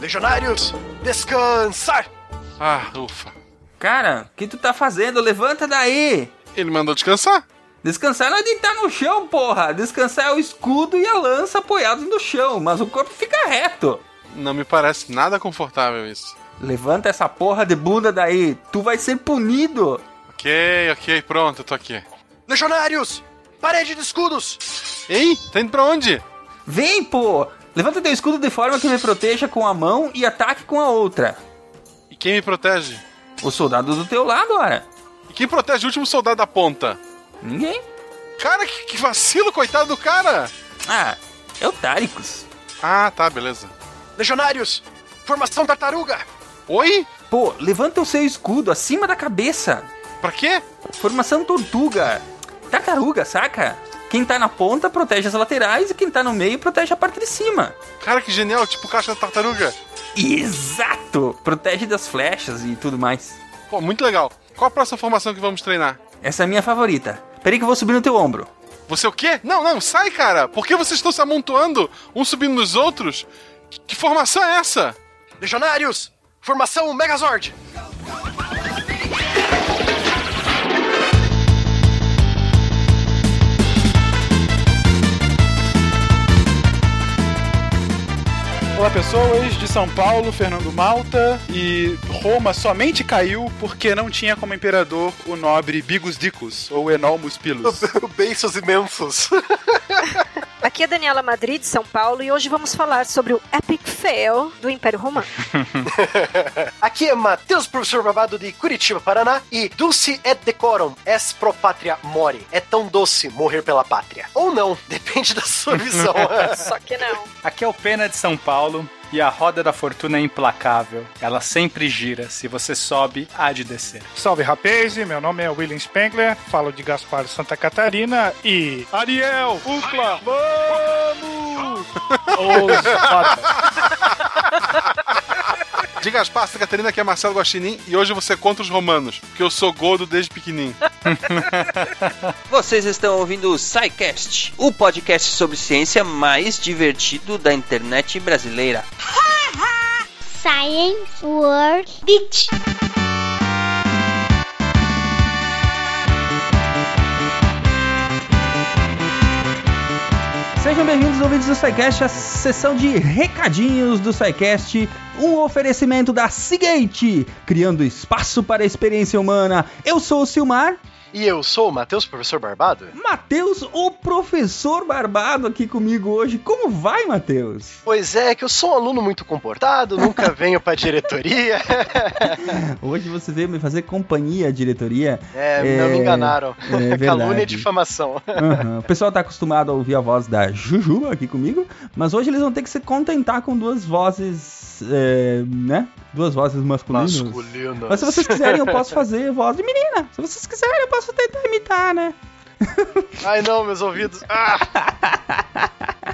Legionários, descansar! Ah, ufa. Cara, o que tu tá fazendo? Levanta daí! Ele mandou descansar. Descansar não é deitar no chão, porra! Descansar é o escudo e a lança apoiados no chão, mas o corpo fica reto! Não me parece nada confortável isso. Levanta essa porra de bunda daí, tu vai ser punido! Ok, ok, pronto, eu tô aqui. Legionários, parede de escudos! Ei, tá indo pra onde? Vem, pô! Levanta teu escudo de forma que me proteja com a mão e ataque com a outra. E quem me protege? O soldado do teu lado, ora. E quem protege o último soldado da ponta? Ninguém. Cara, que, que vacilo, coitado do cara! Ah, é o Táricos. Ah, tá, beleza. Legionários, formação tartaruga! Oi? Pô, levanta o seu escudo acima da cabeça. Pra quê? Formação tortuga. Tartaruga, saca? Quem tá na ponta protege as laterais e quem tá no meio protege a parte de cima. Cara, que genial, tipo caixa da tartaruga. Exato! Protege das flechas e tudo mais. Pô, muito legal. Qual a próxima formação que vamos treinar? Essa é a minha favorita. Peraí que eu vou subir no teu ombro. Você o quê? Não, não, sai, cara! Por que vocês estão se amontoando, um subindo nos outros? Que, que formação é essa? Legionários, formação Megazord! Olá pessoas, de São Paulo, Fernando Malta, e Roma somente caiu porque não tinha como imperador o nobre Bigus Dicus, ou Enolmus Pilus. Beiços imensos! Aqui é Daniela Madrid, de São Paulo, e hoje vamos falar sobre o Epic Fail do Império Romano. Aqui é Matheus, professor babado de Curitiba, Paraná, e Dulce et decorum es pro patria mori. É tão doce morrer pela pátria. Ou não, depende da sua visão. Só que não. Aqui é o Pena de São Paulo e a roda da fortuna é implacável. Ela sempre gira. Se você sobe, há de descer. Salve rapaz, meu nome é William Spengler, falo de Gaspar Santa Catarina e. Ariel, Ucla, vamos! Os De Gaspar, Santa Catarina, que é Marcelo Guaxinim, e hoje você é contra os romanos, porque eu sou gordo desde pequenininho. Vocês estão ouvindo o SciCast, o podcast sobre ciência mais divertido da internet brasileira. Science World Beach. Sejam bem-vindos, ouvintes do SciCast, a sessão de recadinhos do SciCast, um oferecimento da Seagate, criando espaço para a experiência humana. Eu sou o Silmar. E eu sou o Matheus, professor Barbado. Matheus, o professor Barbado aqui comigo hoje. Como vai, Matheus? Pois é, que eu sou um aluno muito comportado, nunca venho pra diretoria. Hoje você veio me fazer companhia à diretoria. É, não me enganaram. É. Calúnia e difamação. Uhum. O pessoal tá acostumado a ouvir a voz da Juju aqui comigo, mas hoje eles vão ter que se contentar com duas vozes, é, né? Duas vozes masculinas. Masculinas. Mas se vocês quiserem, eu posso fazer voz de menina. Se vocês quiserem, eu posso tentar imitar, né? Ai não, meus ouvidos. Ah!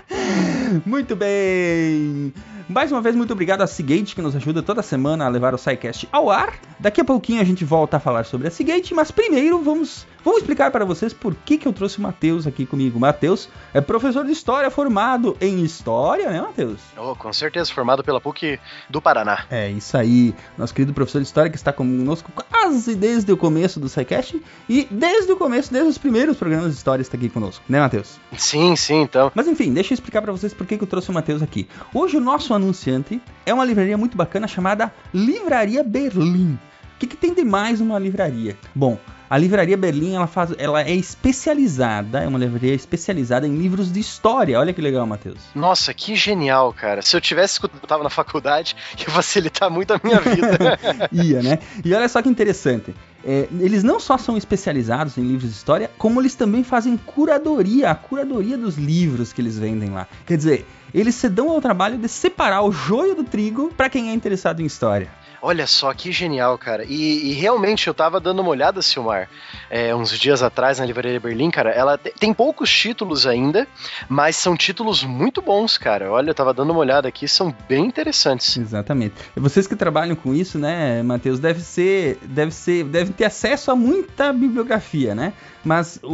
Muito bem. Mais uma vez, muito obrigado a Seagate, que nos ajuda toda semana a levar o SciCast ao ar. Daqui a pouquinho a gente volta a falar sobre a Seagate, mas primeiro vamos, vamos explicar para vocês por que, que eu trouxe o Matheus aqui comigo. Matheus é professor de História, formado em História, né, Matheus? Oh, com certeza, formado pela PUC do Paraná. É isso aí, nosso querido professor de História que está conosco quase desde o começo do SciCast e desde o começo, desde os primeiros programas de História está aqui conosco, né, Matheus? Sim, sim, então. Mas enfim, deixa eu explicar para vocês por que, que eu trouxe o Matheus aqui. Hoje o nosso anunciante é uma livraria muito bacana chamada Livraria Berlim. O que, que tem de mais uma livraria? Bom, a livraria Berlim ela faz, ela é especializada, é uma livraria especializada em livros de história. Olha que legal, Matheus. Nossa, que genial, cara. Se eu tivesse escutado na faculdade, ia facilitar muito a minha vida. Ia, né? E olha só que interessante. É, eles não só são especializados em livros de história, como eles também fazem curadoria, a curadoria dos livros que eles vendem lá. Quer dizer, eles se dão ao trabalho de separar o joio do trigo para quem é interessado em história. Olha só que genial, cara. E, e realmente eu tava dando uma olhada, Silmar, é, uns dias atrás na Livraria Berlim, cara. Ela te- tem poucos títulos ainda, mas são títulos muito bons, cara. Olha, eu tava dando uma olhada aqui, são bem interessantes. Exatamente. E vocês que trabalham com isso, né, Matheus, deve ser, deve ser, devem ter acesso a muita bibliografia, né? Mas o,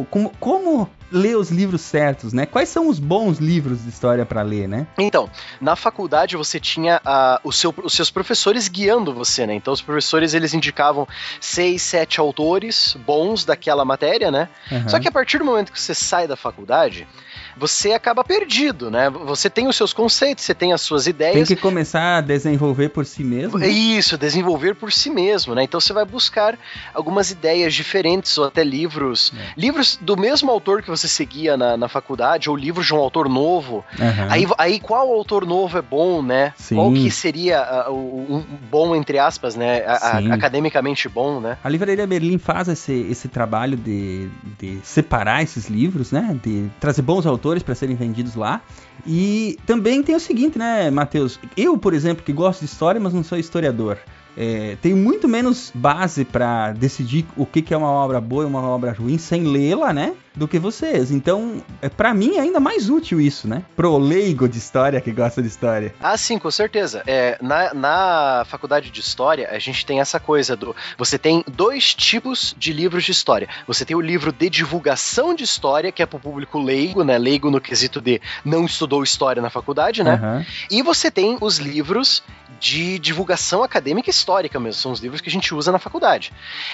o como, como ler os livros certos, né? Quais são os bons livros de história para ler, né? Então, na faculdade você tinha ah, o seu- os seus professores guiando você, né? Então os professores eles indicavam seis, sete autores bons daquela matéria, né? Aham. Só que a partir do momento que você sai da faculdade, você acaba perdido, né? Você tem os seus conceitos, você tem as suas tem ideias. que começar a desenvolver por si mesmo. né? Isso, desenvolver por si mesmo, né? Então você vai buscar algumas ideias diferentes ou até livros. É. Livros do mesmo autor que você seguia na, na faculdade, ou livros de um autor novo. Aham. Aí, aí qual autor novo é bom, né? Sim. Qual que seria o um bom, entre aspas, né? A- a- academicamente bom, né? A Livraria Berlim faz esse, esse trabalho de, de separar esses livros, né? De trazer bons autores para serem vendidos lá. E também tem o seguinte, né, Matheus? Eu, por exemplo, que gosto de história, mas não sou historiador. é, tenho muito menos base para decidir o que, que é uma obra boa e uma obra ruim sem lê-la, né? Do que vocês. Então, é, para mim é ainda mais útil isso, né? Pro leigo de história que gosta de história. Ah, sim, com certeza. É, na, na faculdade de história, a gente tem essa coisa do. Você tem dois tipos de livros de história. Você tem o livro de divulgação de história, que é para o público leigo, né? Leigo no quesito de não estudou história na faculdade, né? Aham. E você tem os livros de divulgação acadêmica e histórica mesmo, são os livros que a gente usa na faculdade.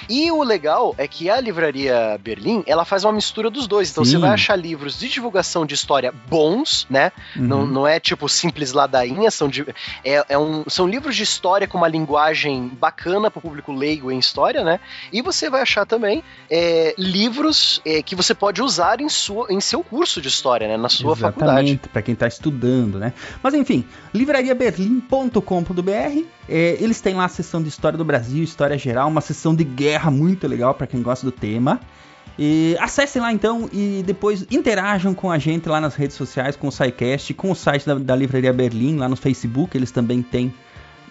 E o legal é que a livraria Berlim, ela faz uma mistura dos dois. Então Sim. você vai achar livros de divulgação de história bons, né? Não, Uhum. não é tipo simples ladainha, são, de, é, é um, são livros de história com uma linguagem bacana para o público leigo em história, né? E você vai achar também é, livros é, que você pode usar em, sua, em seu curso de história, né? Na sua faculdade. Exatamente, para quem está estudando, né? Mas enfim, livrariaberlim.com.br, é, eles têm lá a seção de história do Brasil, história geral, uma seção de guerra muito legal para quem gosta do tema. E acessem lá então e depois interajam com a gente lá nas redes sociais, com o SciCast, com o site da, da Livraria Berlim, lá no Facebook, eles também têm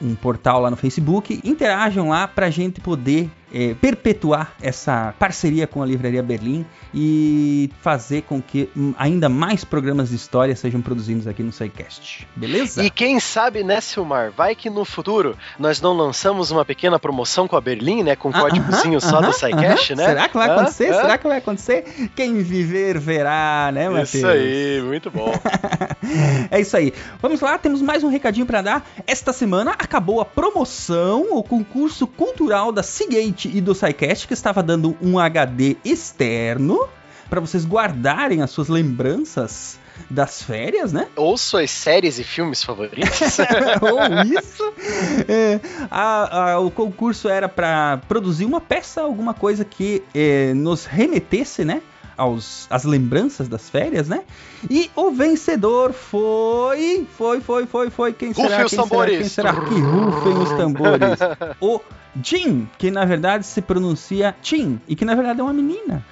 um portal lá no Facebook. Interajam lá pra gente poder é, perpetuar essa parceria com a Livraria Berlim e fazer com que hum, ainda mais programas de história sejam produzidos aqui no SciCast. Beleza? E quem sabe, né, Silmar? Vai que no futuro nós não lançamos uma pequena promoção com a Berlim, né? Com um Ah, códigozinho aham, só do aham, SciCast, né? Será que vai acontecer? Será que vai acontecer? Quem viver verá, né, Matheus? Isso aí, muito bom. É isso aí. Vamos lá, temos mais um recadinho pra dar. Esta semana acabou a promoção, o concurso cultural da Seagate e do SciCast, que estava dando um HD externo para vocês guardarem as suas lembranças das férias, né? Ou suas séries e filmes favoritos. Ou isso. É, a- a- o concurso era para produzir uma peça, alguma coisa que é, nos remetesse, né? Aos, as lembranças das férias, né? E o vencedor foi. Foi, foi, foi, foi. Quem será? Rufem os Quem será? tambores. Quem será? Que rufem os tambores. O Jim, que na verdade se pronuncia Tim, e que na verdade é uma menina.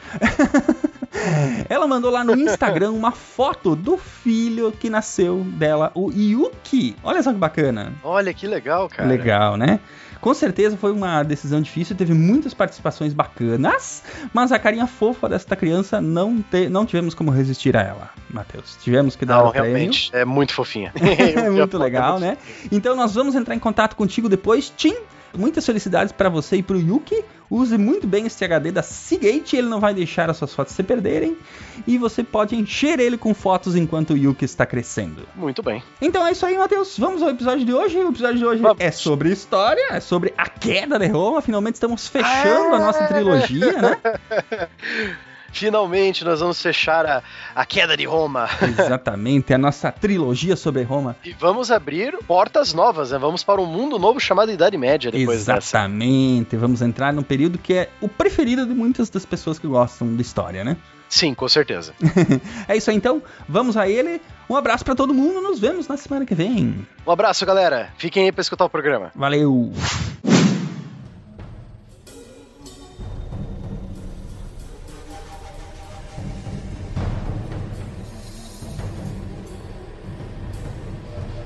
Ela mandou lá no Instagram uma foto do filho que nasceu dela, o Yuki. Olha só que bacana. Olha que legal, cara. Legal, né? Com certeza foi uma decisão difícil, teve muitas participações bacanas, mas a carinha fofa desta criança não, te, não tivemos como resistir a ela, Matheus. Tivemos que dar Não, o prêmio. realmente, é muito fofinha. É muito legal, né? Então nós vamos entrar em contato contigo depois, Tim. Muitas felicidades para você e para o Yuki. Use muito bem este HD da Seagate, ele não vai deixar as suas fotos se perderem. E você pode encher ele com fotos enquanto o Yuki está crescendo. Muito bem. Então é isso aí, Matheus. Vamos ao episódio de hoje. O episódio de hoje Vamos. é sobre história, é sobre a queda de Roma. Finalmente estamos fechando a nossa trilogia, né? Finalmente nós vamos fechar a, a queda de Roma. Exatamente, a nossa trilogia sobre Roma. E vamos abrir portas novas, né? Vamos para um mundo novo chamado Idade Média depois dessa. Exatamente. Vamos entrar num período que é o preferido de muitas das pessoas que gostam de história, né? Sim, com certeza. É isso aí então, vamos a ele. Um abraço pra todo mundo, nos vemos na semana que vem. Um abraço, galera. Fiquem aí para escutar o programa. Valeu!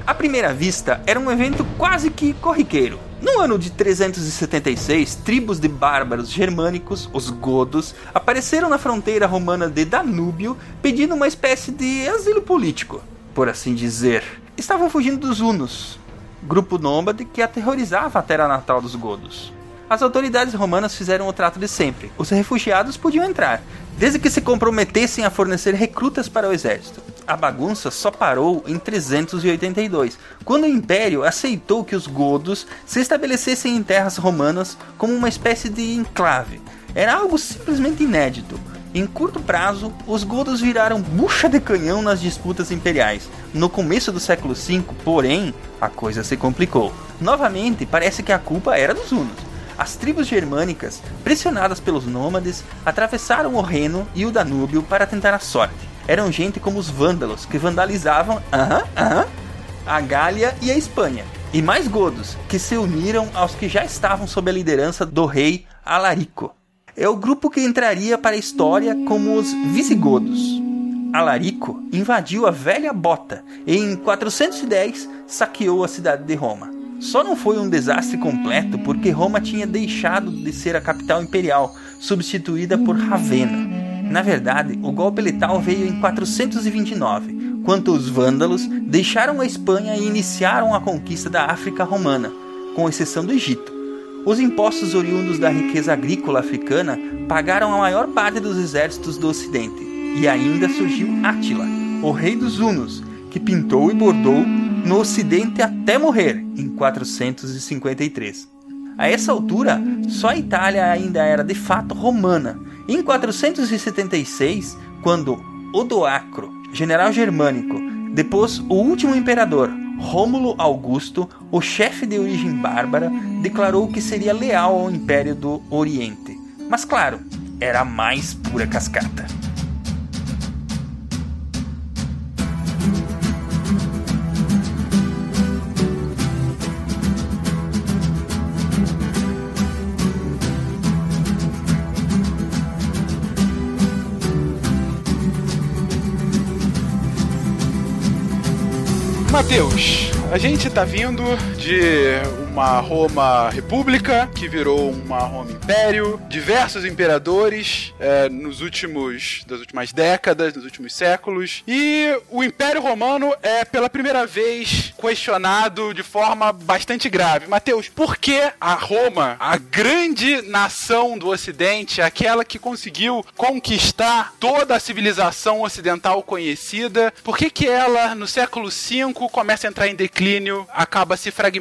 À primeira vista, era um evento quase que corriqueiro. No ano de 376, tribos de bárbaros germânicos, os godos, apareceram na fronteira romana de Danúbio pedindo uma espécie de asilo político, por assim dizer. Estavam fugindo dos hunos, grupo nômade que aterrorizava a terra natal dos godos. As autoridades romanas fizeram o trato de sempre. Os refugiados podiam entrar, desde que se comprometessem a fornecer recrutas para o exército. A bagunça só parou em 382, quando o Império aceitou que os godos se estabelecessem em terras romanas como uma espécie de enclave. Era algo simplesmente inédito. Em curto prazo, os godos viraram bucha de canhão nas disputas imperiais. No começo do século V, porém, a coisa se complicou. Novamente, parece que a culpa era dos hunos. As tribos germânicas, pressionadas pelos nômades, atravessaram o Reno e o Danúbio para tentar a sorte. Eram gente como os vândalos, que vandalizavam aham, aham, a Gália e a Espanha. E mais godos, que se uniram aos que já estavam sob a liderança do rei Alarico. É o grupo que entraria para a história como os visigodos. Alarico invadiu a velha Bota e em 410 saqueou a cidade de Roma. Só não foi um desastre completo porque Roma tinha deixado de ser a capital imperial, substituída por Ravenna. Na verdade, o golpe letal veio em 429, quando os vândalos deixaram a Espanha e iniciaram a conquista da África romana, com exceção do Egito. Os impostos oriundos da riqueza agrícola africana pagaram a maior parte dos exércitos do Ocidente, e ainda surgiu Átila, o rei dos Hunos, que pintou e bordou no Ocidente até morrer, em 453. A essa altura, só a Itália ainda era de fato romana. Em 476, quando Odoacro, general germânico, depôs o último imperador, Rômulo Augusto, o chefe de origem bárbara, declarou que seria leal ao Império do Oriente. Mas claro, era a mais pura cascata. Matheus, a gente tá vindo de uma Roma República que virou uma Roma Império, diversos imperadores é, nos últimos das últimas décadas, nos últimos séculos, e o Império Romano é pela primeira vez questionado de forma bastante grave. Mateus, por que a Roma, a grande nação do Ocidente, aquela que conseguiu conquistar toda a civilização ocidental conhecida, por que que ela no século V começa a entrar em declínio, acaba se fragmentando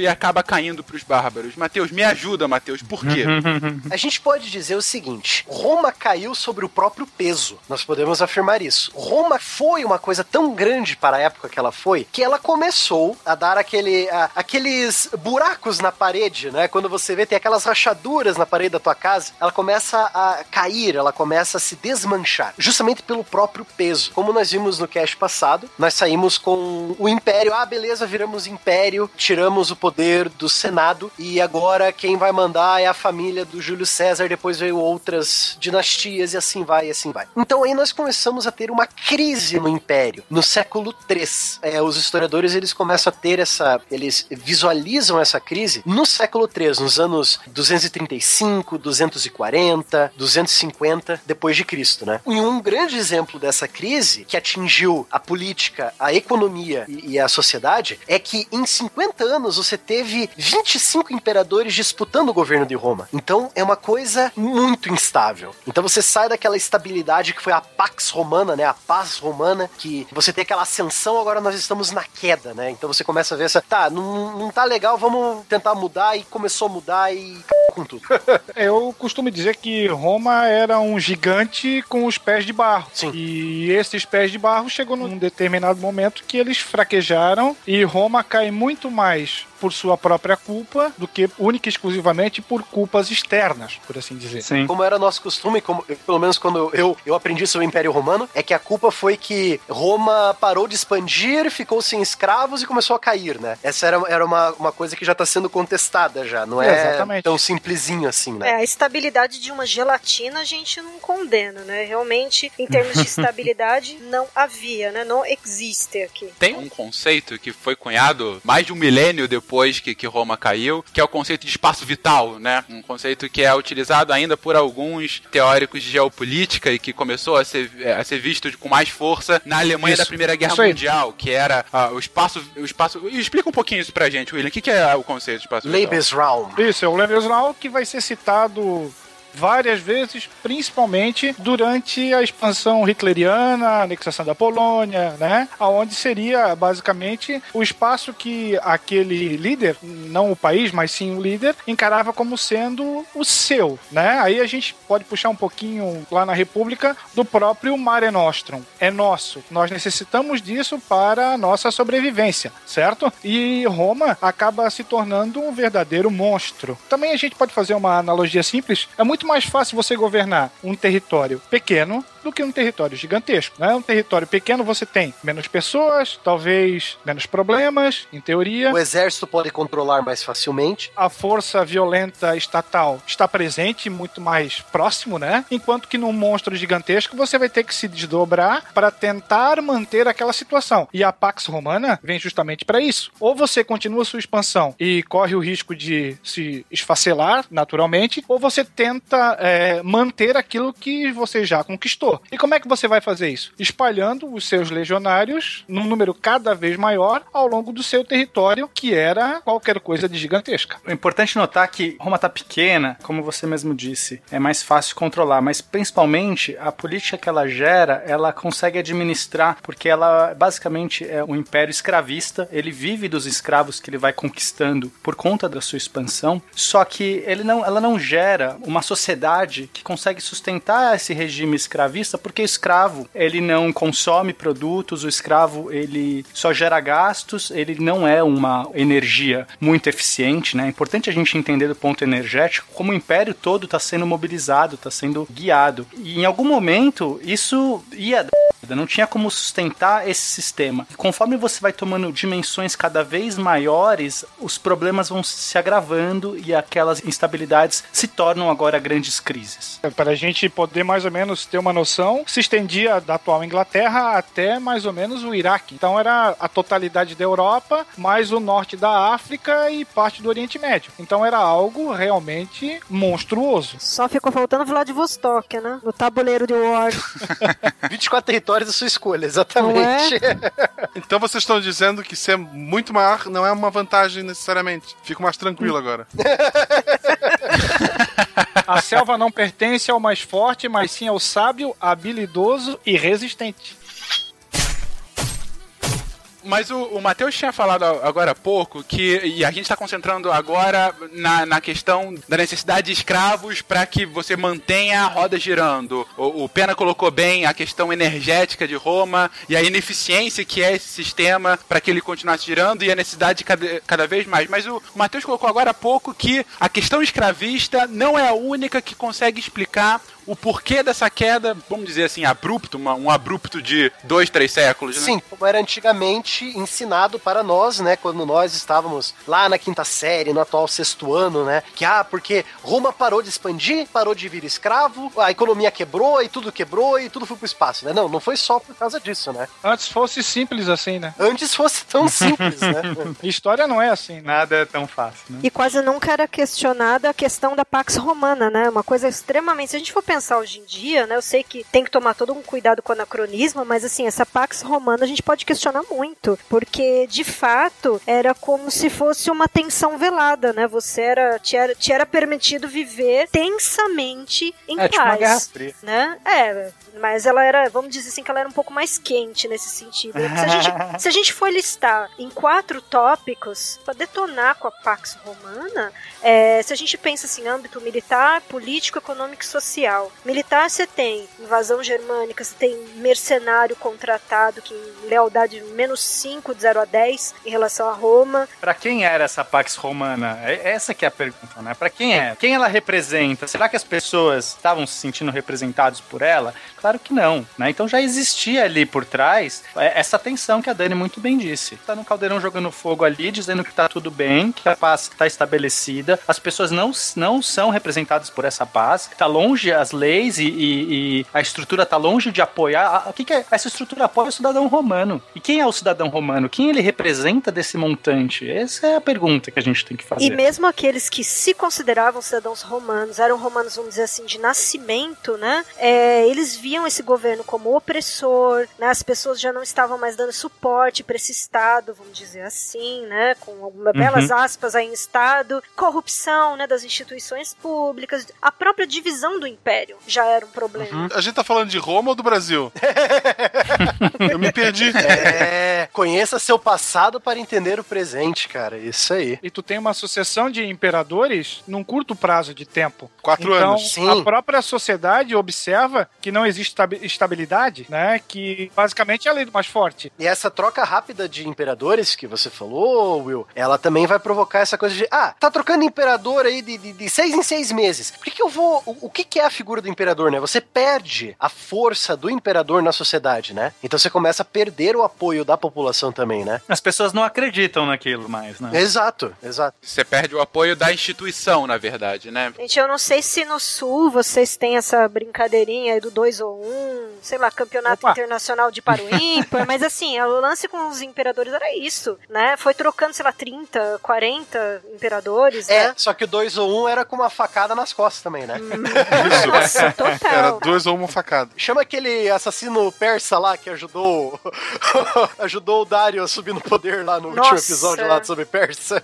e acaba caindo para os bárbaros? Mateus, me ajuda, Mateus, por quê? A gente pode dizer o seguinte: Roma caiu sobre o próprio peso. Nós podemos afirmar isso. Roma foi uma coisa tão grande para a época que ela foi que ela começou a dar aquele, a- aqueles buracos na parede, né? Quando você vê tem aquelas rachaduras na parede da tua casa, ela começa a cair, ela começa a se desmanchar, justamente pelo próprio peso. Como nós vimos no cast passado, nós saímos com o império. Ah, beleza, viramos império, tiramos o poder do Senado e agora quem vai mandar é a família do Júlio César, depois veio outras dinastias e assim vai, e assim vai. Então aí nós começamos a ter uma crise no império, no século III. É, os historiadores eles começam a ter essa, eles visualizam essa crise no século III, nos anos 235, 240, 250 depois de Cristo, né? E um grande exemplo dessa crise que atingiu a política, a economia e, e a sociedade é que em 50 anos você teve 25 imperadores disputando o governo de Roma. Então é uma coisa muito instável. Então você sai daquela estabilidade que foi a Pax Romana, né? A paz romana, que você tem aquela ascensão, agora nós estamos na queda, né? Então você começa a ver essa, tá, não, não tá legal, vamos tentar mudar e começou a mudar e com tudo. Eu costumo dizer que Roma era um gigante com os pés de barro. Sim. E esses pés de barro chegou num determinado momento que eles fraquejaram e Roma cai muito mais por sua própria culpa do que única e exclusivamente por culpas externas, por assim dizer. Sim. Como era nosso costume, como, pelo menos quando eu, eu aprendi sobre o Império Romano, é que a culpa foi que Roma parou de expandir, ficou sem escravos e começou a cair, né? Essa era, era uma, uma coisa que já tá sendo contestada já, não é Exatamente. tão simplesinho assim, né? É, a estabilidade de uma gelatina a gente não condena, né? Realmente, em termos de estabilidade, não havia, né? Não existe aqui. Tem um conceito que foi cunhado mais de um milênio depois depois que, que Roma caiu, que é o conceito de espaço vital, né? Um conceito que é utilizado ainda por alguns teóricos de geopolítica e que começou a ser, a ser visto com mais força na Alemanha Isso. da Primeira Guerra. Mundial, que era ah, o espaço. O espaço. Explica um pouquinho isso pra gente, William. O que, que é o conceito de espaço vital? Lebensraum. Isso, é o Lebensraum que vai ser citado várias vezes, principalmente durante a expansão hitleriana, a anexação da Polônia, né? Aonde seria basicamente o espaço que aquele líder, não o país, mas sim o líder, encarava como sendo o seu, né? Aí a gente pode puxar um pouquinho lá na República do próprio Mare Nostrum. É nosso. Nós necessitamos disso para a nossa sobrevivência, certo? E Roma acaba se tornando um verdadeiro monstro. Também a gente pode fazer uma analogia simples. É muito mais fácil você governar um território pequeno do que um território gigantesco. Né? Um território pequeno você tem menos pessoas, talvez menos problemas, em teoria. O exército pode controlar mais facilmente. A força violenta estatal está presente, muito mais próximo, né? Enquanto que num monstro gigantesco você vai ter que se desdobrar para tentar manter aquela situação. E a Pax Romana vem justamente para isso. Ou você continua sua expansão e corre o risco de se esfacelar naturalmente, ou você tenta é, manter aquilo que você já conquistou. E como é que você vai fazer isso? Espalhando os seus legionários num número cada vez maior ao longo do seu território, que era qualquer coisa de gigantesca. É importante notar que Roma tá pequena, como você mesmo disse, é mais fácil controlar, mas principalmente a política que ela gera, ela consegue administrar, porque ela basicamente é um império escravista, ele vive dos escravos que ele vai conquistando por conta da sua expansão, só que ele não, ela não gera uma sociedade que consegue sustentar esse regime escravista, porque o escravo, ele não consome produtos, o escravo, ele só gera gastos, ele não é uma energia muito eficiente, né? É importante a gente entender do ponto energético como o império todo está sendo mobilizado, está sendo guiado. E em algum momento, isso ia não tinha como sustentar esse sistema. E conforme você vai tomando dimensões cada vez maiores, os problemas vão se agravando e aquelas instabilidades se tornam agora grandes crises. Para a gente poder mais ou menos ter uma noção, se estendia da atual Inglaterra até mais ou menos o Iraque. Então era a totalidade da Europa, mais o norte da África e parte do Oriente Médio. Então era algo realmente monstruoso. Só ficou faltando Vladivostok, né? No tabuleiro de War. 24 territórios da sua escolha, exatamente. Então vocês estão dizendo que ser muito maior não é uma vantagem necessariamente. Fico mais tranquilo agora. A selva não pertence ao mais forte, mas sim ao sábio, habilidoso e resistente. Mas o, o Matheus tinha falado agora há pouco que, e a gente está concentrando agora na, na questão da necessidade de escravos para que você mantenha a roda girando. O, o Pena colocou bem a questão energética de Roma e a ineficiência que é esse sistema para que ele continuasse girando e a necessidade de cada, cada vez mais. Mas o, o Matheus colocou agora há pouco que a questão escravista não é a única que consegue explicar o porquê dessa queda, vamos dizer assim, abrupto, uma- um abrupto de dois, três séculos, né? Sim, como era antigamente ensinado para nós, né? Quando nós estávamos lá na quinta série, no atual sexto ano, né? Que, ah, porque Roma parou de expandir, parou de vir escravo, a economia quebrou e tudo quebrou e tudo foi pro espaço, né? Não, não foi só por causa disso, né? Antes fosse simples assim, né? Antes fosse tão simples, né? História não é assim, né? Nada é tão fácil, né? E quase nunca era questionada a questão da Pax Romana, né? Uma coisa extremamente. Se a gente for pensar hoje em dia, né? Eu sei que tem que tomar todo um cuidado com o anacronismo, mas assim, essa Pax Romana a gente pode questionar muito, porque de fato era como se fosse uma tensão velada, né? Você era. Te era, te era permitido viver tensamente em É tipo uma paz. Guerra Fria. né? É, mas ela era, vamos dizer assim, que ela era um pouco mais quente nesse sentido. Se a gente, se a gente for listar em quatro tópicos para detonar com a Pax Romana, é, se a gente pensa assim, âmbito militar, político, econômico e social. Militar você tem invasão germânica, você tem mercenário contratado que em lealdade menos 5 de 0 a 10 em relação a Roma. Pra quem era essa Pax Romana? É essa que é a pergunta, né? Pra quem é? Quem ela representa? Será que as pessoas estavam se sentindo representados por ela? Claro que não, né? Então já existia ali por trás é, essa tensão que a Dani muito bem disse. Tá no caldeirão jogando fogo ali, dizendo que tá tudo bem, que a paz está estabelecida, as pessoas não, não são representadas por essa paz, tá longe as leis e, e, e a estrutura tá longe de apoiar. O que, que é? Essa estrutura apoia o cidadão romano. E quem é o cidadão romano? Quem ele representa desse montante? Essa é a pergunta que a gente tem que fazer. E mesmo aqueles que se consideravam cidadãos romanos, eram romanos, vamos dizer assim, de nascimento, né? É, eles viam esse governo como opressor, né? As pessoas já não estavam mais dando suporte para esse Estado, vamos dizer assim, né? Com algumas Uhum. belas aspas aí em Estado, corrupção, né? Das instituições públicas, a própria divisão do império já era um problema. A gente tá falando de Roma ou do Brasil? Eu me perdi. É, conheça seu passado para entender o presente, cara. Isso aí. E tu tem uma sucessão de imperadores num curto prazo de tempo. Quatro então, anos. Sim. a própria sociedade observa que não existe estabilidade, né? Que basicamente é a lei do mais forte. E essa troca rápida de imperadores que você falou, Will, ela também vai provocar essa coisa de, ah, tá trocando imperador aí de, de, de seis em seis meses. Por que, que eu vou. O, o que, que é a figura do imperador, né? Você perde a força do imperador na sociedade, né? Então você começa a perder o apoio da população também, né? As pessoas não acreditam naquilo mais, né? Exato, exato. Você perde o apoio da instituição, na verdade, né? Gente, eu não sei se no sul vocês têm essa brincadeirinha aí do 2 ou 1, um, sei lá, campeonato Opa. internacional de paro ímpar, mas assim, o lance com os imperadores era isso, né? Foi trocando, sei lá, 30, 40 imperadores, É, né? só que o 2 ou 1 um era com uma facada nas costas também, né? Nossa, Era total. duas ou uma facada. Chama aquele assassino persa lá que ajudou ajudou o Dario a subir no poder lá no último Nossa. episódio lá sobre Persa.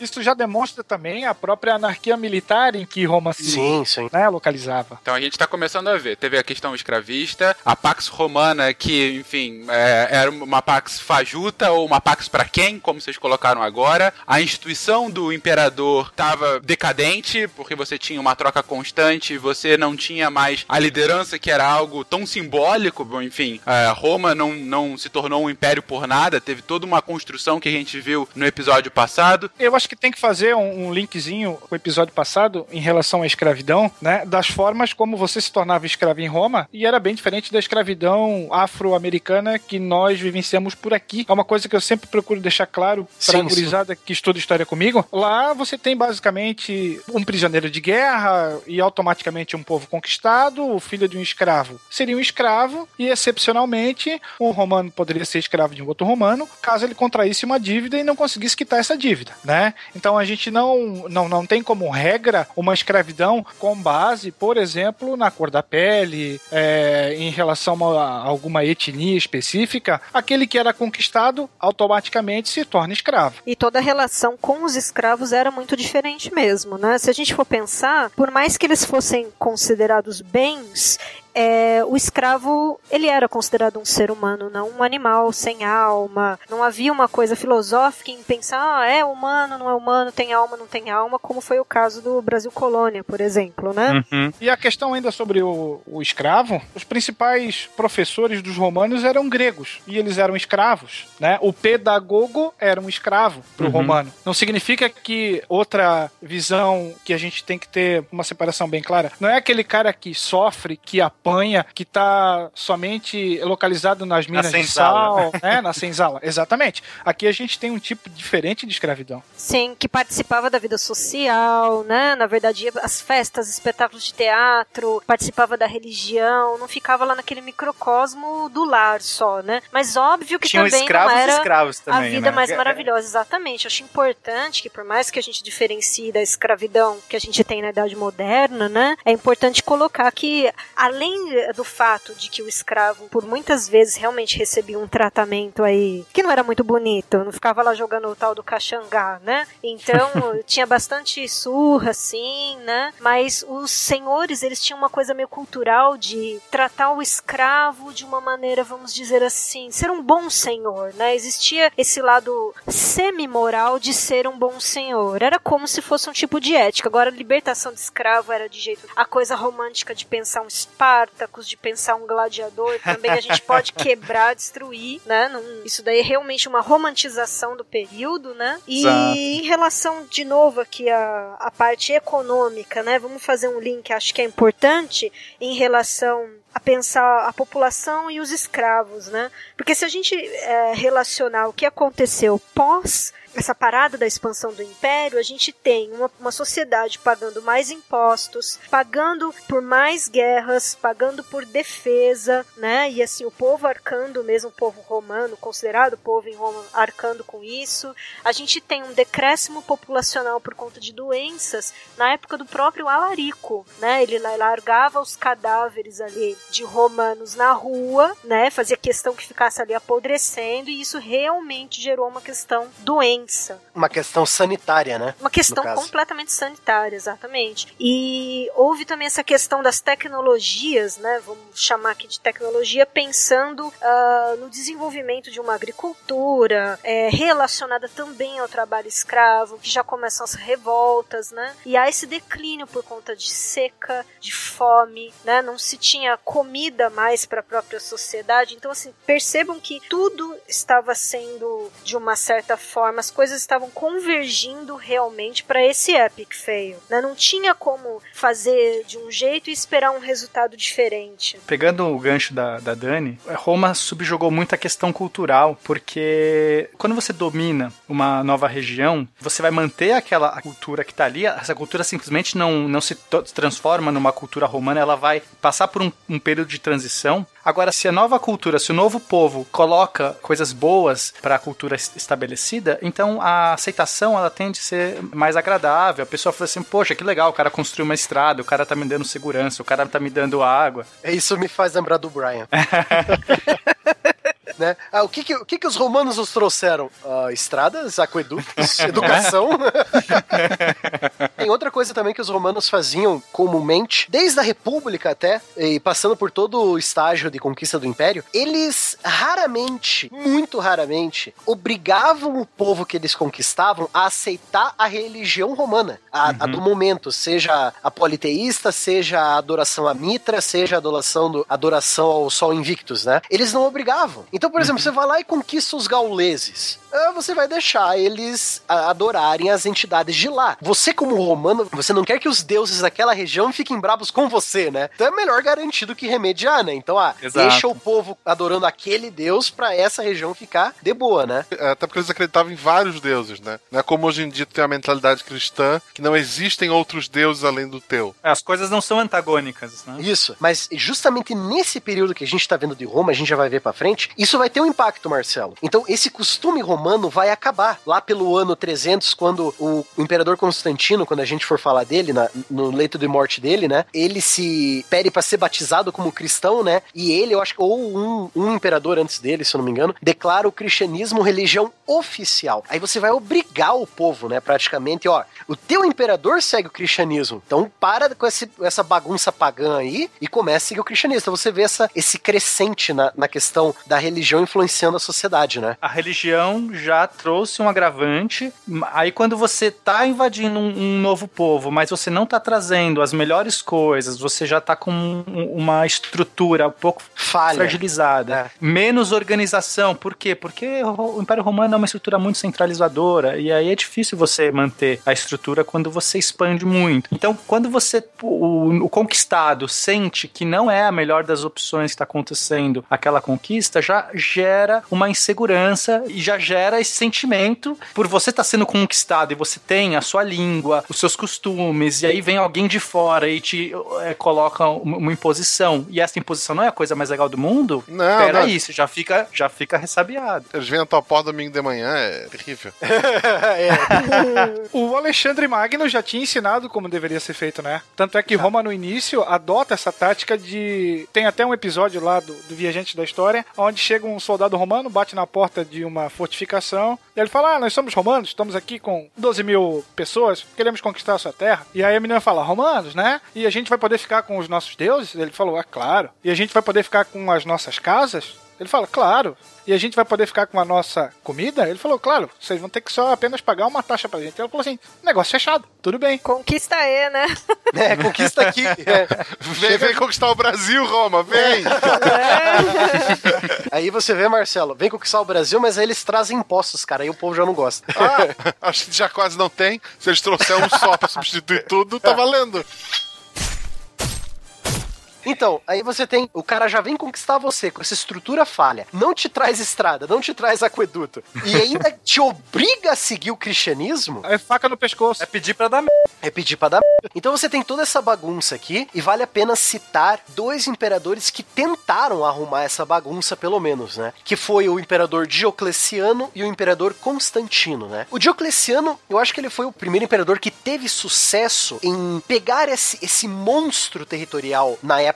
Isso já demonstra também a própria anarquia militar em que Roma se sim, sim. né, localizava. Então a gente tá começando a ver. Teve a questão escravista, a Pax Romana, que, enfim, é, era uma Pax fajuta ou uma Pax pra quem, como vocês colocaram agora. A instituição do imperador estava decadente, porque você tinha uma troca constante, você não tinha mais a liderança, que era algo tão simbólico. Enfim, é, Roma não, não se tornou um império por nada, teve toda uma construção que a gente viu no episódio passado. Eu acho que tem que fazer um, um linkzinho com o episódio passado em relação à escravidão, né? Das formas como você se tornava escravo em Roma e era bem diferente da escravidão afro-americana que nós vivenciamos por aqui. É uma coisa que eu sempre procuro deixar claro para a gurizada que estuda história comigo. Lá você tem basicamente um prisioneiro de guerra e automaticamente um povo conquistado, o filho de um escravo seria um escravo e excepcionalmente um romano poderia ser escravo de um outro romano caso ele contraísse uma dívida e não conseguisse quitar essa dívida, né? Então a gente não, não, não tem como regra uma escravidão com base, por exemplo, na cor da pele, é, em relação a alguma etnia específica. Aquele que era conquistado automaticamente se torna escravo. E toda a relação com os escravos era muito diferente mesmo, né? Se a gente for pensar, por mais que eles fossem considerados bens, é, o escravo ele era considerado um ser humano, não um animal sem alma. Não havia uma coisa filosófica em pensar, ah, é humano, não é humano, tem alma, não tem alma, como foi o caso do Brasil colônia, por exemplo, né? Uhum. E a questão ainda sobre o, o escravo, os principais professores dos romanos eram gregos e eles eram escravos, né? O pedagogo era um escravo para o Uhum. romano. Não significa que outra visão que a gente tem que ter uma separação bem clara, não é aquele cara que sofre, que apanha, que tá somente localizado nas minas de senzala. sal, né? Na senzala. Exatamente. Aqui a gente tem um tipo diferente de escravidão. Sim, que participava da vida social, né? Na verdade, ia às festas, espetáculos de teatro, participava da religião, não ficava lá naquele microcosmo do lar só, né? Mas óbvio que Tinham também escravos não e era escravos a também, vida né? mais maravilhosa, exatamente. Acho importante que, por mais que a gente diferencie da escravidão que a gente tem na Idade Moderna, né? É importante colocar que, além do fato de que o escravo, por muitas vezes, realmente recebia um tratamento aí que não era muito bonito, não ficava lá jogando o tal do caxangá, né? Então, tinha bastante surra, assim, né? Mas os senhores, eles tinham uma coisa meio cultural de tratar o escravo de uma maneira, vamos dizer assim, ser um bom senhor, né? Existia esse lado semi-moral de ser um bom senhor. Era como se fosse um tipo de ética. Agora, a libertação de escravo era de jeito. A coisa romântica de pensar um Espartacus, de pensar um gladiador, também a gente pode quebrar, destruir, né? Não- isso daí é realmente uma romantização do período, né? E Exato. em relação, de novo, aqui a, a parte econômica, né? Vamos fazer um link, acho que é importante, em relação a pensar a população e os escravos, né? Porque se a gente é, relacionar o que aconteceu pós essa parada da expansão do império, a gente tem uma, uma, sociedade pagando mais impostos, pagando por mais guerras, pagando por defesa, né? E assim, o povo arcando, mesmo o povo romano, considerado povo em Roma, arcando com isso. A gente tem um decréscimo populacional por conta de doenças na época do próprio Alarico, né? Ele largava os cadáveres ali de romanos na rua, né? Fazia questão que ficasse ali apodrecendo, e isso realmente gerou uma questão doente doença. Uma questão sanitária, né? Uma questão completamente sanitária, exatamente. E houve também essa questão das tecnologias, né? Vamos chamar aqui de tecnologia, pensando uh, no desenvolvimento de uma agricultura é, relacionada também ao trabalho escravo, que já começam as revoltas, né? E há esse declínio por conta de seca, de fome, né? Não se tinha comida mais para a própria sociedade. Então, assim, percebam que tudo estava sendo, de uma certa forma, as coisas estavam convergindo realmente para esse epic fail. Né? Não tinha como fazer de um jeito e esperar um resultado diferente. Pegando o gancho da, da Dani, Roma subjugou muito a questão cultural, porque quando você domina uma nova região, você vai manter aquela cultura que está ali, essa cultura simplesmente não, não se transforma numa cultura romana, ela vai passar por um, um período de transição. Agora, se a nova cultura, se o novo povo coloca coisas boas para a cultura estabelecida, então a aceitação ela tende a ser mais agradável. A pessoa fala assim: Poxa, que legal, o cara construiu uma estrada, o cara tá me dando segurança, o cara tá me dando água. Isso me faz lembrar do Brian. né? Ah, o que que, o que que os romanos nos trouxeram? Uh, estradas, aquedutos, educação. Tem outra coisa também que os romanos faziam comumente, desde a República até, e passando por todo o estágio de conquista do Império, eles raramente, muito raramente, obrigavam o povo que eles conquistavam a aceitar a religião romana, a, uhum. a do momento, seja a politeísta, seja a adoração a Mitra, seja a adoração, do, adoração ao Sol Invictus, né? Eles não obrigavam. Então, por exemplo, você vai lá e conquista os gauleses. Ah, você vai deixar eles adorarem as entidades de lá. Você, como romano, você não quer que os deuses daquela região fiquem bravos com você, né? Então é melhor garantir do que remediar, né? Então, ah, Exato. deixa o povo adorando aquele deus para essa região ficar de boa, né? É, até porque eles acreditavam em vários deuses, né? Não é como hoje em dia tem a mentalidade cristã que não existem outros deuses além do teu. É, as coisas não são antagônicas, né? Isso, mas justamente nesse período que a gente tá vendo de Roma, a gente já vai ver para frente, isso vai ter um impacto, Marcelo. Então, esse costume romano vai acabar. Lá pelo ano 300, quando o, imperador Constantino, quando a gente for falar dele, na, no leito de morte dele, né? Ele se pede para ser batizado como cristão, né? E ele, eu acho que, ou um, um imperador antes dele, se eu não me engano, declara o cristianismo religião oficial. Aí você vai obrigar o povo, né? Praticamente, ó, o teu imperador segue o cristianismo. Então para com esse, essa bagunça pagã aí e comece a seguir o cristianismo. Então você vê essa, esse crescente na, na questão da religião influenciando a sociedade, né? A religião já trouxe um agravante. Aí quando você tá invadindo um, um novo povo, mas você não tá trazendo as melhores coisas, você já tá com um, uma estrutura um pouco Falha. fragilizada, é. menos organização. Por quê? Porque o Império Romano é uma estrutura muito centralizadora e aí é difícil você manter a estrutura quando você expande muito. Então, quando você o, o conquistado sente que não é a melhor das opções que está acontecendo aquela conquista, já gera uma insegurança e já gera esse sentimento por você estar tá sendo conquistado e você tem a sua língua, os seus costumes, e aí vem alguém de fora e te é, coloca uma, imposição. E essa imposição não é a coisa mais legal do mundo? Não. Peraí, você já fica, já fica ressabiado. Eles vêm a tua porta domingo de manhã, é terrível. é. o Alexandre Magno já tinha ensinado como deveria ser feito, né? Tanto é que Roma no início adota essa tática de. Tem até um episódio lá do, do Viajante da História, onde chega um soldado romano, bate na porta de uma fortificação, e ele fala: Ah, nós somos romanos, estamos aqui com 12 mil pessoas, queremos conquistar a sua terra. E aí a menina fala: Romanos, né? E a gente vai poder ficar com os nossos deuses? Ele falou: É claro. E a gente vai poder ficar com as nossas casas? Ele fala, claro. E a gente vai poder ficar com a nossa comida? Ele falou, claro, vocês vão ter que só apenas pagar uma taxa pra gente. Ele falou assim, negócio fechado, tudo bem. Conquista aí, né? É, conquista aqui. É. Vem, vem conquistar o Brasil, Roma, vem! É. Aí você vê, Marcelo, vem conquistar o Brasil, mas aí eles trazem impostos, cara, aí o povo já não gosta. Ah, acho que já quase não tem. Se eles trouxerem um só pra substituir tudo, tá valendo. Então, aí você tem. O cara já vem conquistar você com essa estrutura falha. Não te traz estrada, não te traz aqueduto. E ainda te obriga a seguir o cristianismo. É faca no pescoço. É pedir pra dar É pedir pra dar. merda. Então você tem toda essa bagunça aqui. E vale a pena citar dois imperadores que tentaram arrumar essa bagunça, pelo menos, né? Que foi o imperador Diocleciano e o imperador Constantino, né? O Diocleciano, eu acho que ele foi o primeiro imperador que teve sucesso em pegar esse, esse monstro territorial na época,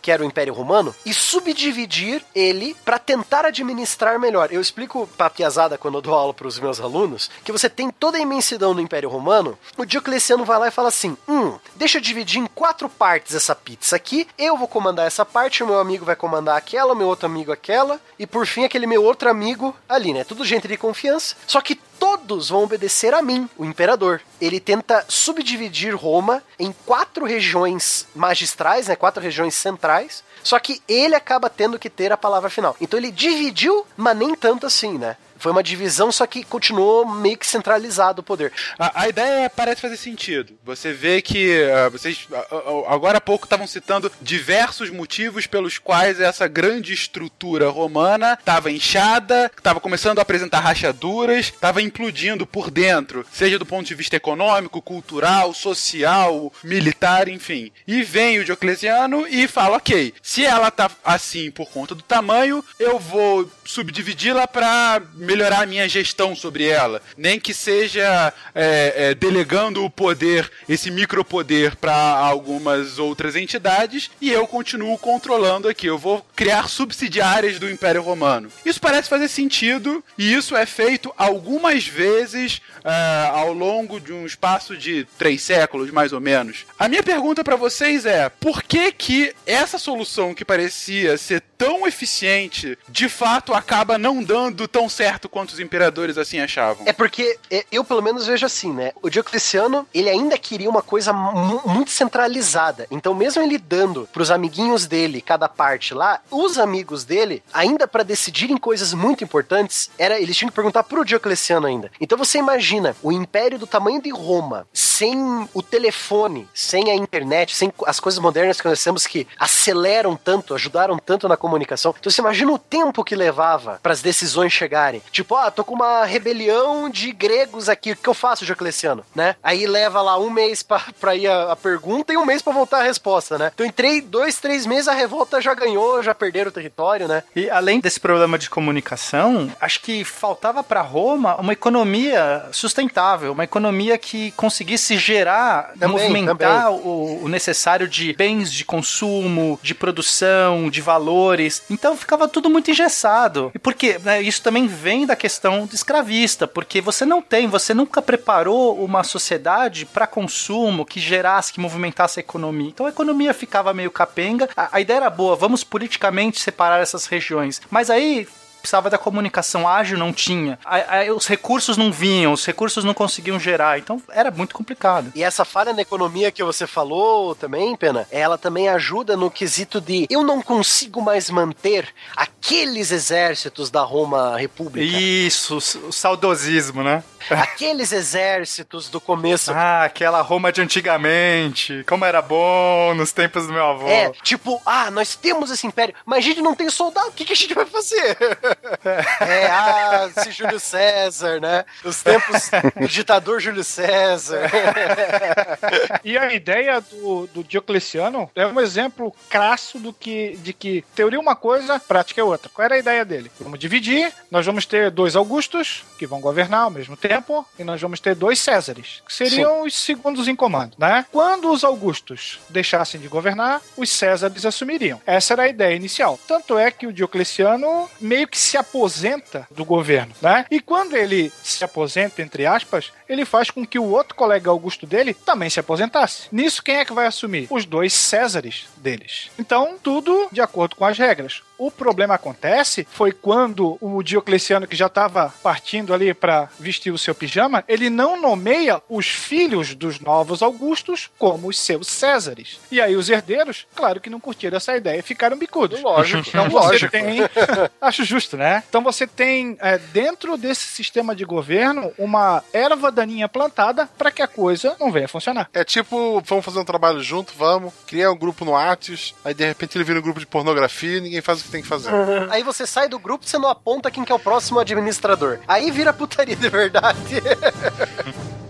que era o Império Romano, e subdividir ele para tentar administrar melhor. Eu explico pra piazada quando eu dou aula pros meus alunos que você tem toda a imensidão do Império Romano, o Diocleciano vai lá e fala assim: hum, deixa eu dividir em quatro partes essa pizza aqui, eu vou comandar essa parte, o meu amigo vai comandar aquela, o meu outro amigo aquela, e por fim aquele meu outro amigo ali, né? Tudo gente de confiança. Só que todos vão obedecer a mim, o imperador. Ele tenta subdividir Roma em quatro regiões magistrais, né, quatro regiões centrais. Só que ele acaba tendo que ter a palavra final. Então ele dividiu, mas nem tanto assim, né? Foi uma divisão, só que continuou meio que centralizado o poder. A, a ideia parece fazer sentido. Você vê que ah, vocês ah, agora há pouco estavam citando diversos motivos pelos quais essa grande estrutura romana estava inchada, estava começando a apresentar rachaduras, estava implodindo por dentro, seja do ponto de vista econômico, cultural, social, militar, enfim. E vem o Diocleciano e fala: ok, se ela tá assim por conta do tamanho, eu vou subdividi-la para melhorar a minha gestão sobre ela. Nem que seja é, é, delegando o poder, esse micropoder, para algumas outras entidades e eu continuo controlando aqui. Eu vou criar subsidiárias do Império Romano. Isso parece fazer sentido e isso é feito algumas vezes é, ao longo de um espaço de três séculos, mais ou menos. A minha pergunta para vocês é: por que que essa solução que parecia ser tão eficiente, de fato acaba não dando tão certo quanto os imperadores assim achavam? É porque é, eu pelo menos vejo assim, né? O Diocleciano, ele ainda queria uma coisa mu- muito centralizada. Então, mesmo ele dando pros amiguinhos dele cada parte lá, os amigos dele, ainda pra decidirem coisas muito importantes, era eles tinham que perguntar pro Diocleciano ainda. Então você imagina o império do tamanho de Roma, sem o telefone, sem a internet, sem as coisas modernas que nós temos que aceleram tanto, ajudaram tanto na comunicação. Então você imagina o tempo que levava para as decisões chegarem. Tipo, ah, tô com uma rebelião de gregos aqui, o que eu faço, Diocleciano? Né? Aí leva lá um mês pra, pra ir a, a pergunta e um mês pra voltar a resposta, né? Então em três, dois, três meses a revolta já ganhou, já perderam o território, né? E além desse problema de comunicação, acho que faltava para Roma uma economia sustentável, uma economia que conseguisse gerar, Também, movimentar o, o necessário de bens de consumo, de produção, de valores. Então ficava tudo muito engessado. E por quê? Né, Isso também vem da questão escravista, porque você não tem, você nunca preparou uma sociedade para consumo que gerasse, que movimentasse a economia. Então a economia ficava meio capenga. A, a ideia era boa, vamos politicamente separar essas regiões. Mas aí precisava da comunicação ágil, não tinha. Os recursos não vinham, os recursos não conseguiam gerar. Então era muito complicado. E essa falha na economia que você falou também, Pena, ela também ajuda no quesito de eu não consigo mais manter aqueles exércitos da Roma República. Isso, o o saudosismo, né? Aqueles exércitos do começo. Ah, aquela Roma de antigamente. Como era bom nos tempos do meu avô. É, tipo, ah, nós temos esse império, mas a gente não tem soldado, o que, que a gente vai fazer? é, ah, esse Júlio César, né? Os tempos do ditador Júlio César. E a ideia do, do Diocleciano é um exemplo crasso do que, de que teoria é uma coisa, prática é outra. Qual era a ideia dele? Vamos dividir, nós vamos ter dois Augustos, que vão governar ao mesmo tempo, e nós vamos ter dois Césares, que seriam os segundos em comando, né? Quando os Augustos deixassem de governar, os Césares assumiriam. Essa era a ideia inicial. Tanto é que o Diocleciano meio que se aposenta do governo, né? E quando ele se aposenta, entre aspas, ele faz com que o outro colega Augusto dele também se aposentasse. Nisso, quem é que vai assumir? Os dois Césares deles. Então, tudo de acordo com as regras. O problema acontece foi quando o Diocleciano, que já estava partindo ali para vestir o seu pijama, ele não nomeia os filhos dos novos Augustos como os seus Césares. E aí os herdeiros, claro que não curtiram essa ideia e ficaram bicudos. Lógico. Então você lógico. tem. Acho justo, né? Então você tem, é, dentro desse sistema de governo, uma erva daninha plantada para que a coisa não venha funcionar. É tipo, vamos fazer um trabalho junto, vamos. Cria um grupo no Whats, aí de repente ele vira um grupo de pornografia e ninguém faz o que tem que fazer. Aí você sai do grupo e você não aponta quem que é o próximo administrador. Aí vira putaria de verdade.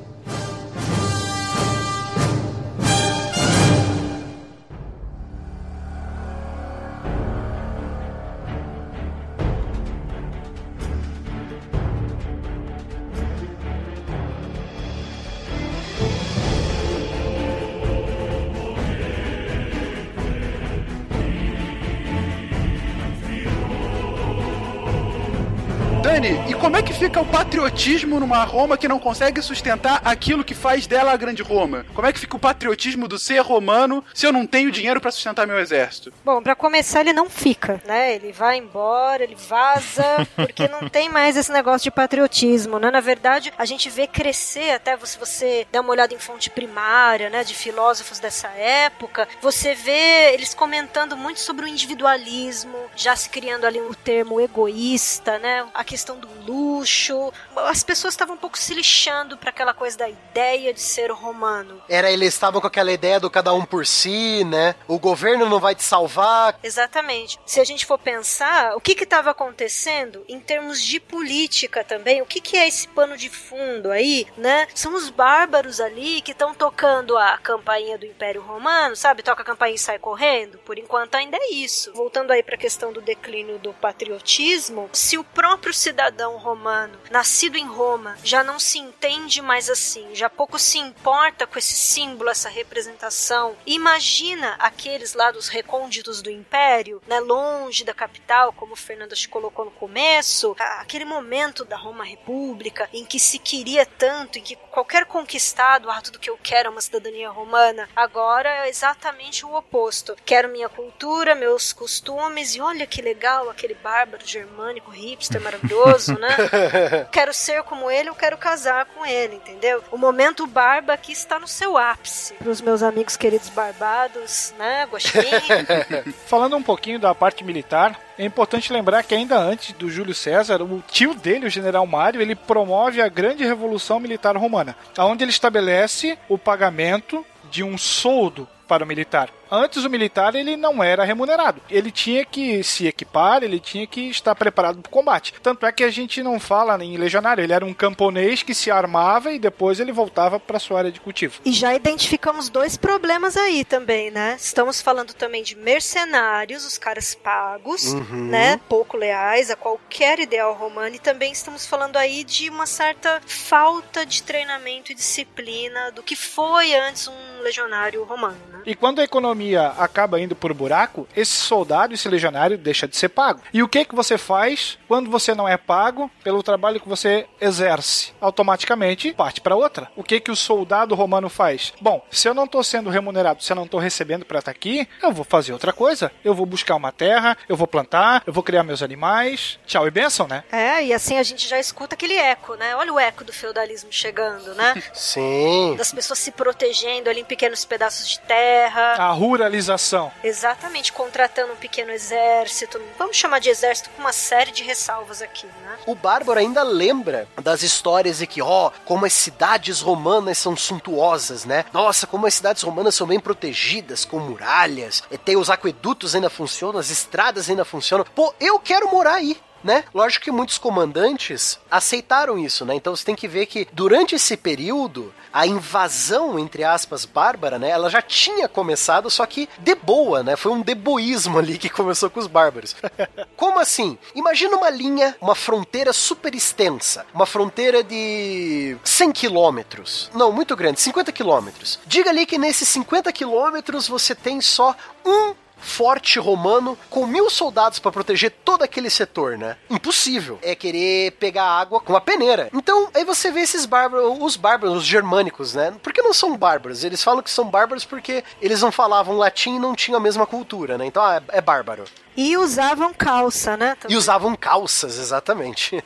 como é que fica o patriotismo numa Roma que não consegue sustentar aquilo que faz dela a grande Roma? Como é que fica o patriotismo do ser romano se eu não tenho dinheiro pra sustentar meu exército? Bom, pra começar, ele não fica, né? Ele vai embora, ele vaza, porque não tem mais esse negócio de patriotismo, né? Na verdade, a gente vê crescer, até se você der uma olhada em fonte primária, né, de filósofos dessa época, você vê eles comentando muito sobre o individualismo, já se criando ali um termo egoísta, né? A questão do luxo. As pessoas estavam um pouco se lixando para aquela coisa da ideia de ser romano. Era, eles estavam com aquela ideia do cada um por si, né? O governo não vai te salvar. Exatamente. Se a gente for pensar, o que estava acontecendo em termos de política também, o que, que é esse pano de fundo aí, né? São os bárbaros ali que estão tocando a campainha do Império Romano, sabe? Toca a campainha e sai correndo. Por enquanto ainda é isso. Voltando aí para a questão do declínio do patriotismo, se o próprio cidadão romano, nascido em Roma, já não se entende mais assim, já pouco se importa com esse símbolo, essa representação. Imagina aqueles lá dos recônditos do império, né, longe da capital, como o Fernando te colocou no começo, aquele momento da Roma República em que se queria tanto, em que qualquer conquistado, ah, tudo que eu quero é uma cidadania romana. Agora é exatamente o oposto. Quero minha cultura, meus costumes e olha que legal aquele bárbaro germânico hipster maravilhoso, né? quero ser como ele, eu quero casar com ele, entendeu? O momento barba aqui está no seu ápice. Para os meus amigos queridos barbados, né? Gostinho. Falando um pouquinho da parte militar, é importante lembrar que ainda antes do Júlio César, o tio dele, o general Mário, ele promove a grande revolução militar romana, onde ele estabelece o pagamento de um soldo para o militar. Antes o militar ele não era remunerado. Ele tinha que se equipar, ele tinha que estar preparado para o combate. Tanto é que a gente não fala em legionário, ele era um camponês que se armava e depois ele voltava para sua área de cultivo. E já identificamos dois problemas aí também, né? Estamos falando também de mercenários, os caras pagos, Uhum. né? Pouco leais a qualquer ideal romano. E também estamos falando aí de uma certa falta de treinamento e disciplina do que foi antes um legionário romano, né? E quando a economia acaba indo por buraco, esse soldado, esse legionário, deixa de ser pago. E o que que você faz quando você não é pago pelo trabalho que você exerce? Automaticamente parte para outra. O que que o soldado romano faz? Bom, se eu não estou sendo remunerado, se eu não estou recebendo para estar aqui, eu vou fazer outra coisa. Eu vou buscar uma terra, eu vou plantar, eu vou criar meus animais. Tchau e benção, né? É, e assim a gente já escuta aquele eco, né? Olha o eco do feudalismo chegando, né? Sim. Das pessoas se protegendo ali em pequenos pedaços de terra. A ruralização. Exatamente, contratando um pequeno exército. Vamos chamar de exército com uma série de ressalvas aqui, né? O Bárbaro ainda lembra das histórias de que, ó, como as cidades romanas são suntuosas, né? Nossa, como as cidades romanas são bem protegidas, com muralhas, e tem os aquedutos ainda funcionam, as estradas ainda funcionam. Pô, eu quero morar aí. Né? Lógico que muitos comandantes aceitaram isso, né? Então você tem que ver que durante esse período a invasão entre aspas bárbara, né? Ela já tinha começado, só que de boa, né? Foi um deboísmo ali que começou com os bárbaros. Como assim? Imagina uma linha, uma fronteira super extensa, uma fronteira de 100 quilômetros. Não, muito grande, 50 quilômetros. Diga ali que nesses 50 quilômetros você tem só um forte romano com mil soldados para proteger todo aquele setor, né? Impossível. É querer pegar água com uma peneira. Então, aí você vê esses bárbaros, os bárbaros, os germânicos, né? Por que não são bárbaros? Eles falam que são bárbaros porque eles não falavam latim e não tinham a mesma cultura, né? Então, ah, é, é bárbaro. E usavam calça, né? E usavam calças, exatamente.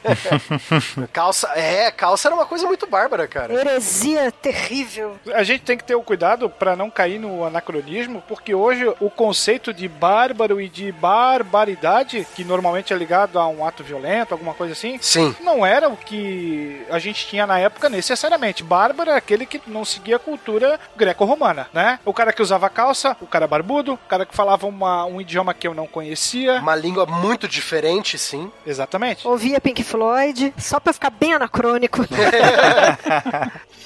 calça, é, calça era uma coisa muito bárbara, cara. Heresia terrível. A gente tem que ter o cuidado para não cair no anacronismo, porque hoje o conceito de bárbaro e de barbaridade, que normalmente é ligado a um ato violento, alguma coisa assim, Sim. não era o que a gente tinha na época necessariamente. Bárbaro é aquele que não seguia a cultura greco-romana, né? O cara que usava calça, o cara barbudo, o cara que falava uma, um idioma que eu não conhecia. Uma língua muito diferente, sim. Exatamente. Ouvia Pink Floyd, só pra ficar bem anacrônico.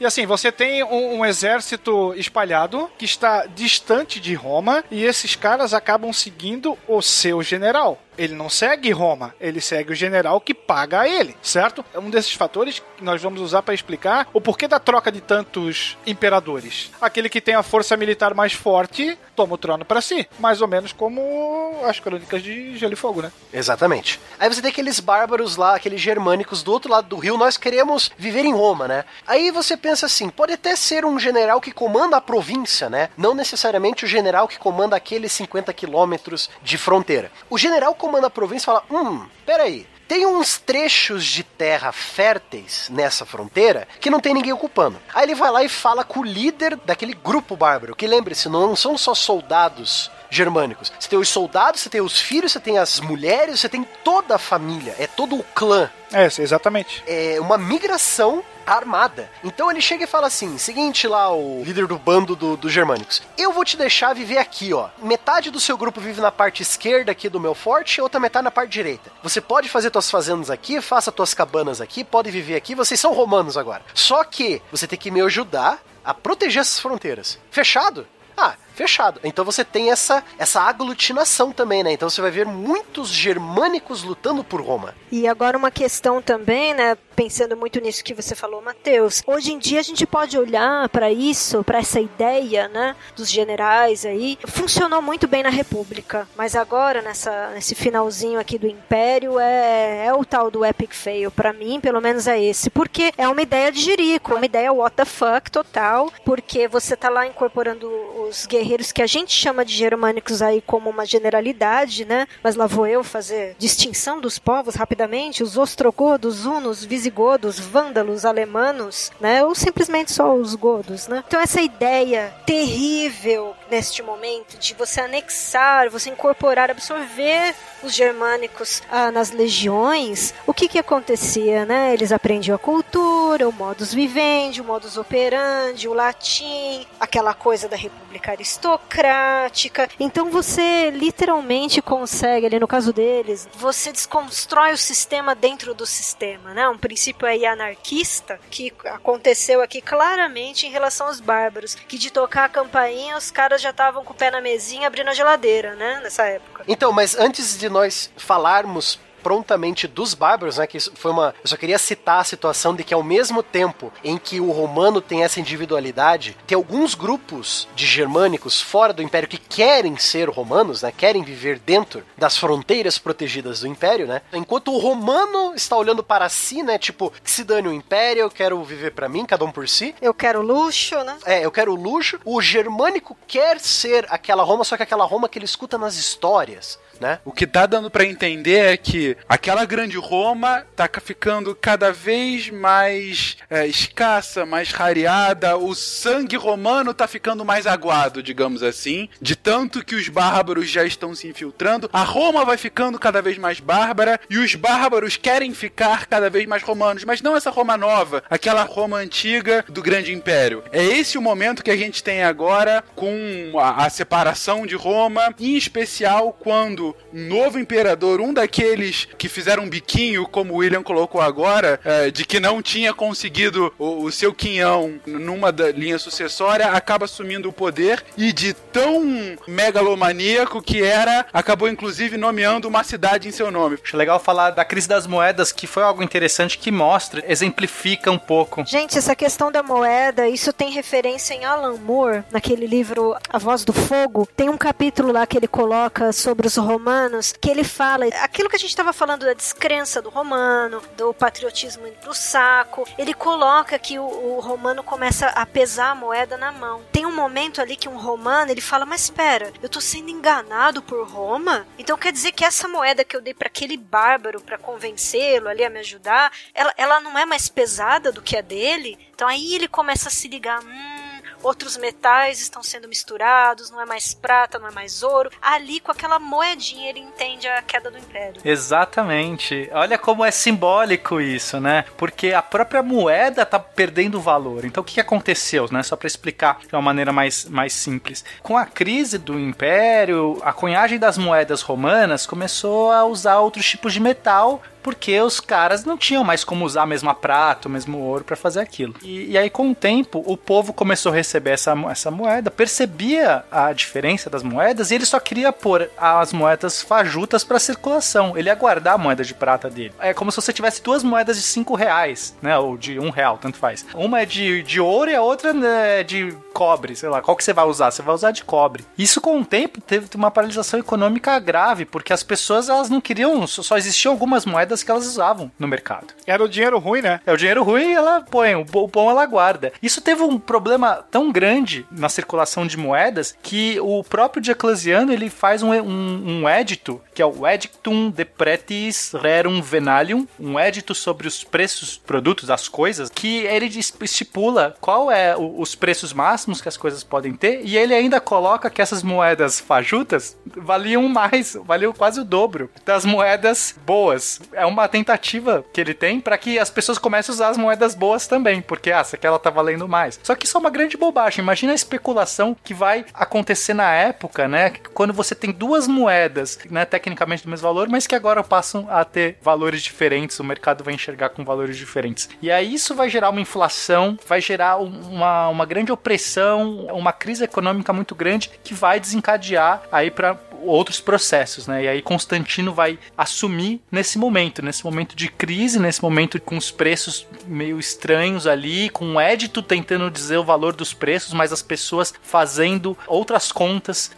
E assim, você tem um, um, exército espalhado que está distante de Roma e esses caras acabam seguindo o seu general. Ele não segue Roma, ele segue o general que paga a ele, certo? É um desses fatores que nós vamos usar para explicar o porquê da troca de tantos imperadores. Aquele que tem a força militar mais forte toma o trono para si, mais ou menos como as crônicas de Gelo e Fogo, né? Exatamente. Aí você tem aqueles bárbaros lá, aqueles germânicos do outro lado do rio, nós queremos viver em Roma, né? Aí você pensa assim, pode até ser um general que comanda a província, né? Não necessariamente o general que comanda aqueles 50 quilômetros de fronteira. O general comanda a província e fala: hum, peraí. Tem uns trechos de terra férteis nessa fronteira que não tem ninguém ocupando. Aí ele vai lá e fala com o líder daquele grupo bárbaro, que lembre-se, não são só soldados germânicos. Você tem os soldados, você tem os filhos, você tem as mulheres, você tem toda a família, é todo o clã. É, exatamente. É uma migração armada. Então ele chega e fala assim: seguinte lá, o líder do bando dos do germânicos. Eu vou te deixar viver aqui, ó. Metade do seu grupo vive na parte esquerda aqui do meu forte outra metade na parte direita. Você pode fazer tuas fazendas aqui, faça tuas cabanas aqui, pode viver aqui, vocês são romanos agora. Só que você tem que me ajudar a proteger essas fronteiras. Fechado? Ah, fechado. Então você tem essa, essa aglutinação também, né? Então você vai ver muitos germânicos lutando por Roma. E agora uma questão também, né? Pensando muito nisso que você falou, Mateus. Hoje em dia a gente pode olhar para isso, para essa ideia, né? Dos generais aí. Funcionou muito bem na República, mas agora nessa, nesse finalzinho aqui do Império é, é o tal do epic fail. Para mim, pelo menos é esse, porque é uma ideia de Jerico, uma ideia what the fuck total, porque você tá lá incorporando os guerreiros guerreiros que a gente chama de germânicos aí como uma generalidade, né? Mas lá vou eu fazer distinção dos povos rapidamente, os ostrogodos, hunos, visigodos, vândalos, alemanos, né? Ou simplesmente só os godos, né? Então essa ideia terrível neste momento de você anexar, você incorporar, absorver os germânicos ah, nas legiões, o que que acontecia, né? Eles aprendiam a cultura, o modus vivendi, o modus operandi, o latim, aquela coisa da república aristocrática. Então você literalmente consegue, ali no caso deles, você desconstrói o sistema dentro do sistema, né? Um princípio aí anarquista que aconteceu aqui claramente em relação aos bárbaros, que de tocar a campainha os caras já estavam com o pé na mesinha abrindo a geladeira, né? Nessa época. Então, mas antes de nós falarmos prontamente dos bárbaros, né? Que foi uma. Eu só queria citar a situação de que ao mesmo tempo em que o romano tem essa individualidade, tem alguns grupos de germânicos fora do império que querem ser romanos, né? Querem viver dentro das fronteiras protegidas do império, né? Enquanto o romano está olhando para si, né? Tipo, que se dane o império, eu quero viver para mim, cada um por si. Eu quero luxo, né? É, eu quero luxo. O germânico quer ser aquela Roma, só que aquela Roma que ele escuta nas histórias. Né? O que tá dando para entender é que aquela grande Roma tá ficando cada vez mais é, escassa, mais rareada, o sangue romano tá ficando mais aguado, digamos assim, de tanto que os bárbaros já estão se infiltrando, a Roma vai ficando cada vez mais bárbara e os bárbaros querem ficar cada vez mais romanos, mas não essa Roma nova, aquela Roma antiga do grande império. É esse o momento que a gente tem agora com a, a separação de Roma, em especial quando um novo imperador, um daqueles que fizeram um biquinho, como o William colocou agora, é, de que não tinha conseguido o, o seu quinhão numa da linha sucessória, acaba assumindo o poder e de tão megalomaníaco que era, acabou inclusive nomeando uma cidade em seu nome. Acho legal falar da crise das moedas, que foi algo interessante que mostra, exemplifica um pouco. Gente, essa questão da moeda, isso tem referência em Alan Moore, naquele livro A Voz do Fogo. Tem um capítulo lá que ele coloca sobre os romanos romanos, que ele fala aquilo que a gente estava falando da descrença do romano, do patriotismo do saco. Ele coloca que o, o, romano começa a pesar a moeda na mão. Tem um momento ali que um romano ele fala: Mas espera, eu tô sendo enganado por Roma? Então quer dizer que essa moeda que eu dei para aquele bárbaro para convencê-lo ali a me ajudar, ela, ela não é mais pesada do que a dele? Então aí ele começa a se ligar: Hum outros metais estão sendo misturados, não é mais prata, não é mais ouro. Ali, com aquela moedinha, ele entende a queda do império. Exatamente. Olha como é simbólico isso, né? Porque a própria moeda tá perdendo valor. Então, o que aconteceu, né? Só para explicar de uma maneira mais, mais simples. Com a crise do império, a cunhagem das moedas romanas começou a usar outros tipos de metal porque os caras não tinham mais como usar a mesma prata, o mesmo ouro para fazer aquilo. E, e, aí, com o tempo, o povo começou a receber essa, essa moeda, percebia a diferença das moedas e ele só queria pôr as moedas fajutas para circulação. Ele ia guardar a moeda de prata dele. É como se você tivesse duas moedas de cinco reais, né? Ou de um real, tanto faz. Uma é de, de ouro e a outra é de cobre, sei lá. Qual que você vai usar? Você vai usar de cobre. Isso, com o tempo, teve uma paralisação econômica grave, porque as pessoas elas não queriam, só existiam algumas moedas moedas que elas usavam no mercado. Era o dinheiro ruim, né? É o dinheiro ruim e ela põe, o bom ela guarda. Isso teve um problema tão grande na circulação de moedas que o próprio Diocleciano ele faz um, um, um edito, que é o Edictum de Pretis Rerum Venalium, um edito sobre os preços dos produtos, das coisas, que ele estipula qual é o, os preços máximos que as coisas podem ter e ele ainda coloca que essas moedas fajutas valiam mais, valiam quase o dobro das moedas boas é uma tentativa que ele tem para que as pessoas comecem a usar as moedas boas também, porque ah, essa aqui ela tá valendo mais. Só que isso é uma grande bobagem. Imagina a especulação que vai acontecer na época, né? Quando você tem duas moedas, né, tecnicamente do mesmo valor, mas que agora passam a ter valores diferentes, o mercado vai enxergar com valores diferentes. E aí isso vai gerar uma inflação, vai gerar uma, uma grande opressão, uma crise econômica muito grande que vai desencadear aí para outros processos, né? E aí Constantino vai assumir nesse momento, nesse momento de crise, nesse momento com os preços meio estranhos ali, com o édito tentando dizer o valor dos preços, mas as pessoas fazendo outras contas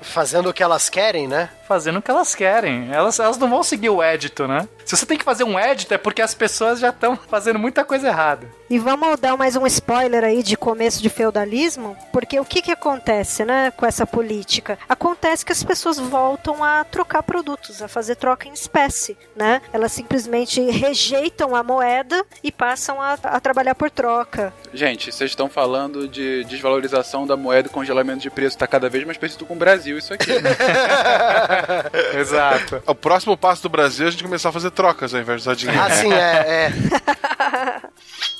Fazendo o que elas querem, né? Fazendo o que elas querem. Elas, elas não vão seguir o édito, né? Se você tem que fazer um édito, é porque as pessoas já estão fazendo muita coisa errada. E vamos dar mais um spoiler aí de começo de feudalismo, porque o que que acontece, né, com essa política? Acontece que as pessoas voltam a trocar produtos, a fazer troca em espécie, né? Elas simplesmente rejeitam a moeda e passam a, a trabalhar por troca. Gente, vocês estão falando de desvalorização da moeda e congelamento de preço, tá cada vez mais parecido com o Brasil isso aqui. Exato. O próximo passo do Brasil é a gente começar a fazer trocas ao invés de usar dinheiro. Ah, sim, é. é.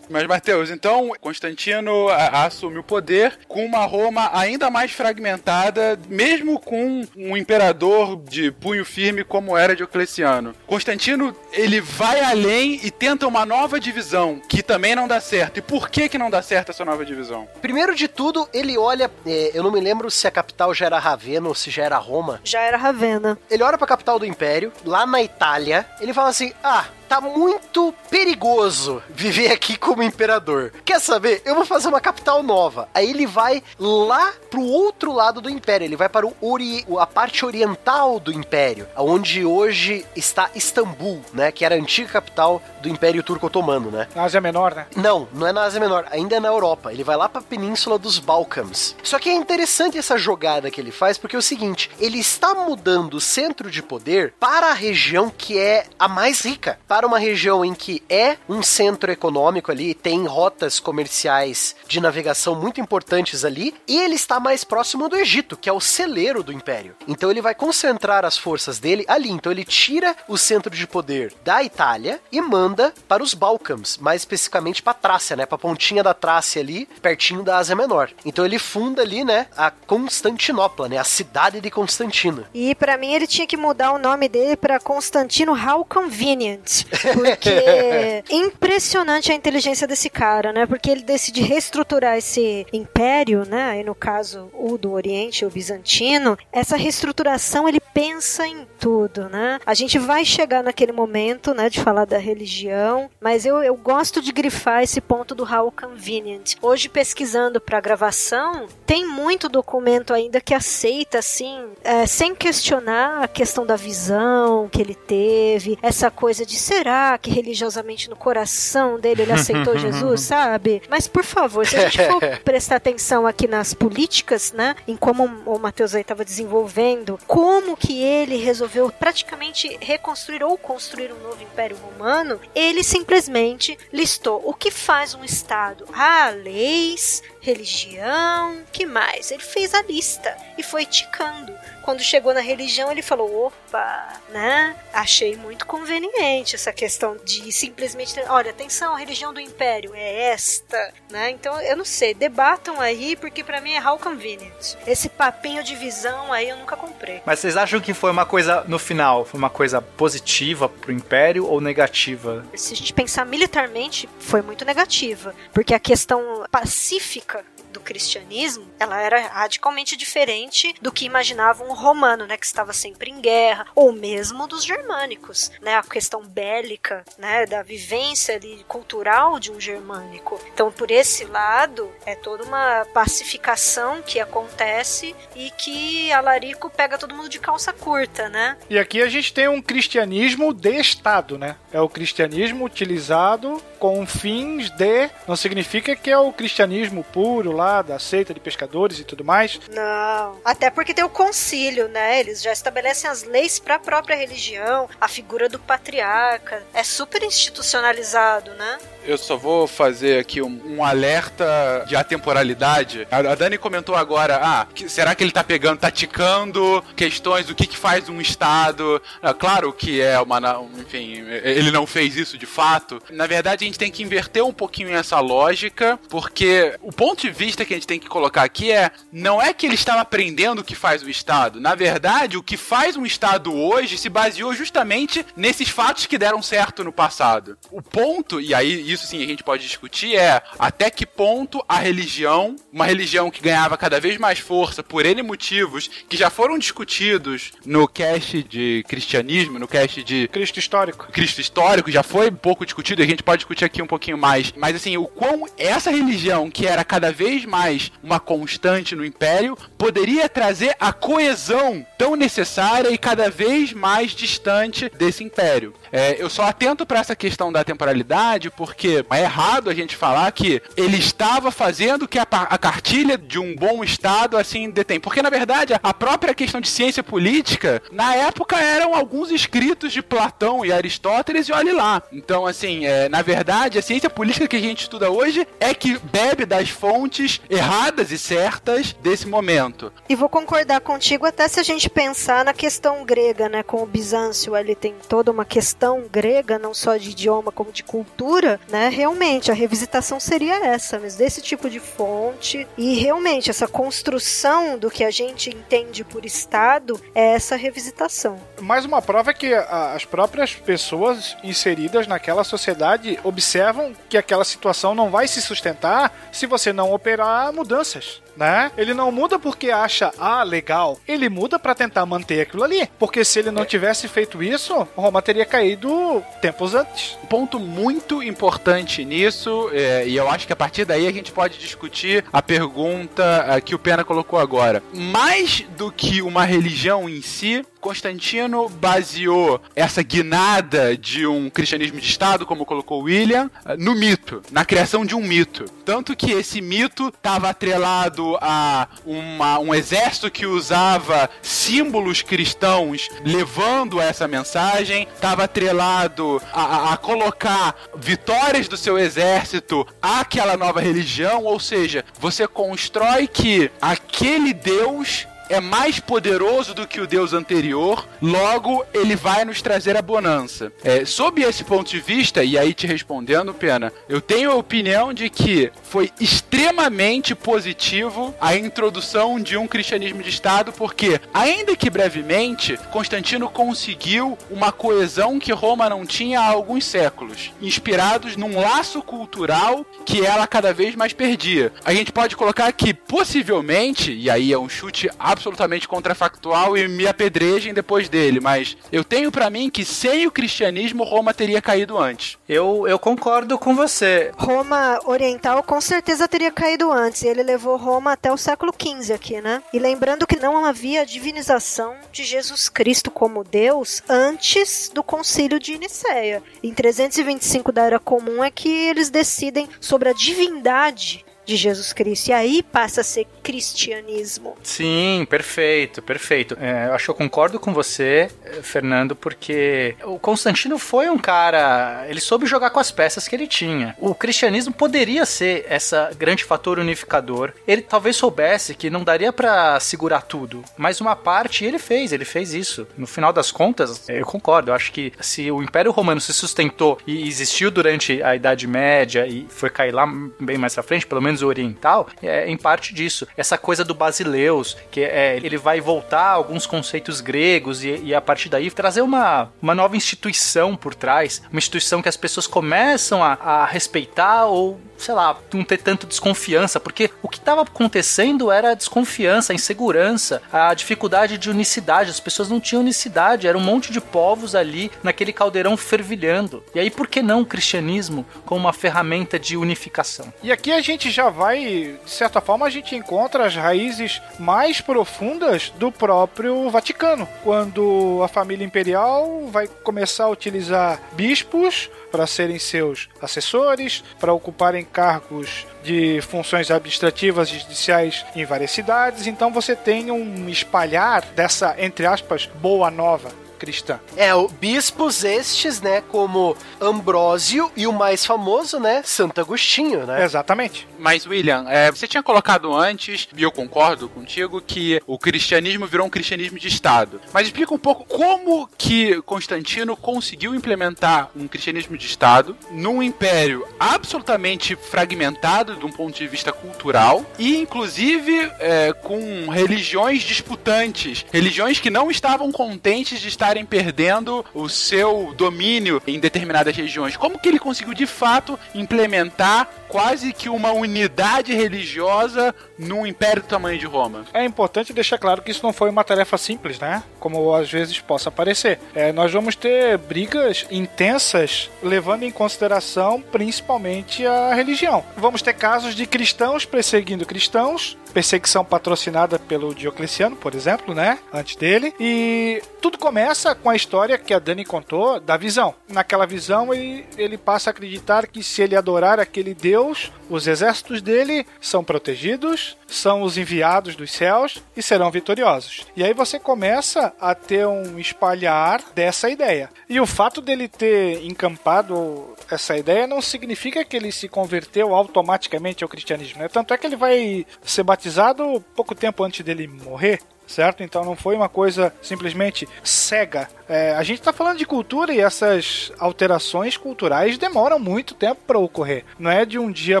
Mas, Mateus, então Constantino assume o poder com uma Roma ainda mais fragmentada, mesmo com um imperador de punho firme como era Diocleciano. Constantino, ele vai além e tenta uma nova divisão, que também não dá certo. E por que que não dá certo essa nova divisão? Primeiro de tudo, ele olha, é, eu não me lembro se a capital já era Ravenna ou se já era Roma. Já era Ravenna. Ele olha pra capital do Império, lá na Itália, ele fala assim: "Ah, tá muito perigoso viver aqui como imperador. Quer saber? Eu vou fazer uma capital nova. Aí ele vai lá pro outro lado do império, ele vai para o ori a parte oriental do império, onde hoje está Istambul, né, que era a antiga capital do Império Turco Otomano, né? Na Ásia Menor, né? Não, não é na Ásia Menor, ainda é na Europa. Ele vai lá para a península dos Balcãs. Só que é interessante essa jogada que ele faz, porque é o seguinte, ele está mudando o centro de poder para a região que é a mais rica, para uma região em que é um centro econômico ali, tem rotas comerciais de navegação muito importantes ali, e ele está mais próximo do Egito, que é o celeiro do império. Então ele vai concentrar as forças dele ali. Então ele tira o centro de poder da Itália e manda para os Balcãs, mais especificamente para Trácia, né, para a pontinha da Trácia ali, pertinho da Ásia Menor. Então ele funda ali, né, a Constantinopla, né, a cidade de Constantino. E para mim ele tinha que mudar o nome dele para Constantino How Convenient Porque impressionante a inteligência desse cara, né? Porque ele decide reestruturar esse império, né? Aí no caso, o do Oriente, o bizantino. Essa reestruturação, ele pensa em tudo, né? A gente vai chegar naquele momento, né, de falar da religião, mas eu, eu gosto de grifar esse ponto do How Convenient. Hoje, pesquisando para gravação, tem muito documento ainda que aceita, assim, é, sem questionar a questão da visão que ele teve, essa coisa de será que religiosamente no coração dele ele aceitou Jesus, sabe? Mas por favor, se a gente for prestar atenção aqui nas políticas, né, em como o Mateus aí estava desenvolvendo, como que ele resolveu praticamente reconstruir ou construir um novo Império Romano, ele simplesmente listou o que faz um Estado. Ah, leis, religião, que mais? Ele fez a lista e foi ticando. Quando chegou na religião, ele falou: opa, né? Achei muito conveniente essa questão de simplesmente olha, atenção, a religião do império é esta, né? Então, eu não sei, debatam aí, porque para mim é how convenient. Esse papinho de visão aí eu nunca comprei. Mas vocês acham que foi uma coisa, no final, foi uma coisa positiva pro império ou negativa? Se a gente pensar militarmente, foi muito negativa, porque a questão pacífica do cristianismo, ela era radicalmente diferente do que imaginava um romano, né, que estava sempre em guerra, ou mesmo dos germânicos, né, a questão bélica, né, da vivência ali, cultural de um germânico. Então, por esse lado, é toda uma pacificação que acontece e que Alarico pega todo mundo de calça curta, né? E aqui a gente tem um cristianismo de Estado, né? É o cristianismo utilizado com fins de. Não significa que é o cristianismo puro lá, da seita de pescadores e tudo mais. Não. Até porque tem o concílio, né? Eles já estabelecem as leis para a própria religião, a figura do patriarca. É super institucionalizado, né? Eu só vou fazer aqui um, um alerta de atemporalidade. A, a Dani comentou agora, ah, que, será que ele tá pegando, tá ticando questões do que que faz um Estado? Ah, claro que é uma, enfim, ele não fez isso de fato. Na verdade, a gente tem que inverter um pouquinho essa lógica, porque o ponto de vista que a gente tem que colocar aqui é, não é que ele estava aprendendo o que faz o Estado. Na verdade, o que faz um Estado hoje se baseou justamente nesses fatos que deram certo no passado. O ponto, e aí isso sim a gente pode discutir, é até que ponto a religião, uma religião que ganhava cada vez mais força por N motivos que já foram discutidos no cast de cristianismo, no cast de Cristo histórico. Cristo histórico, já foi um pouco discutido, e a gente pode discutir aqui um pouquinho mais. Mas assim, o quão essa religião, que era cada vez mais uma constante no império, poderia trazer a coesão tão necessária e cada vez mais distante desse império. É, eu só atento para essa questão da temporalidade porque é errado a gente falar que ele estava fazendo que a, a cartilha de um bom Estado assim detém. Porque na verdade a própria questão de ciência política na época eram alguns escritos de Platão e Aristóteles e olhe lá. Então assim, é, na verdade a ciência política que a gente estuda hoje é que bebe das fontes erradas e certas desse momento. E vou concordar contigo até se a gente pensar na questão grega, né, com o Bizâncio, ele tem toda uma questão grega, não só de idioma como de cultura, né? Realmente a revisitação seria essa, mas desse tipo de fonte e realmente essa construção do que a gente entende por estado é essa revisitação. Mais uma prova é que as próprias pessoas inseridas naquela sociedade observam que aquela situação não vai se sustentar se você não operar mudanças né? Ele não muda porque acha, ah, legal. Ele muda para tentar manter aquilo ali. Porque se ele não tivesse feito isso, Roma teria caído tempos antes. Um ponto muito importante nisso, é, e eu acho que a partir daí a gente pode discutir a pergunta uh, que o Pena colocou agora. Mais do que uma religião em si, Constantino baseou essa guinada de um cristianismo de Estado, como colocou William, no mito, na criação de um mito. Tanto que esse mito estava atrelado a uma, um exército que usava símbolos cristãos levando essa mensagem, estava atrelado a, a, a colocar vitórias do seu exército àquela nova religião, ou seja, você constrói que aquele Deus é mais poderoso do que o Deus anterior, logo ele vai nos trazer a bonança. É, sob esse ponto de vista, e aí te respondendo, Pena, eu tenho a opinião de que foi extremamente positivo a introdução de um cristianismo de Estado, porque, ainda que brevemente, Constantino conseguiu uma coesão que Roma não tinha há alguns séculos, inspirados num laço cultural que ela cada vez mais perdia. A gente pode colocar que, possivelmente, e aí é um chute absolutamente contrafactual e me apedrejem depois dele, mas eu tenho para mim que sem o cristianismo Roma teria caído antes. Eu, eu concordo com você. Roma Oriental com certeza teria caído antes. Ele levou Roma até o século XV aqui, né? E lembrando que não havia divinização de Jesus Cristo como Deus antes do concílio de Nicéia. Em 325 da Era Comum é que eles decidem sobre a divindade de Jesus Cristo. E aí passa a ser cristianismo. Sim, perfeito, perfeito. É, acho que eu concordo com você, eh, Fernando, porque o Constantino foi um cara. Ele soube jogar com as peças que ele tinha. O cristianismo poderia ser essa grande fator unificador. Ele talvez soubesse que não daria para segurar tudo, mas uma parte ele fez, ele fez isso. No final das contas, eu concordo. Eu acho que se o Império Romano se sustentou e existiu durante a Idade Média e foi cair lá bem mais pra frente, pelo menos oriental, é em parte disso. Essa coisa do Basileus, que é, ele vai voltar alguns conceitos gregos e, e a partir daí trazer uma, uma nova instituição por trás, uma instituição que as pessoas começam a, a respeitar ou sei lá, não ter tanto desconfiança, porque o que estava acontecendo era a desconfiança, a insegurança, a dificuldade de unicidade. As pessoas não tinham unicidade, era um monte de povos ali naquele caldeirão fervilhando. E aí, por que não o cristianismo como uma ferramenta de unificação? E aqui a gente já vai, de certa forma, a gente encontra as raízes mais profundas do próprio Vaticano, quando a família imperial vai começar a utilizar bispos para serem seus assessores, para ocuparem cargos de funções administrativas e judiciais em várias cidades. Então você tem um espalhar dessa, entre aspas, boa nova cristã. É, o bispos estes, né, como Ambrósio e o mais famoso, né, Santo Agostinho, né? Exatamente. Mas, William, é, você tinha colocado antes, e eu concordo contigo, que o cristianismo virou um cristianismo de Estado. Mas explica um pouco como que Constantino conseguiu implementar um cristianismo de Estado num império absolutamente fragmentado de um ponto de vista cultural e, inclusive, é, com religiões disputantes, religiões que não estavam contentes de estarem perdendo o seu domínio em determinadas regiões. Como que ele conseguiu, de fato, implementar quase que uma unidade religiosa num império do tamanho de Roma. É importante deixar claro que isso não foi uma tarefa simples, né? Como às vezes possa parecer. É, nós vamos ter brigas intensas levando em consideração principalmente a religião. Vamos ter casos de cristãos perseguindo cristãos, perseguição patrocinada pelo Diocleciano, por exemplo, né? Antes dele. E tudo começa com a história que a Dani contou da visão. Naquela visão, ele, ele passa a acreditar que se ele adorar aquele Deus, os exércitos dele são protegidos, são os enviados dos céus e serão vitoriosos. E aí você começa a ter um espalhar dessa ideia. E o fato dele ter encampado essa ideia não significa que ele se converteu automaticamente ao cristianismo. Né? Tanto é que ele vai ser batizado pouco tempo antes dele morrer certo? Então não foi uma coisa simplesmente cega. É, a gente está falando de cultura e essas alterações culturais demoram muito tempo para ocorrer. Não é de um dia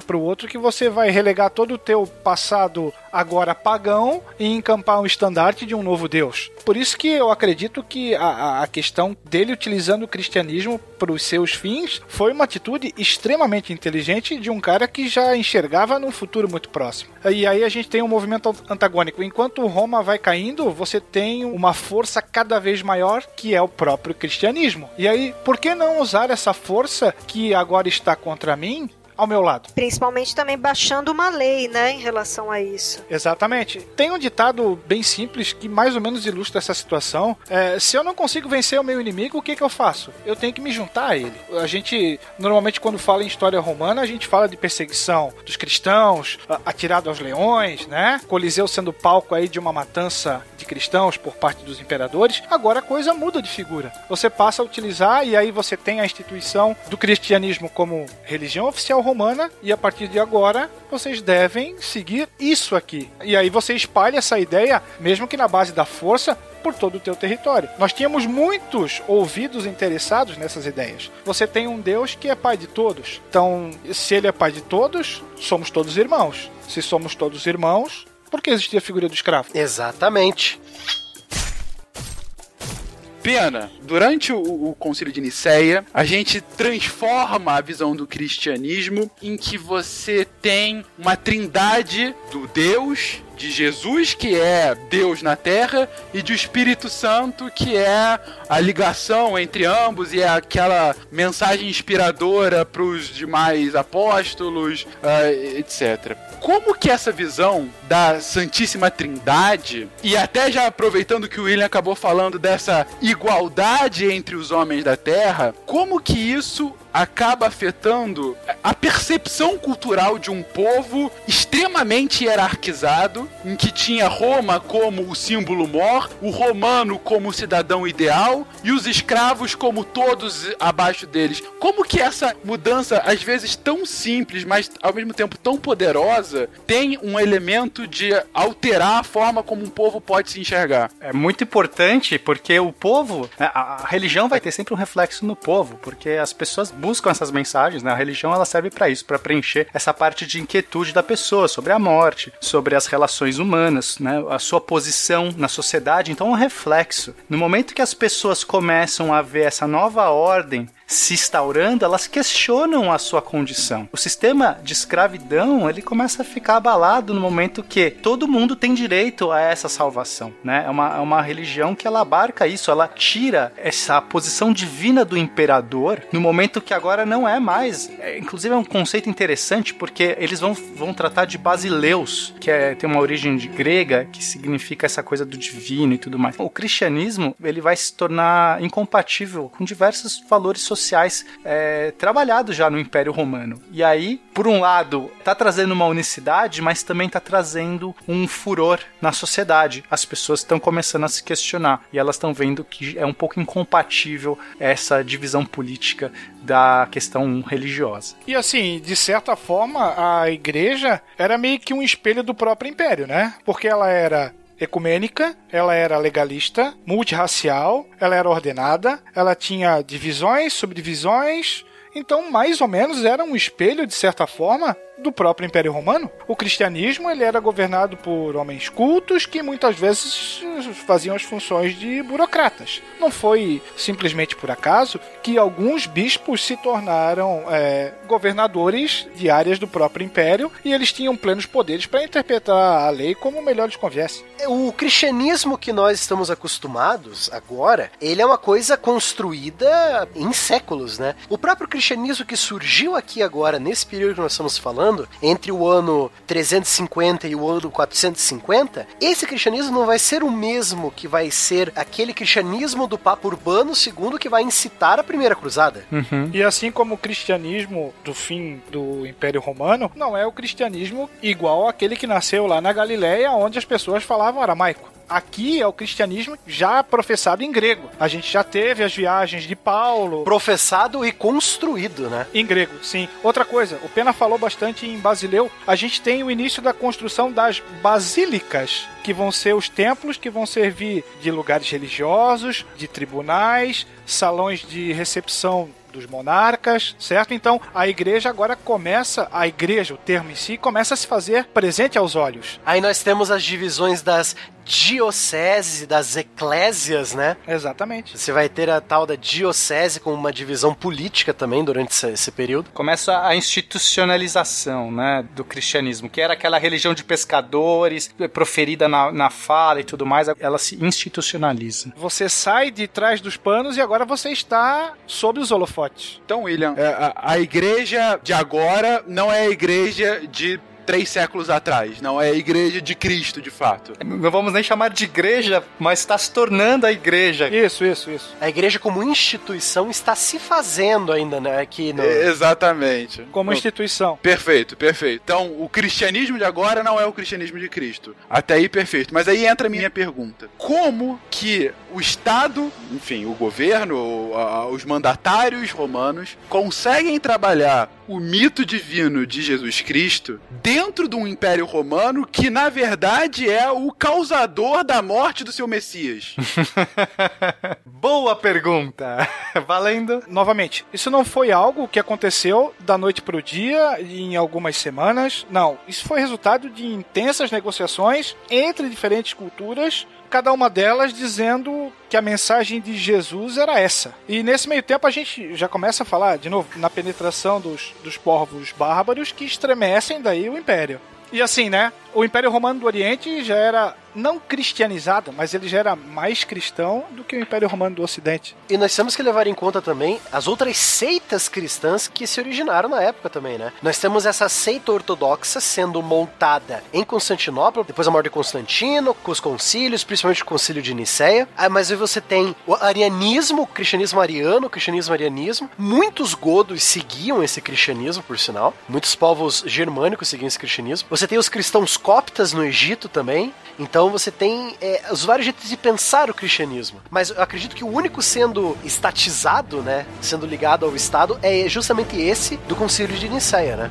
para o outro que você vai relegar todo o teu passado agora pagão e encampar um estandarte de um novo Deus. Por isso que eu acredito que a, a questão dele utilizando o cristianismo para os seus fins foi uma atitude extremamente inteligente de um cara que já enxergava num futuro muito próximo. E aí a gente tem um movimento antagônico. Enquanto Roma vai caindo, você tem uma força cada vez maior que é o próprio cristianismo. E aí, por que não usar essa força que agora está contra mim ao meu lado. Principalmente também baixando uma lei, né, em relação a isso. Exatamente. Tem um ditado bem simples que mais ou menos ilustra essa situação. É, se eu não consigo vencer o meu inimigo, o que, que eu faço? Eu tenho que me juntar a ele. A gente, normalmente, quando fala em história romana, a gente fala de perseguição dos cristãos, atirado aos leões, né? Coliseu sendo palco aí de uma matança de cristãos por parte dos imperadores. Agora a coisa muda de figura. Você passa a utilizar e aí você tem a instituição do cristianismo como religião oficial Romana e a partir de agora vocês devem seguir isso aqui. E aí você espalha essa ideia, mesmo que na base da força, por todo o teu território. Nós tínhamos muitos ouvidos interessados nessas ideias. Você tem um Deus que é pai de todos. Então, se ele é pai de todos, somos todos irmãos. Se somos todos irmãos, por que existia a figura do escravo? Exatamente. Pena, durante o, o Concílio de Nicéia, a gente transforma a visão do cristianismo em que você tem uma trindade do Deus, de Jesus, que é Deus na Terra, e de Espírito Santo, que é a ligação entre ambos e é aquela mensagem inspiradora para os demais apóstolos, uh, etc. Como que essa visão da Santíssima Trindade, e até já aproveitando que o William acabou falando dessa igualdade entre os homens da Terra, como que isso acaba afetando a percepção cultural de um povo extremamente hierarquizado, em que tinha Roma como o símbolo mor, o romano como o cidadão ideal e os escravos como todos abaixo deles. Como que essa mudança, às vezes tão simples, mas ao mesmo tempo tão poderosa, tem um elemento de alterar a forma como um povo pode se enxergar? É muito importante porque o povo, né, a, a religião vai ter sempre um reflexo no povo, porque as pessoas buscam essas mensagens, né? A religião ela serve para isso, para preencher essa parte de inquietude da pessoa sobre a morte, sobre as relações humanas, né? A sua posição na sociedade. Então, é um reflexo. No momento que as pessoas começam a ver essa nova ordem se instaurando, elas questionam a sua condição. O sistema de escravidão, ele começa a ficar abalado no momento que todo mundo tem direito a essa salvação, né? É uma, é uma religião que ela abarca isso, ela tira essa posição divina do imperador no momento que agora não é mais. É, inclusive é um conceito interessante porque eles vão, vão tratar de basileus, que é, tem uma origem de grega, que significa essa coisa do divino e tudo mais. O cristianismo, ele vai se tornar incompatível com diversos valores sociais sociais é, trabalhados já no Império Romano. E aí, por um lado, está trazendo uma unicidade, mas também está trazendo um furor na sociedade. As pessoas estão começando a se questionar e elas estão vendo que é um pouco incompatível essa divisão política da questão religiosa. E assim, de certa forma, a igreja era meio que um espelho do próprio império, né? Porque ela era ecumênica, ela era legalista, multirracial, ela era ordenada, ela tinha divisões, subdivisões, então mais ou menos era um espelho, de certa forma, do próprio Império Romano. O cristianismo ele era governado por homens cultos que muitas vezes faziam as funções de burocratas. Não foi simplesmente por acaso que alguns bispos se tornaram é, governadores de áreas do próprio império e eles tinham plenos poderes para interpretar a lei como melhor lhes conviesse. O cristianismo que nós estamos acostumados agora, ele é uma coisa construída em séculos, né? O próprio cristianismo que surgiu aqui agora, nesse período que nós estamos falando, falando, entre o ano 350 e o ano 450, esse cristianismo não vai ser o mesmo que vai ser aquele cristianismo do Papa Urbano II que vai incitar a primeira cruzada. Uhum. E assim como o cristianismo do fim do Império Romano, não é o cristianismo igual aquele que nasceu lá na Galileia, onde as pessoas falavam aramaico. Aqui é o cristianismo já professado em grego. A gente já teve as viagens de Paulo. Professado e construído, né? Em grego, sim. Outra coisa, o Pena falou bastante em Basileu. A gente tem o início da construção das basílicas, que vão ser os templos que vão servir de lugares religiosos, de tribunais, salões de recepção dos monarcas, certo? Então a igreja agora começa, a igreja, o termo em si, começa a se fazer presente aos olhos. Aí nós temos as divisões das dioceses e das eclésias, né? Exatamente. Você vai ter a tal da diocese com uma divisão política também durante esse, esse, período. Começa a institucionalização, né, do cristianismo, que era aquela religião de pescadores, proferida na, na fala e tudo mais, ela se institucionaliza. Você sai de trás dos panos e agora você está sob os holofotes. Então, William, é, a, a igreja de agora não é a igreja de três séculos atrás. Não é a igreja de Cristo, de fato. Não vamos nem chamar de igreja, mas está se tornando a igreja. Isso, isso, isso. A igreja como instituição está se fazendo ainda, né? Aqui no... Exatamente. Como instituição. Perfeito, perfeito. Então, o cristianismo de agora não é o cristianismo de Cristo. Até aí, perfeito. Mas aí entra a minha pergunta. Como que o Estado, enfim, o governo, os mandatários romanos, conseguem trabalhar o mito divino de Jesus Cristo dentro de um império romano que, na verdade, é o causador da morte do seu Messias? Boa pergunta. Valendo. Novamente, isso não foi algo que aconteceu da noite pro dia e em algumas semanas. Não, isso foi resultado de intensas negociações entre diferentes culturas, cada uma delas dizendo que a mensagem de Jesus era essa. E nesse meio tempo a gente já começa a falar, de novo, na penetração dos, dos povos bárbaros que estremecem daí o império. E assim, né? O Império Romano do Oriente já era não cristianizado, mas ele já era mais cristão do que o Império Romano do Ocidente. E nós temos que levar em conta também as outras seitas cristãs que se originaram na época também, né? Nós temos essa seita ortodoxa sendo montada em Constantinopla, depois da morte de Constantino, com os concílios, principalmente o concílio de Nicéia. Ah, mas aí você tem o arianismo, o cristianismo ariano, o cristianismo arianismo. Muitos godos seguiam esse cristianismo, por sinal. Muitos povos germânicos seguiam esse cristianismo. Você tem os cristãos coptas no Egito também. Então você tem é, os vários jeitos de pensar o cristianismo. Mas eu acredito que o único sendo estatizado, né, sendo ligado ao Estado, é justamente esse do Concílio de Nicéia, né?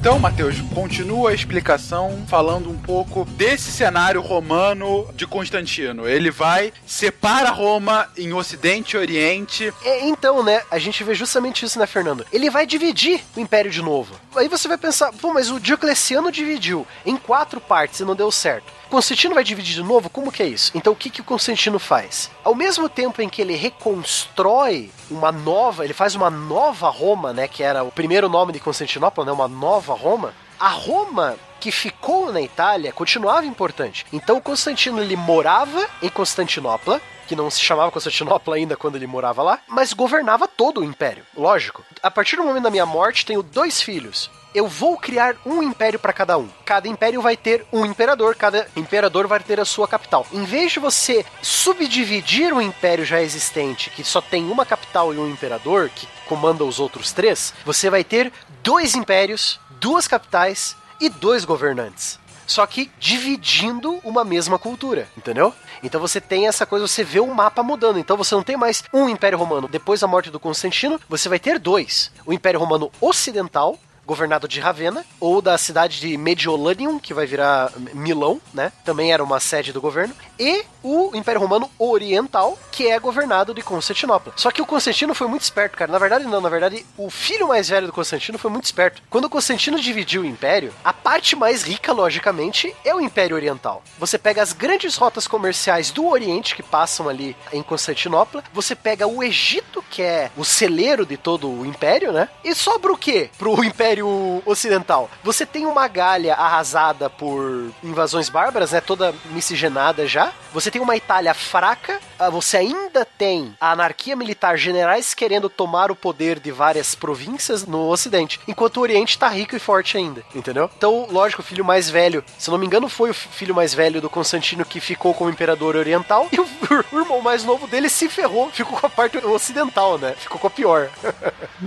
Então, Matheus, continua a explicação falando um pouco desse cenário romano de Constantino. Ele vai, separa Roma em Ocidente e Oriente. É, então, né, a gente vê justamente isso, né, Fernando? Ele vai dividir o Império de novo. Aí você vai pensar, pô, mas o Diocleciano dividiu em quatro partes e não deu certo. Constantino vai dividir de novo? Como que é isso? Então o que, que o Constantino faz? Ao mesmo tempo em que ele reconstrói uma nova, ele faz uma nova Roma, né, que era o primeiro nome de Constantinopla, né, uma nova Roma, a Roma que ficou na Itália continuava importante. Então o Constantino ele morava em Constantinopla, que não se chamava Constantinopla ainda quando ele morava lá, mas governava todo o império. Lógico. A partir do momento da minha morte, tenho dois filhos. Eu vou criar um império para cada um. Cada império vai ter um imperador, cada imperador vai ter a sua capital. Em vez de você subdividir um império já existente, que só tem uma capital e um imperador, que comanda os outros três, você vai ter dois impérios, duas capitais e dois governantes só que dividindo uma mesma cultura, entendeu? Então você tem essa coisa, você vê o mapa mudando. Então você não tem mais um Império Romano. Depois da morte do Constantino, você vai ter dois: o Império Romano Ocidental, governado de Ravenna, ou da cidade de Mediolanium, que vai virar Milão, né? Também era uma sede do governo, e o Império Romano Oriental, que é governado de Constantinopla. Só que o Constantino foi muito esperto, cara. Na verdade, não, na verdade, o filho mais velho do Constantino foi muito esperto. Quando o Constantino dividiu o império, a parte mais rica, logicamente, é o Império Oriental. Você pega as grandes rotas comerciais do Oriente que passam ali em Constantinopla, você pega o Egito, que é o celeiro de todo o império, né? E sobra o quê pro Império Ocidental? Você tem uma Gália arrasada por invasões bárbaras, né? Toda miscigenada já. Você tem uma Itália fraca, ah, você ainda tem a anarquia militar, generais querendo tomar o poder de várias províncias no Ocidente, enquanto o Oriente tá rico e forte ainda, entendeu? Então, lógico, o filho mais velho, se não me engano, foi o filho mais velho do Constantino que ficou como imperador oriental, e o, o irmão mais novo dele se ferrou, ficou com a parte ocidental, né? Ficou com a pior.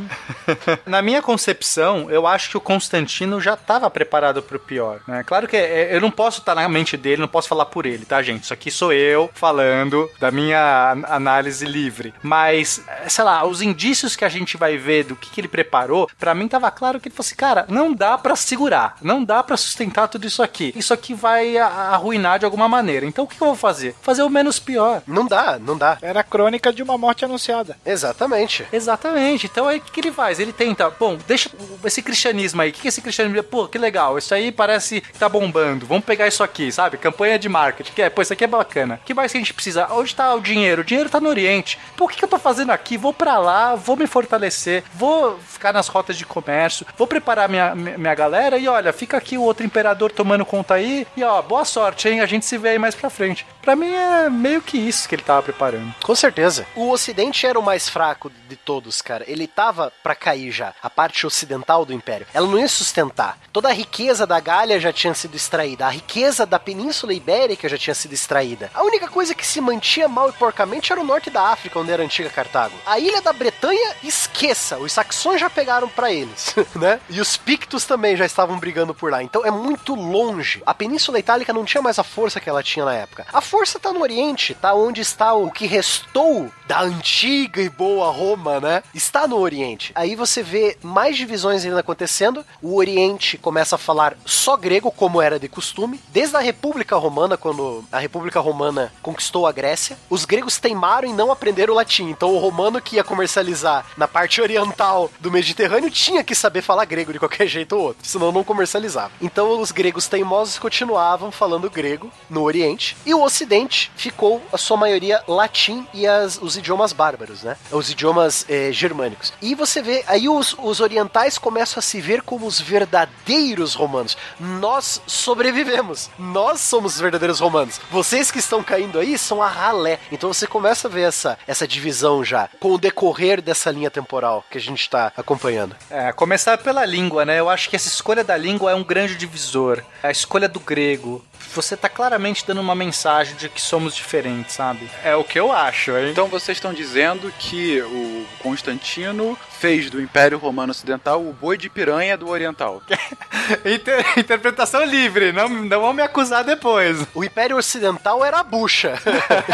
Na minha concepção, eu acho que o Constantino já estava preparado para o pior. Né? Claro que é, eu não posso estar na mente dele, não posso falar por ele, tá, gente? Isso aqui sou eu falando da minha análise livre. Mas, sei lá, os indícios que a gente vai ver do que, que ele preparou, para mim tava claro que ele fosse, cara, não dá para segurar, não dá para sustentar tudo isso aqui. Isso aqui vai arruinar de alguma maneira. Então o que, que eu vou fazer? Fazer o menos pior. Não dá, não dá. Era a crônica de uma morte anunciada. Exatamente. Exatamente. Então aí o que, que ele faz? Ele tenta, bom, deixa esse cristianismo aí. O que, é esse cristianismo? Pô, que legal. Isso aí parece que tá bombando. Vamos pegar isso aqui, sabe? Campanha de marketing. Que é, pô, isso aqui é bacana. O que mais que a gente precisa? Onde tá o dinheiro? O dinheiro tá no Oriente. O que, que eu tô fazendo aqui? Vou para lá, vou me fortalecer, vou ficar nas rotas de comércio, vou preparar minha, minha galera e olha, fica aqui o outro imperador tomando conta aí e ó, boa sorte, hein? A gente se vê aí mais pra frente. Pra mim é meio que isso que ele tava preparando. Com certeza. O Ocidente era o mais fraco de todos, cara. Ele tava para cair já. A parte ocidental do do império. Ela não ia sustentar. Toda a riqueza da Gália já tinha sido extraída, a riqueza da Península Ibérica já tinha sido extraída. A única coisa que se mantinha mal e porcamente era o norte da África, onde era a antiga Cartago. A ilha da Bretanha, esqueça, os saxões já pegaram para eles, né? E os pictos também já estavam brigando por lá. Então é muito longe. A Península Itálica não tinha mais a força que ela tinha na época. A força tá no Oriente, tá onde está o que restou da antiga e boa Roma, né? Está no Oriente. Aí você vê mais divisões ainda acontecendo. O Oriente começa a falar só grego, como era de costume. Desde a República Romana, quando a República Romana conquistou a Grécia, os gregos teimaram em não aprender o latim. Então o romano que ia comercializar na parte oriental do Mediterrâneo tinha que saber falar grego de qualquer jeito ou outro, senão não comercializava. Então os gregos teimosos continuavam falando grego no Oriente e o Ocidente ficou a sua maioria latim e as, os idiomas bárbaros, né? Os idiomas eh, germânicos. E você vê aí os, os orientais começam a se ver como os verdadeiros romanos. Nós sobrevivemos. Nós somos os verdadeiros romanos. Vocês que estão caindo aí são a ralé. Então você começa a ver essa, essa divisão já com o decorrer dessa linha temporal que a gente está acompanhando. É, começar pela língua, né? Eu acho que essa escolha da língua é um grande divisor. A escolha do grego. Você tá claramente dando uma mensagem de que somos diferentes, sabe? É o que eu acho, hein? Então vocês estão dizendo que o Constantino fez do Império Romano Ocidental o boi de piranha do Oriental. Inter- interpretação livre, não, não vão me acusar depois. O Império Ocidental era a bucha.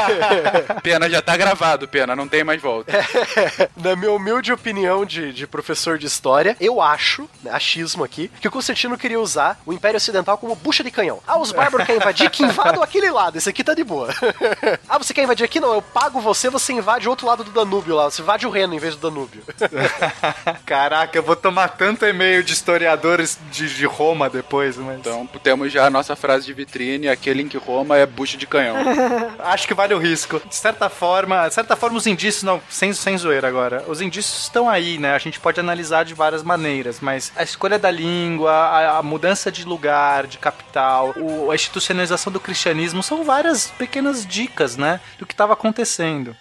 Pena, já tá gravado, Pena, não tem mais volta. Na minha humilde opinião de, de professor de história, eu acho, né, achismo aqui, que o Constantino queria usar o Império Ocidental como bucha de canhão. Ah, os bárbaros querem invadir, que invadam aquele lado, esse aqui tá de boa. ah, você quer invadir aqui? Não, eu pago você, você invade o outro lado do Danúbio lá, você invade o Reno em vez do Danúbio. Caraca, eu vou tomar tanto e-mail de historiadores de, de Roma depois, mas. Então temos já a nossa frase de vitrine, aquele em que Roma é bucha de canhão. Acho que vale o risco. De certa forma, de certa forma, os indícios, não, sem, sem zoeira agora, os indícios estão aí, né? A gente pode analisar de várias maneiras, mas a escolha da língua, a, a mudança de lugar, de capital, o- a institucionalização do cristianismo são várias pequenas dicas, né? Do que estava acontecendo.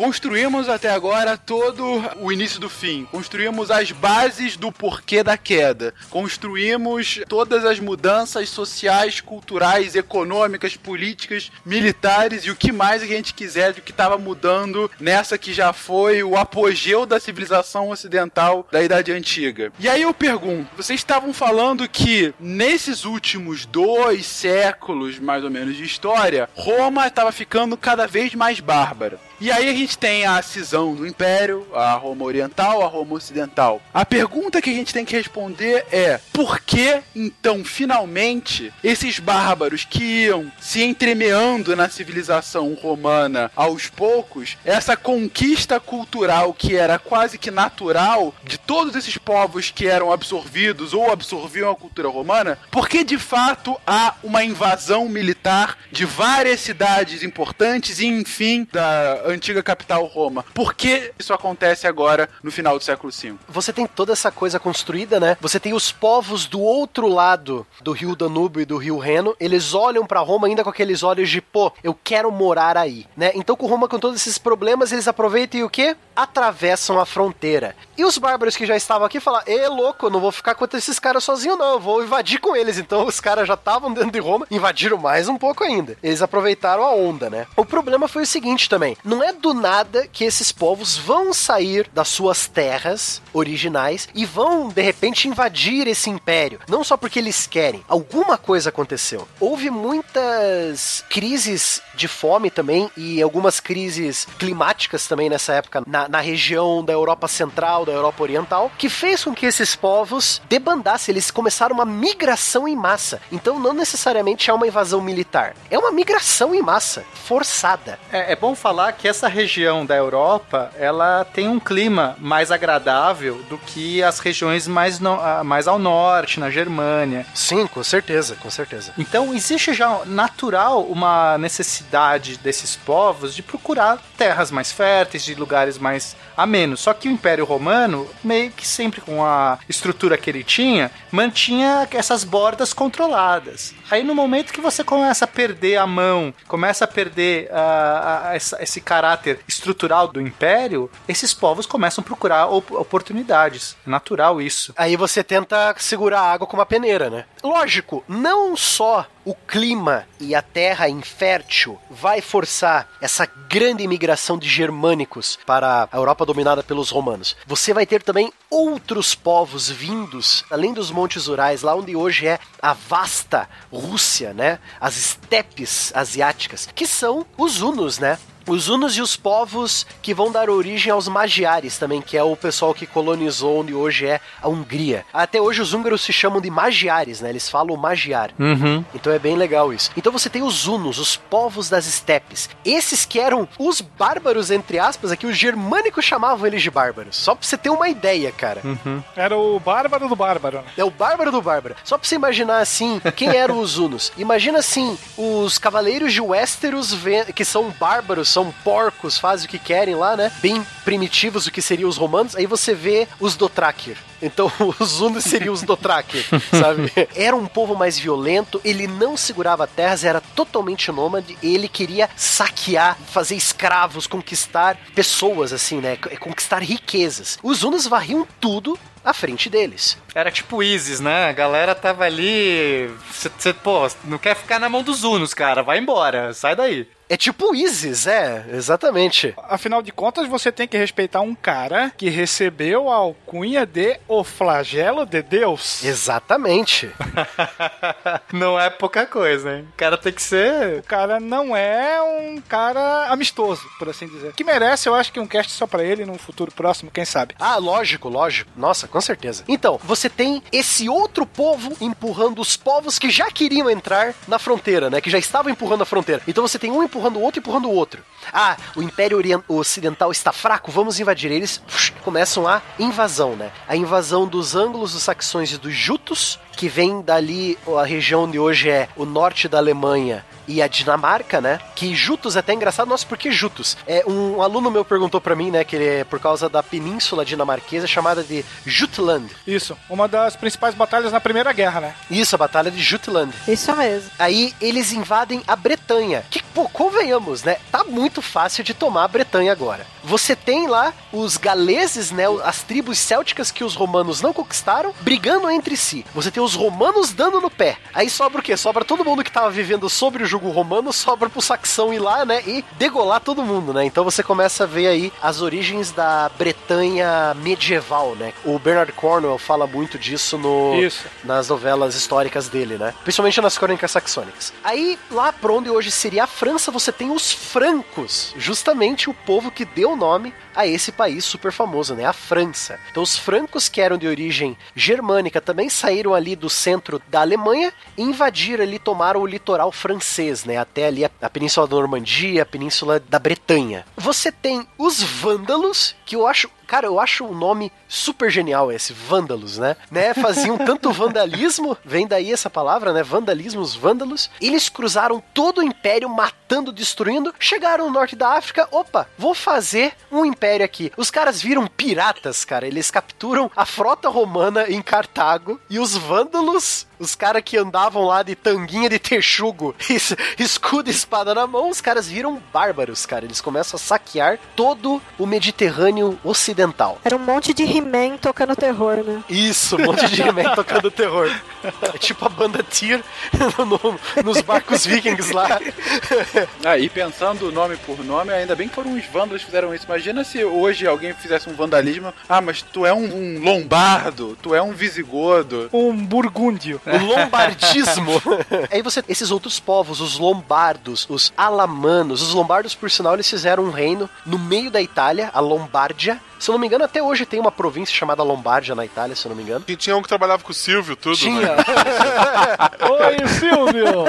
Construímos até agora todo o início do fim. Construímos as bases do porquê da queda. Construímos todas as mudanças sociais, culturais, econômicas, políticas, militares e o que mais a gente quiser do que estava mudando nessa que já foi o apogeu da civilização ocidental da Idade Antiga. E aí eu pergunto: vocês estavam falando que nesses últimos dois séculos, mais ou menos, de história, Roma estava ficando cada vez mais bárbara. E aí a gente tem a cisão do Império, a Roma Oriental, a Roma Ocidental. A pergunta que a gente tem que responder é: por que então finalmente esses bárbaros que iam se entremeando na civilização romana aos poucos, essa conquista cultural que era quase que natural de todos esses povos que eram absorvidos ou absorviam a cultura romana, por que de fato há uma invasão militar de várias cidades importantes e enfim da antiga capital Roma? Por que isso acontece agora no final do século V? Você tem toda essa coisa construída, né? Você tem os povos do outro lado do rio Danúbio e do rio Reno, eles olham pra Roma ainda com aqueles olhos de, pô, eu quero morar aí, né? Então com Roma com todos esses problemas, eles aproveitam e o quê? Atravessam a fronteira. E os bárbaros que já estavam aqui falam: "Ê, louco, eu não vou ficar contra esses caras sozinho não, eu vou invadir com eles". Então os caras já estavam dentro de Roma, invadiram mais um pouco ainda. Eles aproveitaram a onda, né? O problema foi o seguinte também, não é do nada que esses povos vão sair das suas terras originais e vão de repente invadir esse império, não só porque eles querem. Alguma coisa aconteceu. Houve muitas crises de fome também e algumas crises climáticas também nessa época na, na região da Europa Central, da Europa Oriental, que fez com que esses povos debandassem, eles começaram uma migração em massa. Então não necessariamente é uma invasão militar, é uma migração em massa, forçada. É, é bom falar que essa região da Europa, ela tem um clima mais agradável do que as regiões mais, no- mais ao norte, na Germânia. Sim, com certeza, com certeza. Então existe já natural uma necessidade desses povos de procurar terras mais férteis, de lugares mais mas a menos. Só que o Império Romano, meio que sempre com a estrutura que ele tinha, mantinha essas bordas controladas. Aí no momento que você começa a perder a mão, começa a perder ah, ah, essa- esse caráter estrutural do Império, esses povos começam a procurar op- oportunidades. É natural isso. Aí você tenta segurar a água com uma peneira, né? Lógico, não só o clima e a terra infértil vai forçar essa grande imigração de germânicos para a Europa dominada pelos romanos. Você vai ter também outros povos vindos, além dos montes Urais, lá onde hoje é a vasta Rússia, né? As estepes asiáticas, que são os hunos, né? Os hunos e os povos que vão dar origem aos magiares também, que é o pessoal que colonizou onde hoje é a Hungria. Até hoje os húngaros se chamam de magiares, né? Eles falam magiar. Uhum. Então é bem legal isso. Então você tem os hunos, os povos das estepes. Esses que eram os bárbaros, entre aspas, aqui os germânicos chamavam eles de bárbaros. Só pra você ter uma ideia, cara. Era o bárbaro do bárbaro. né? É o bárbaro do bárbaro. Só pra você imaginar assim, quem eram os hunos? Imagina assim, os cavaleiros de Westeros, que são bárbaros, são porcos, fazem o que querem lá, né? Bem primitivos, o que seriam os romanos. Aí você vê os Dothraki. Então, os hunos seriam os Dothraki, sabe? Era um povo mais violento, ele não segurava terras, era totalmente nômade, ele queria saquear, fazer escravos, conquistar pessoas, assim, né? Conquistar riquezas. Os hunos varriam tudo à frente deles. Era tipo ISIS, né? A galera tava ali. Você, pô, não quer ficar na mão dos Unos, cara. Vai embora, sai daí. É tipo ISIS, é, exatamente. Afinal de contas, você tem que respeitar um cara que recebeu a alcunha de o flagelo de Deus. Exatamente. Não é pouca coisa, hein? O cara tem que ser. O cara não é um cara amistoso, por assim dizer. Que merece, eu acho que um cast só pra ele num futuro próximo, quem sabe. Ah, lógico, lógico. Nossa, com certeza. Então, você tem esse outro povo empurrando os povos que já queriam entrar na fronteira, né? Que já estavam empurrando a fronteira. Então você tem um empurrando o outro, empurrando o outro. Ah, o Império Ocidental está fraco, vamos invadir. Eles começam a invasão, né? A invasão dos ângulos, dos saxões e dos jutos, que vem dali a região de hoje é o norte da Alemanha e a Dinamarca, né? Que Jutos é até engraçado, nossa, por que Jutos? É, um aluno meu perguntou pra mim, né, que ele é por causa da península dinamarquesa chamada de Jutland. Isso, uma das principais batalhas na Primeira Guerra, né? Isso, a batalha de Jutland. Isso mesmo. Aí eles invadem a Bretanha. Que, pô, convenhamos, né? Tá muito fácil de tomar a Bretanha agora. Você tem lá os galeses, né? As tribos célticas que os romanos não conquistaram, brigando entre si. Você tem os romanos dando no pé. Aí sobra o quê? Sobra todo mundo que tava vivendo sobre o jugo romano, sobra pro saxão ir lá, né? E degolar todo mundo, né? Então você começa a ver aí as origens da Bretanha medieval, né? O Bernard Cornwell fala muito disso no, Isso. nas novelas históricas dele, né? Principalmente nas crônicas saxônicas. Aí, lá por onde hoje seria a França, você tem os francos, justamente o povo que deu nome a esse país super famoso, né? A França. Então, os francos que eram de origem germânica também saíram ali do centro da Alemanha e invadiram ali, tomaram o litoral francês, né? Até ali a, a Península da Normandia, a Península da Bretanha. Você tem os vândalos, que eu acho Cara, eu acho o nome super genial esse, vândalos, né? né? Faziam tanto vandalismo, vem daí essa palavra, né? Vandalismo, os vândalos. Eles cruzaram todo o império, matando, destruindo. Chegaram no norte da África, opa, vou fazer um império aqui. Os caras viram piratas, cara. Eles capturam a frota romana em Cartago e os vândalos, os caras que andavam lá de tanguinha de texugo, es- escudo e espada na mão, os caras viram bárbaros, cara. Eles começam a saquear todo o Mediterrâneo ocidental. Era um monte de He-Man tocando terror, né? Isso, um monte de He-Man tocando terror. É tipo a banda Tyr no- nos barcos vikings lá. Ah, e pensando nome por nome, ainda bem que foram os vândalos que fizeram isso. Imagina se hoje alguém fizesse um vandalismo. Ah, mas tu é um, um lombardo, tu é um visigodo. Um burgúndio. O lombardismo. Aí você, esses outros povos, os lombardos, os alamanos, os lombardos, por sinal, eles fizeram um reino no meio da Itália, a Lombardia. Se eu não me engano, até hoje tem uma província chamada Lombardia na Itália, se eu não me engano. E tinha um que trabalhava com o Silvio, tudo. né? Tinha. Oi, Silvio!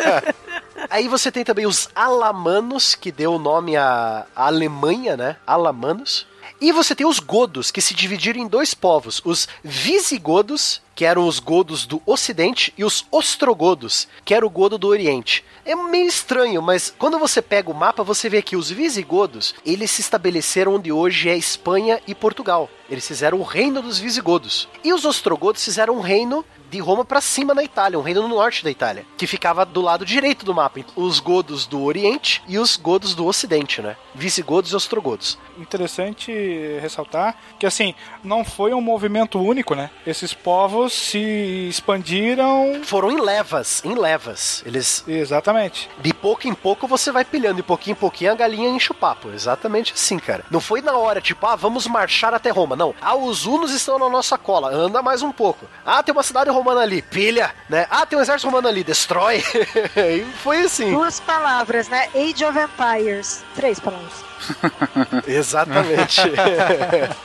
Aí você tem também os alamanos, que deu o nome à à Alemanha, né? Alamanos. E você tem os godos, que se dividiram em dois povos: os visigodos, que eram os godos do Ocidente, e os ostrogodos, que era o godo do Oriente. É meio estranho, mas quando você pega o mapa, você vê que os visigodos, eles se estabeleceram onde hoje é Espanha e Portugal. Eles fizeram o reino dos visigodos. E os ostrogodos fizeram um reino de Roma para cima na Itália, um reino no norte da Itália, que ficava do lado direito do mapa. Os godos do Oriente e os godos do Ocidente, né? Visigodos e ostrogodos. Interessante ressaltar que assim, não foi um movimento único, né? Esses povos se expandiram. Foram em levas, em levas. Eles. Exatamente. De pouco em pouco você vai pilhando, de pouquinho em pouquinho a galinha enche o papo. Exatamente assim, cara. Não foi na hora, tipo, ah, vamos marchar até Roma. Não. Ah, os hunos estão na nossa cola, anda mais um pouco. Ah, tem uma cidade romana ali, pilha, né? Ah, tem um exército romano ali, destrói. e foi assim. Duas palavras, né? Age of Empires. Três palavras. Exatamente.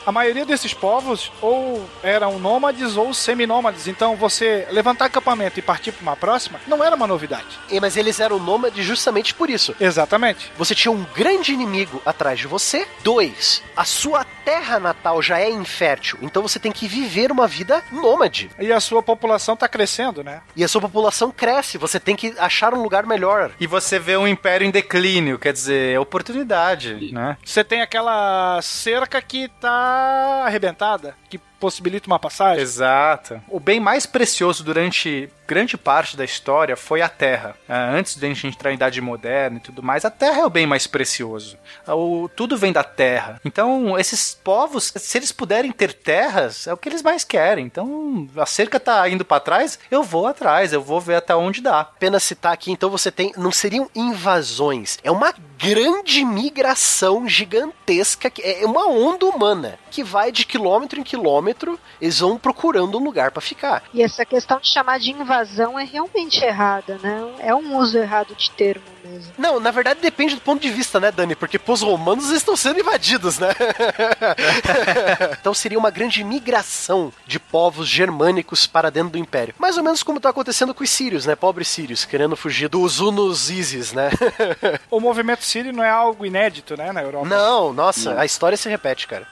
A maioria desses povos ou eram nômades ou seminômades. Então você levantar acampamento e partir para uma próxima não era uma novidade. E, mas eles eram nômades justamente por isso. Exatamente. Você tinha um grande inimigo atrás de você. Dois, a sua terra natal já é infértil. Então você tem que viver uma vida nômade. E a sua população está crescendo, né? E a sua população cresce. Você tem que achar um lugar melhor. E você vê um império em declínio, quer dizer, é oportunidade, né? Você tem aquela cerca que tá arrebentada, que possibilita uma passagem. Exato. O bem mais precioso durante grande parte da história foi a terra. Ah, antes de a gente entrar em idade moderna e tudo mais, a terra é o bem mais precioso. Ah, o, tudo vem da terra. Então, esses povos, se eles puderem ter terras, é o que eles mais querem. Então, a cerca tá indo para trás, eu vou atrás, eu vou ver até onde dá. Apenas citar aqui, então você tem. Não seriam invasões, é uma grande migração gigantesca, que é uma onda humana que vai de quilômetro em quilômetro, eles vão procurando um lugar para ficar. E essa questão de chamar de invasão é realmente errada, né? É um uso errado de termo mesmo. Não, na verdade depende do ponto de vista, né, Dani? Porque pros romanos eles estão sendo invadidos, né? então seria uma grande migração de povos germânicos para dentro do império. Mais ou menos como tá acontecendo com os sírios, né? Pobres sírios, querendo fugir dos Hunos Isis, né? o movimento sírio não é algo inédito, né, na Europa? Não, nossa, não. a história se repete, cara.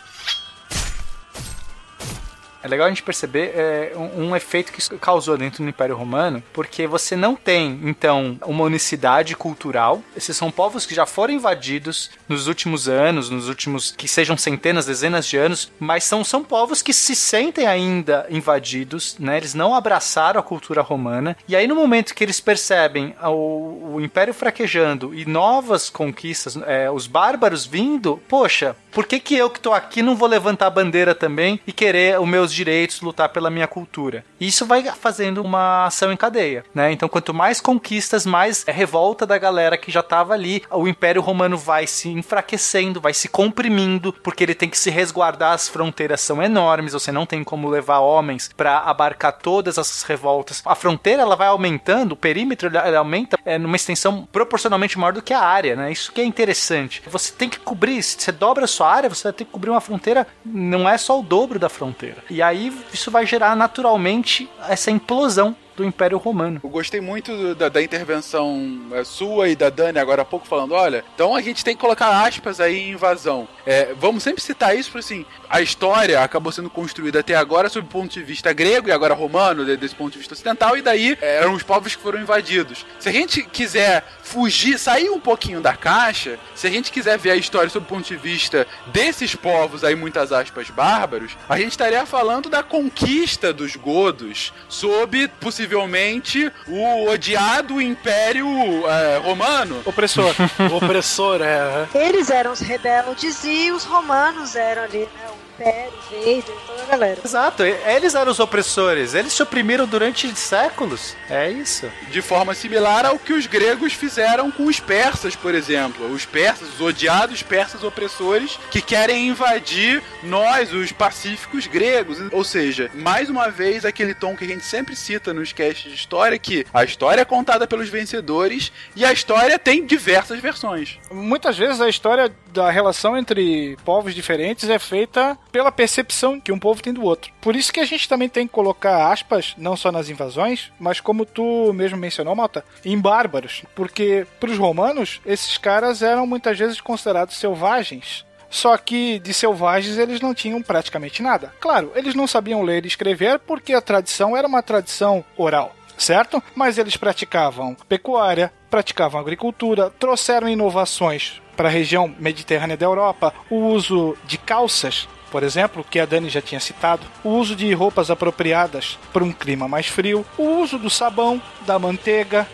É legal a gente perceber é, um, um, efeito que isso causou dentro do Império Romano, porque você não tem, então, uma unicidade cultural. Esses são povos que já foram invadidos nos últimos anos, nos últimos, que sejam centenas, dezenas de anos, mas são, são povos que se sentem ainda invadidos, né? Eles não abraçaram a cultura romana. E aí, no momento que eles percebem o, o Império fraquejando e novas conquistas, é, os bárbaros vindo, poxa, por que, que eu que tô aqui não vou levantar a bandeira também e querer os meus direitos, lutar pela minha cultura? Isso vai fazendo uma ação em cadeia, né? Então, quanto mais conquistas, mais é revolta da galera que já tava ali, o Império Romano vai se enfraquecendo, vai se comprimindo, porque ele tem que se resguardar, as fronteiras são enormes, você não tem como levar homens para abarcar todas essas revoltas. A fronteira ela vai aumentando, o perímetro ele aumenta é, numa extensão proporcionalmente maior do que a área, né? Isso que é interessante. Você tem que cobrir, você dobra a sua área, você vai ter que cobrir uma fronteira, não é só o dobro da fronteira. E aí isso vai gerar naturalmente essa implosão do Império Romano. Eu gostei muito da, da, intervenção é, sua e da Dani agora há pouco falando, olha, então a gente tem que colocar aspas aí em invasão. É, vamos sempre citar isso, porque assim, a história acabou sendo construída até agora sob o ponto de vista grego e agora romano, desse ponto de vista ocidental, e daí é, eram os povos que foram invadidos. Se a gente quiser fugir, sair um pouquinho da caixa, se a gente quiser ver a história sob o ponto de vista desses povos aí, muitas aspas, bárbaros, a gente estaria falando da conquista dos godos sob possível possivelmente o odiado Império é, Romano. Opressor. Opressor, é. Eles eram os rebeldes e os romanos eram ali, né? Império, Vader, toda a galera. Exato, eles eram os opressores, eles se oprimiram durante séculos. É isso. De forma similar ao que os gregos fizeram com os persas, por exemplo. Os persas, os odiados persas opressores que querem invadir nós, os pacíficos gregos. Ou seja, mais uma vez aquele tom que a gente sempre cita nos casts de história que a história é contada pelos vencedores e a história tem diversas versões. Muitas vezes a história da relação entre povos diferentes é feita pela percepção que um povo tem do outro. Por isso que a gente também tem que colocar aspas, não só nas invasões, mas como tu mesmo mencionou, Malta, em bárbaros. Porque para os romanos, esses caras eram muitas vezes considerados selvagens Só que de selvagens eles não tinham praticamente nada. Claro, eles não sabiam ler e escrever porque a tradição era uma tradição oral certo? Mas eles praticavam pecuária, praticavam agricultura, trouxeram inovações para a região mediterrânea da Europa, o uso de calças por exemplo, que a Dani já tinha citado, o uso de roupas apropriadas para um clima mais frio, o uso do sabão, da manteiga,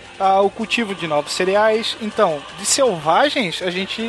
o cultivo de novos cereais. Então, de selvagens, a gente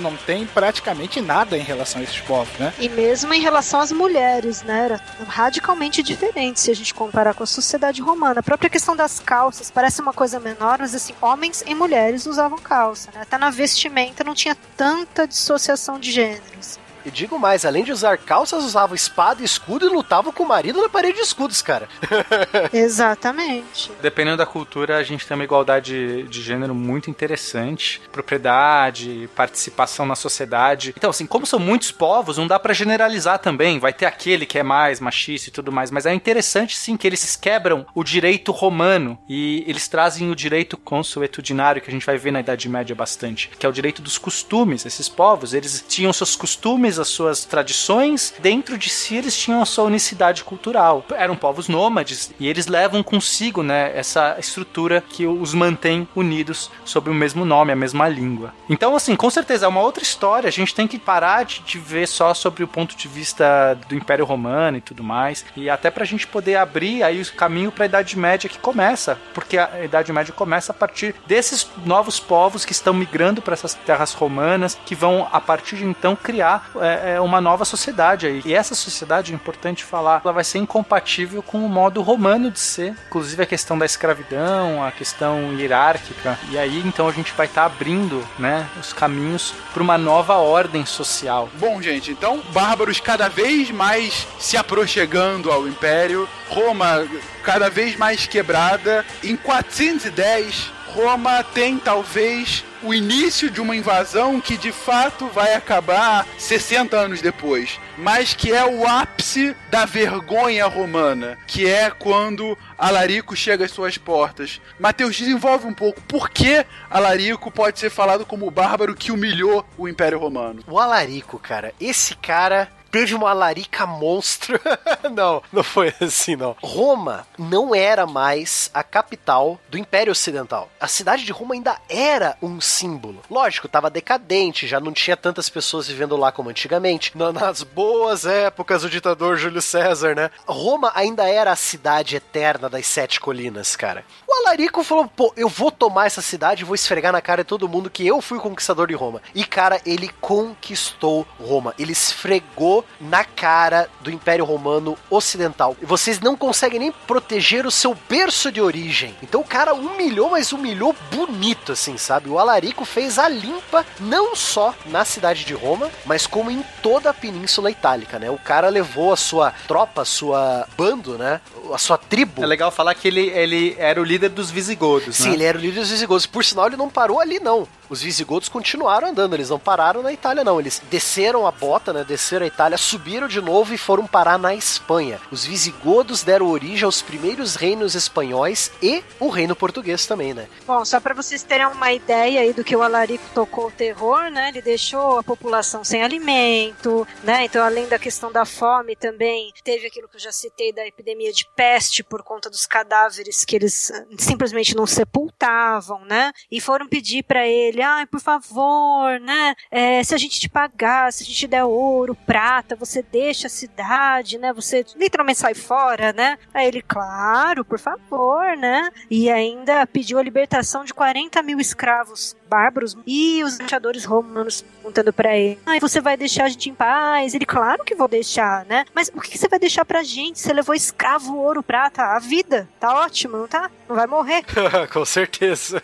não tem praticamente nada em relação a esses povos, né? E mesmo em relação às mulheres, né? Era radicalmente diferente se a gente comparar com a sociedade romana. A própria questão das calças parece uma coisa menor, mas assim, homens e mulheres usavam calça, né? Até na vestimenta não tinha tanta dissociação de gêneros. E digo mais, além de usar calças, usava espada e escudo e lutava com o marido na parede de escudos, cara. Exatamente. Dependendo da cultura, a gente tem uma igualdade de gênero muito interessante. Propriedade, participação na sociedade. Então, assim, como são muitos povos, não dá para generalizar também. Vai ter aquele que é mais machista e tudo mais. Mas é interessante, sim, que eles quebram o direito romano e eles trazem o direito consuetudinário, que a gente vai ver na Idade Média bastante, que é o direito dos costumes. Esses povos, eles tinham seus costumes as suas tradições, dentro de si eles tinham a sua unicidade cultural. Eram povos nômades e eles levam consigo, né, essa estrutura que os mantém unidos sob o mesmo nome, a mesma língua. Então, assim, com certeza é uma outra história. A gente tem que parar de, de ver só sobre o ponto de vista do Império Romano e tudo mais, e até para a gente poder abrir aí o caminho para a Idade Média que começa, porque a Idade Média começa a partir desses novos povos que estão migrando para essas terras romanas, que vão a partir de então criar é, é, uma nova sociedade aí. E essa sociedade, é importante falar, ela vai ser incompatível com o modo romano de ser, inclusive a questão da escravidão, a questão hierárquica. E aí então a gente vai estar tá abrindo, né, os caminhos para uma nova ordem social. Bom, gente, então bárbaros cada vez mais se aproximando ao império, Roma cada vez mais quebrada. Em 410 Roma tem talvez o início de uma invasão que de fato vai acabar 60 anos depois, mas que é o ápice da vergonha romana, que é quando Alarico chega às suas portas. Mateus, desenvolve um pouco por que Alarico pode ser falado como o bárbaro que humilhou o Império Romano. O Alarico, cara, esse cara teve uma larica monstro. não, não foi assim, não. Roma não era mais a capital do Império Ocidental. A cidade de Roma ainda era um símbolo. Lógico, estava decadente, já não tinha tantas pessoas vivendo lá como antigamente. Nas boas épocas do ditador Júlio César, né? Roma ainda era a cidade eterna das sete colinas, cara. O Alarico falou: pô, eu vou tomar essa cidade e vou esfregar na cara de todo mundo que eu fui conquistador de Roma. E, cara, ele conquistou Roma. Ele esfregou na cara do Império Romano Ocidental. E vocês não conseguem nem proteger o seu berço de origem. Então o cara humilhou, mas humilhou bonito, assim, sabe? O Alarico fez a limpa não só na cidade de Roma, mas como em toda a Península Itálica, né? O cara levou a sua tropa, a sua bando, né? A sua tribo. É legal falar que ele, ele era o líder dos visigodos, Sim, né? ele era o líder dos visigodos. Por sinal, ele não parou ali, não. Os visigodos continuaram andando, eles não pararam na Itália, não. Eles desceram a bota, né? Desceram a Itália, subiram de novo e foram parar na Espanha. Os visigodos deram origem aos primeiros reinos espanhóis e o reino português também, né? Bom, só para vocês terem uma ideia aí do que o Alarico tocou o terror, né? Ele deixou a população sem alimento, né? Então, além da questão da fome, também teve aquilo que eu já citei da epidemia de peste por conta dos cadáveres que eles ah, simplesmente não sepultavam, né? E foram pedir para ele, ai, por favor, né? É, se a gente te pagar, se a gente te der ouro, prata, você deixa a cidade, né? Você literalmente sai fora, né? Aí ele, claro, por favor, né? E ainda pediu a libertação de 40 mil escravos bárbaros e os embaixadores romanos perguntando para ele: ai, você vai deixar a gente em paz? Ele, claro que vou deixar, né? Mas o que você vai deixar pra gente? Você levou escravo, ouro, prata, a vida. Tá ótimo, não tá? Não vai morrer. Com certeza.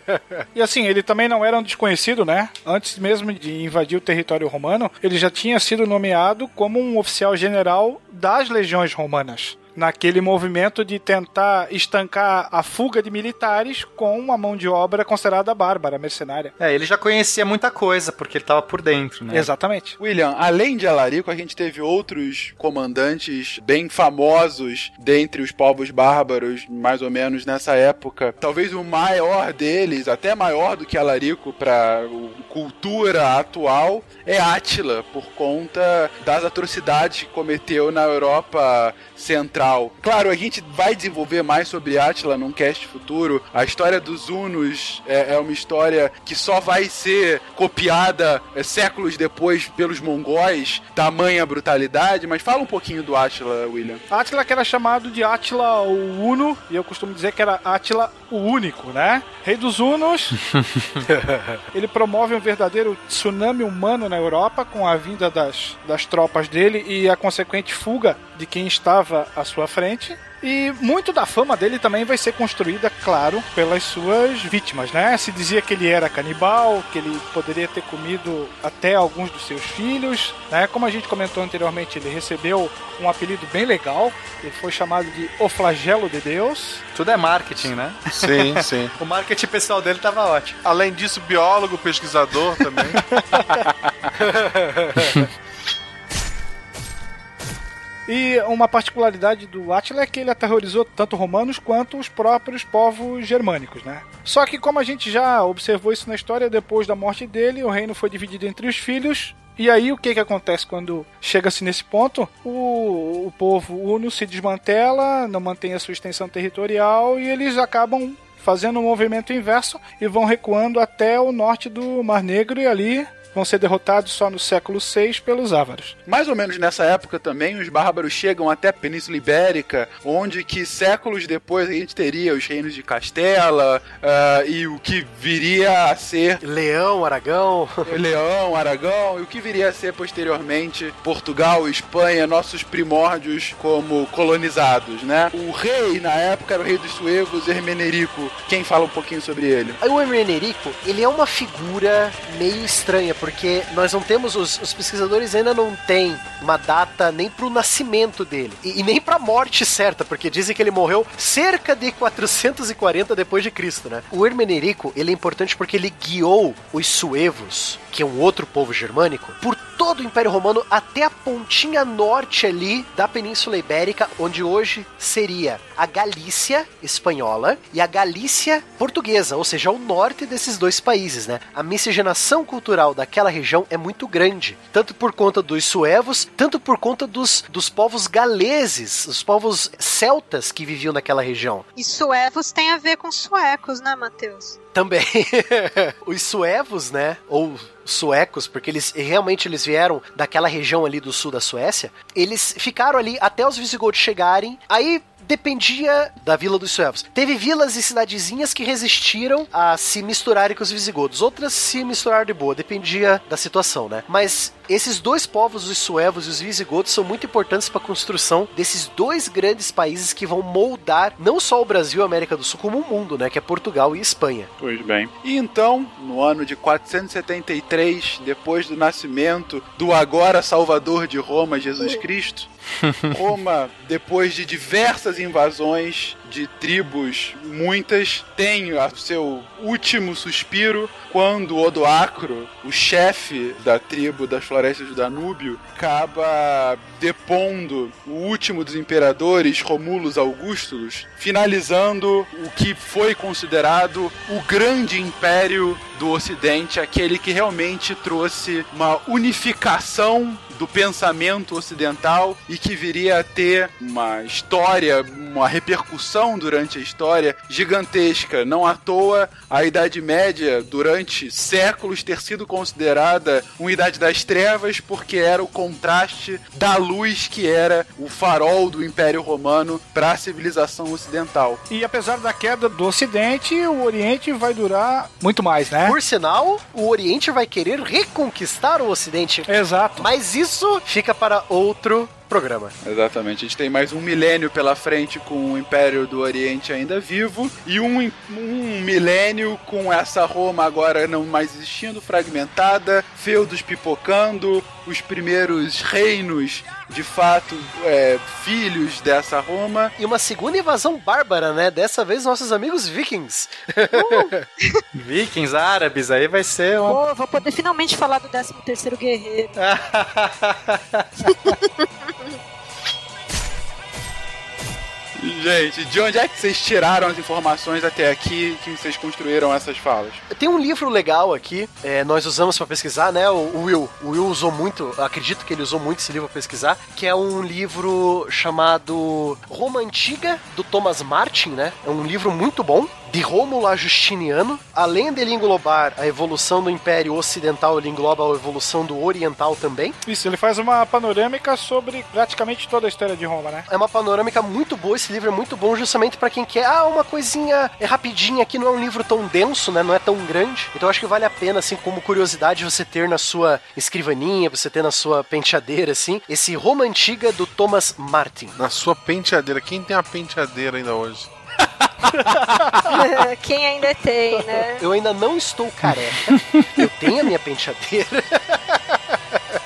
E assim, ele também não era um desconhecido, né? Antes mesmo de invadir o território romano, ele já tinha sido nomeado como um oficial general das legiões romanas naquele movimento de tentar estancar a fuga de militares com uma mão de obra considerada bárbara, mercenária. É, ele já conhecia muita coisa, porque ele tava por dentro, né? Exatamente. William, além de Alarico, a gente teve outros comandantes bem famosos dentre os povos bárbaros, mais ou menos nessa época. Talvez o maior deles, até maior do que Alarico para cultura atual, é Átila, por conta das atrocidades que cometeu na Europa Central. Claro, a gente vai desenvolver mais sobre Átila num cast futuro. A história dos Hunos é, é uma história que só vai ser copiada é, séculos depois pelos mongóis, tamanha brutalidade, mas fala um pouquinho do Átila, William. Átila que era chamado de Átila o Uno, e eu costumo dizer que era Átila o Único, né? Rei dos Hunos. ele promove um verdadeiro tsunami humano na Europa com a vinda das, das tropas dele e a consequente fuga de quem estava à sua frente. E muito da fama dele também vai ser construída, claro, pelas suas vítimas, né? Se dizia que ele era canibal, que ele poderia ter comido até alguns dos seus filhos, né? Como a gente comentou anteriormente, ele recebeu um apelido bem legal. Ele foi chamado de O Flagelo de Deus. Tudo é marketing, né? Sim, sim. o marketing pessoal dele tava ótimo. Além disso, biólogo, pesquisador também. E uma particularidade do Átila é que ele aterrorizou tanto romanos quanto os próprios povos germânicos, né? Só que como a gente já observou isso na história, depois da morte dele, o reino foi dividido entre os filhos. E aí o que que acontece quando chega-se nesse ponto? O, o povo uno se desmantela, não mantém a sua extensão territorial e eles acabam fazendo um movimento inverso e vão recuando até o norte do Mar Negro e ali vão ser derrotados só no século VI pelos ávaros. Mais ou menos nessa época também, os bárbaros chegam até a Península Ibérica, onde que séculos depois a gente teria os reinos de Castela uh, e o que viria a ser Leão, Aragão. Leão, Aragão e o que viria a ser posteriormente Portugal, Espanha, nossos primórdios como colonizados, né? O rei na época era o rei dos suevos, Hermenerico. Quem fala um pouquinho sobre ele? O Hermenerico, ele é uma figura meio estranha, porque nós não temos, os, os pesquisadores ainda não têm uma data nem pro nascimento dele, e, e nem pra morte certa, porque dizem que ele morreu cerca de 440 depois de Cristo, né? O Hermenerico, ele é importante porque ele guiou os suevos, que é um outro povo germânico, por todo o Império Romano até a pontinha norte ali da Península Ibérica, onde hoje seria a Galícia espanhola e a Galícia portuguesa, ou seja, o norte desses dois países, né? A miscigenação cultural daquela região é muito grande, tanto por conta dos suevos, tanto por conta dos, dos povos galeses, os povos celtas que viviam naquela região. E suevos tem a ver com suecos, né, Matheus? Também. Os suevos, né? Ou suecos, porque eles realmente eles vieram daquela região ali do sul da Suécia. Eles ficaram ali até os visigodos chegarem. Aí dependia da Vila dos Suevos. Teve vilas e cidadezinhas que resistiram a se misturarem com os visigodos. Outras se misturaram de boa, dependia da situação, né? Mas esses dois povos, os suevos e os visigodos, são muito importantes para a construção desses dois grandes países que vão moldar não só o Brasil e a América do Sul, como o mundo, né? Que é Portugal e Espanha. Pois bem. E então, no ano de 473, depois do nascimento do agora Salvador de Roma, Jesus Cristo, Roma, depois de diversas invasões de tribos, muitas, tem o seu último suspiro quando Odoacro, o chefe da tribo das florestas do Danúbio, acaba depondo o último dos imperadores, Romulus Augustulus, finalizando o que foi considerado o grande império do Ocidente, aquele que realmente trouxe uma unificação do pensamento ocidental e que viria a ter uma história, uma repercussão durante a história gigantesca. Não à toa a Idade Média, durante séculos, ter sido considerada uma Idade das Trevas, porque era o contraste da luz que era o farol do Império Romano para a civilização ocidental. E apesar da queda do Ocidente, o Oriente vai durar muito mais, né? Por sinal, o Oriente vai querer reconquistar o Ocidente. Exato. Mas isso fica para outro programa. Exatamente. A gente tem mais um milênio pela frente com o Império do Oriente ainda vivo e um, um milênio com essa Roma agora não mais existindo, fragmentada, feudos pipocando, os primeiros reinos, de fato, é, filhos dessa Roma. E uma segunda invasão bárbara, né? Dessa vez nossos amigos vikings. Vikings, árabes, aí vai ser um. Pô, vou poder finalmente falar do 13 terceiro guerreiro. Gente, de onde é que vocês tiraram as informações até aqui que vocês construíram essas falas? Tem um livro legal aqui, é, nós usamos pra pesquisar, né? O, Will. O Will usou muito, acredito que ele usou muito esse livro pra pesquisar, que é um livro chamado Roma Antiga, do Thomas Martin, né? É um livro muito bom. De Rômulo a Justiniano, além dele englobar a evolução do Império Ocidental, ele engloba a evolução do Oriental também. Isso, ele faz uma panorâmica sobre praticamente toda a história de Roma, né? É uma panorâmica muito boa, esse livro é muito bom justamente pra quem quer, ah, uma coisinha é rapidinha aqui, não é um livro tão denso, né, não é tão grande. Então eu acho que vale a pena, assim, como curiosidade, você ter na sua escrivaninha, você ter na sua penteadeira, assim, esse Roma Antiga do Thomas Martin. Na sua penteadeira. Quem tem a penteadeira ainda hoje? Quem ainda tem, né? Eu ainda não estou careca, eu tenho a minha penteadeira.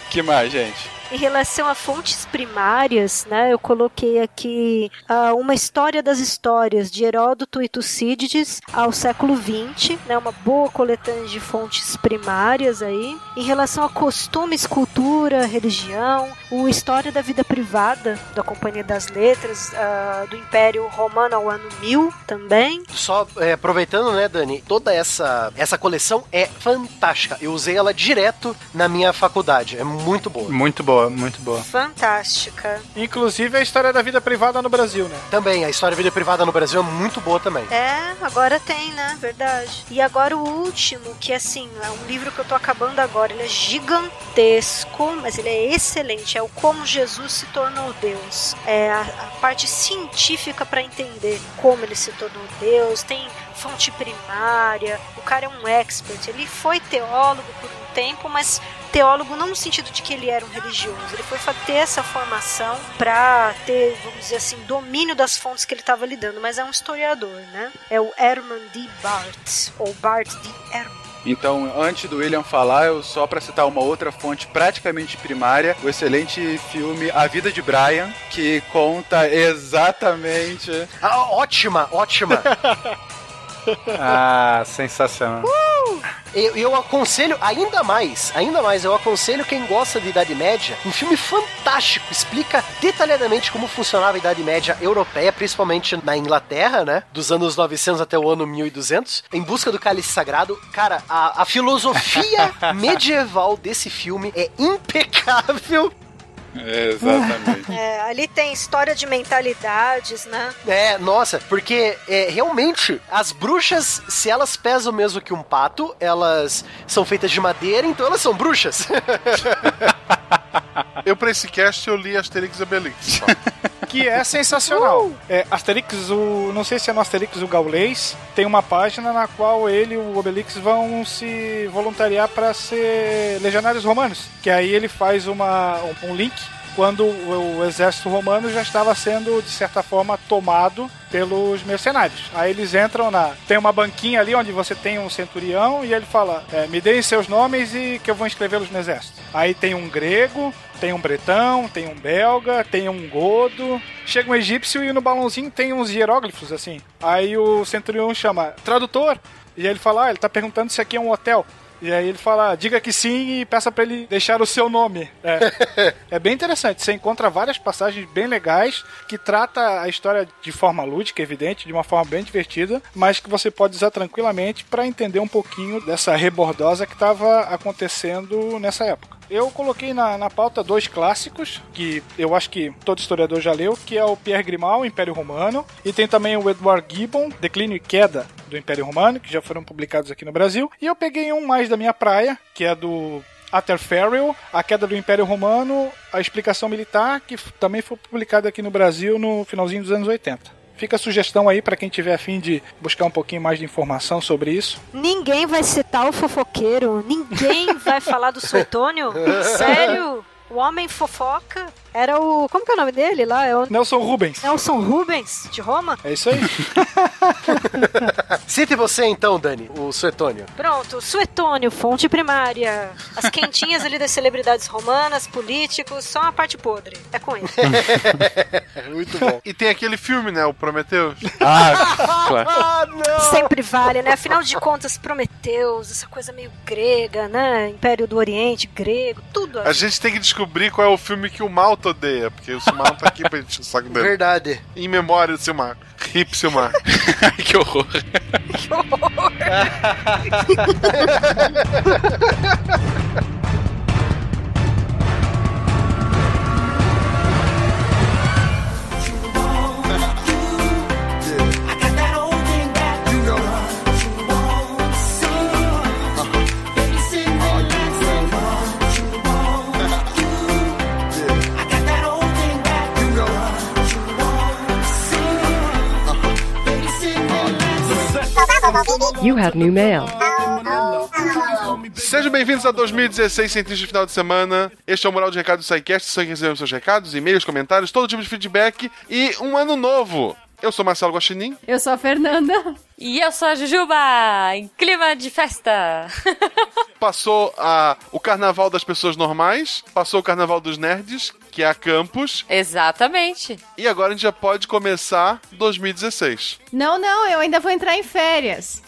Que mais, gente? Em relação a fontes primárias, né, eu coloquei aqui ah, uma história das histórias de Heródoto e Tucídides ao século XX, né, uma boa coletânea de fontes primárias aí. Em relação a costumes, cultura, religião, o História da Vida Privada da Companhia das Letras ah, do Império Romano ao ano 1000 também. Só é, aproveitando, né, Dani, toda essa, essa coleção é fantástica. Eu usei ela direto na minha faculdade, é muito boa. Muito boa, muito boa. Fantástica. Inclusive a história da vida privada no Brasil, né? Também, a história da vida privada no Brasil é muito boa também. É, agora tem, né? Verdade. E agora o último, que assim, é um livro que eu tô acabando agora. Ele é gigantesco, mas ele é excelente. É o Como Jesus se tornou Deus. É a, a parte científica para entender como ele se tornou Deus. Tem fonte primária. O cara é um expert. Ele foi teólogo por um tempo, mas teólogo não no sentido de que ele era um religioso. Ele foi ter essa formação para ter, vamos dizer assim, domínio das fontes que ele estava lidando, mas é um historiador, né? É o Herman D. Bart, ou Bart D. Herman. Então, antes do William falar, eu só para citar uma outra fonte praticamente primária, o excelente filme A Vida de Brian, que conta exatamente Ah, ótima, ótima. Ah, sensacional. Eu, eu aconselho ainda mais, ainda mais, eu aconselho quem gosta de Idade Média, um filme fantástico, explica detalhadamente como funcionava a Idade Média europeia, principalmente na Inglaterra, né, dos anos 900 até o ano 1200, em busca do cálice sagrado. Cara, a, a filosofia medieval desse filme é impecável. exatamente. É, ali tem história de mentalidades, né? É, nossa, porque é, realmente as bruxas, se elas pesam mesmo que um pato, elas são feitas de madeira, então elas são bruxas. Eu, pra esse cast, eu li Asterix e Obelix. Que é sensacional. É, Asterix, o. Não sei se é no Asterix o Gaulês, tem uma página na qual ele e o Obelix vão se voluntariar para ser legionários romanos. Que aí ele faz uma, um, um link quando o, exército romano já estava sendo, de certa forma, tomado pelos mercenários. Aí eles entram na. Tem uma banquinha ali onde você tem um centurião e ele fala: é, Me deem seus nomes e que eu vou inscrevê-los no exército. Aí tem um grego, tem um bretão, tem um belga, tem um godo. Chega um egípcio e no balãozinho tem uns hieróglifos assim. Aí o centurião chama: Tradutor. E ele fala: Ah, ele tá perguntando se aqui é um hotel. E aí ele fala, diga que sim e peça pra ele deixar o seu nome. É. é bem interessante. Você encontra várias passagens bem legais que trata a história de forma lúdica, evidente, de uma forma bem divertida, mas que você pode usar tranquilamente para entender um pouquinho dessa rebordosa que estava acontecendo nessa época. Eu coloquei na, na pauta dois clássicos, que eu acho que todo historiador já leu, que é o Pierre Grimal, Império Romano, e tem também o Edward Gibbon, Declínio e Queda do Império Romano, que já foram publicados aqui no Brasil. E eu peguei um mais da minha praia, que é do Atterferrell, A Queda do Império Romano, A Explicação Militar, que também foi publicado aqui no Brasil no finalzinho dos anos 80. Fica a sugestão aí para quem tiver afim de buscar um pouquinho mais de informação sobre isso. Ninguém vai citar o fofoqueiro, ninguém vai falar do Suetônio. Sério? O homem fofoca? Era o. Como que é o nome dele lá? É o Nelson Rubens. Nelson Rubens, de Roma? É isso aí. Cite você então, Dani, o Suetônio. Pronto, Suetônio, fonte primária. As quentinhas ali das celebridades romanas, políticos, só a parte podre. É com ele. Muito bom. E tem aquele filme, né? O Prometheus. Ah, claro. Ah, não! Sempre vale, né? Afinal de contas, Prometeus, essa coisa meio grega, né? Império do Oriente, grego, tudo. A gente tem que descobrir qual é o filme que o Malto odeia, porque o Silmar não tá aqui pra encher o saco dele. Verdade. Em memória do Silmar. Hip Silmar. que horror. Que horror. You have new mail. Sejam bem-vindos a 2016 Cientista de Final de Semana. Este é o Moral de Recados do SciCast. São que recebemos seus recados, e-mails, comentários, todo tipo de feedback. E um ano novo. Eu sou Marcelo Guaxinim. Eu sou a Fernanda. E eu sou a Jujuba, em clima de festa. Passou a, o carnaval das pessoas normais, passou o carnaval dos nerds, que é a Campus, Exatamente. e agora a gente já pode começar 2016. Não, não, eu ainda vou entrar em férias.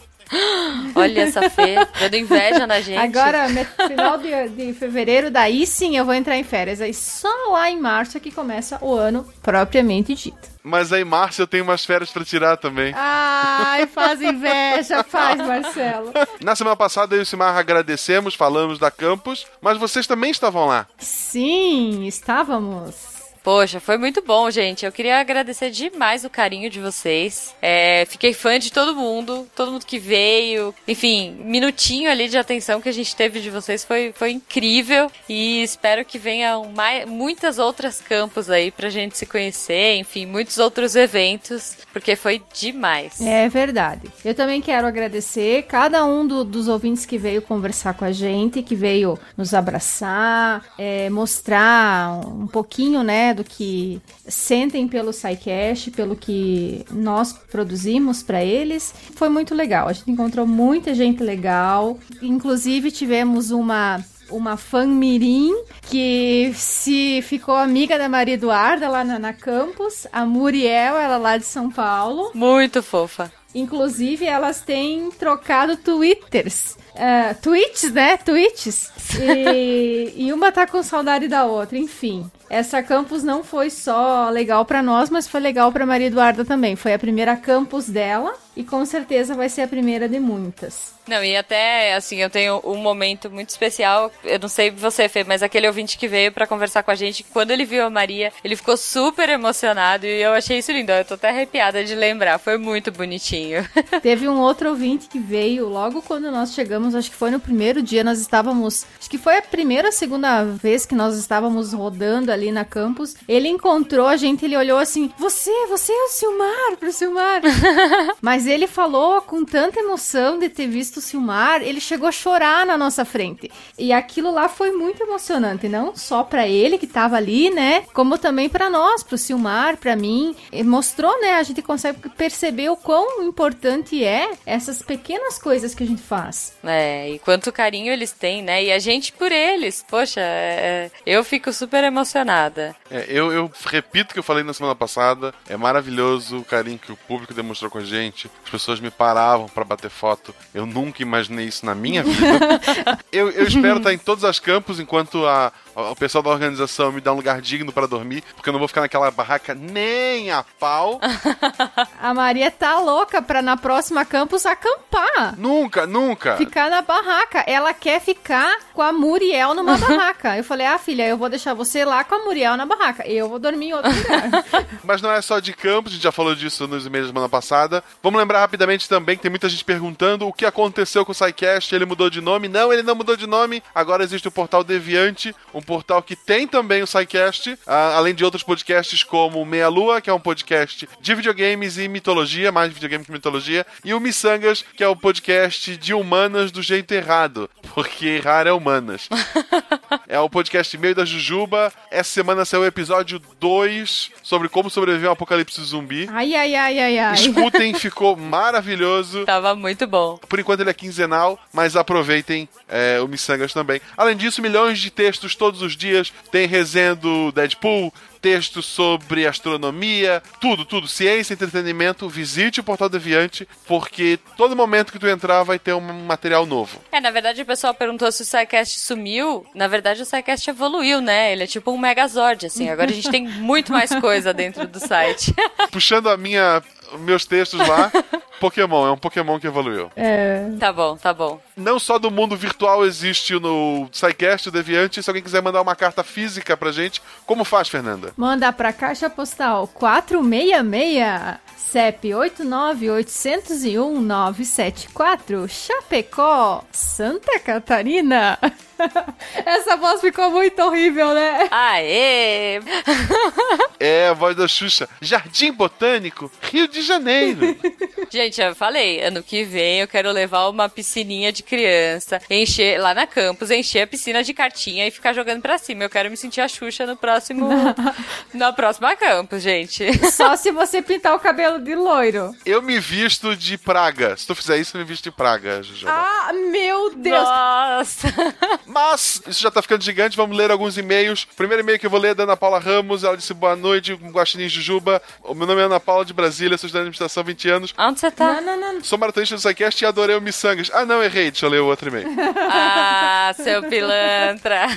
Olha essa Fê, dando inveja na gente. Agora, final de, de fevereiro, daí sim eu vou entrar em férias. Aí só lá em março é que começa o ano propriamente dito. Mas aí, Márcio, eu tenho umas férias pra tirar também. Ai, faz inveja, faz, Marcelo. Na semana passada, eu e o Simar agradecemos, falamos da Campus, mas vocês também estavam lá. Sim, estávamos. Poxa, foi muito bom, gente. Eu queria agradecer demais o carinho de vocês. É, fiquei fã de todo mundo, todo mundo que veio. Enfim, minutinho ali de atenção que a gente teve de vocês foi, foi incrível. E espero que venham mais, muitas outras campos aí pra gente se conhecer. Enfim, muitos outros eventos, porque foi demais. É verdade. Eu também quero agradecer cada um do- dos ouvintes que veio conversar com a gente, que veio nos abraçar, é, mostrar um pouquinho, né, que sentem pelo SciCast, pelo que nós produzimos para eles. Foi muito legal. A gente encontrou muita gente legal. Inclusive tivemos uma uma fã mirim que se ficou amiga da Maria Eduarda lá na, na campus, a Muriel, ela lá de São Paulo. Muito fofa. Inclusive, elas têm trocado twitters. Uh, tweets, né? Tweets. E, e uma tá com saudade da outra. Enfim, essa campus não foi só legal pra nós, mas foi legal pra Maria Eduarda também. Foi a primeira campus dela e com certeza vai ser a primeira de muitas. Não, e até, assim, eu tenho um momento muito especial. Eu não sei você, Fê, mas aquele ouvinte que veio pra conversar com a gente, quando ele viu a Maria, ele ficou super emocionado e eu achei isso lindo. Eu tô até arrepiada de lembrar. Foi muito bonitinho. Teve um outro ouvinte que veio logo quando nós chegamos, acho que foi no primeiro dia, nós estávamos. Acho que foi a primeira ou segunda vez que nós estávamos rodando ali na campus. Ele encontrou a gente, ele olhou assim: Você, você é o Silmar, pro Silmar. Mas ele falou com tanta emoção de ter visto o Silmar, ele chegou a chorar na nossa frente. E aquilo lá foi muito emocionante, não só pra ele que tava ali, né? Como também pra nós, pro Silmar, pra mim. E mostrou, né? A gente consegue perceber o quão importante é essas pequenas coisas que a gente faz. É, e quanto carinho eles têm, né? E a gente por eles. Poxa, é, eu fico super emocionada. É, eu, eu repito o que eu falei na semana passada. É maravilhoso o carinho que o público demonstrou com a gente. As pessoas me paravam pra bater foto. Eu nunca imaginei isso na minha vida. eu, eu espero estar em todos os campos enquanto a- o pessoal da organização me dá um lugar digno pra dormir, porque eu não vou ficar naquela barraca nem a pau. A Maria tá louca pra na próxima campus acampar. nunca, nunca. Ficar na barraca. Ela quer ficar com a Muriel numa barraca. Eu falei, ah, filha, eu vou deixar você lá com a Muriel na barraca. Eu vou dormir em outro lugar. Mas não é só de campos, a gente já falou disso nos e-mails da semana passada. Vamos lembrar rapidamente também que tem muita gente perguntando o que aconteceu com o SciCast, ele mudou de nome. Não, ele não mudou de nome. Agora existe o portal Deviante, um portal que tem também o SciCast, a- além de outros podcasts como Meia Lua, que é um podcast de videogames e mitologia, mais videogame que mitologia, e o Missangas, que é o podcast de humanas do jeito errado, porque errar é humanas. É o podcast meio da Jujuba. Essa semana saiu o episódio 2 sobre como sobreviver ao apocalipse zumbi. Ai, ai, ai, ai, ai. Escutem, ficou maravilhoso. Tava muito bom. Por enquanto ele é quinzenal, mas aproveitem é, o Missangas também. Além disso, milhões de textos todos os dias. Tem resenha do Deadpool, textos sobre astronomia, tudo, tudo. Ciência, entretenimento. Visite o Portal Deviante, porque todo momento que tu entrar vai ter um material novo. É, na verdade o pessoal perguntou se o SciCast sumiu. Na verdade o SciCast evoluiu, né? Ele é tipo um Megazord, assim. Agora a gente tem muito mais coisa dentro do site. Puxando a minha, meus textos lá, Pokémon, é um Pokémon que evoluiu. É. Tá bom, tá bom. Não só do mundo virtual existe no SciCast, o Deviante. Se alguém quiser mandar uma carta física pra gente, como faz, Fernanda? Manda pra caixa postal 466 CEP 89801-974 Chapecó, Santa Catarina. Essa voz ficou muito horrível, né? Aê! É a voz da Xuxa. Jardim Botânico, Rio de Janeiro. Gente, eu falei, ano que vem eu quero levar uma piscininha de criança, encher lá na campus, encher a piscina de cartinha e ficar jogando pra cima. Eu quero me sentir a Xuxa no próximo. na próxima campus, gente. Só se você pintar o cabelo de loiro. Eu me visto de praga. Se tu fizer isso, eu me visto de praga, Juju. Ah, meu Deus! Nossa! Mas, isso já tá ficando gigante, vamos ler alguns e-mails. O primeiro e-mail que eu vou ler é da Ana Paula Ramos, ela disse boa noite, Guaxinim Jujuba. O meu nome é Ana Paula de Brasília, sou estudante de administração há 20 anos. Onde você tá? Não, não, não. Sou maratonista do SciCast e adorei o Missangas. Ah, não, errei, deixa eu ler o outro e-mail. Ah, seu pilantra.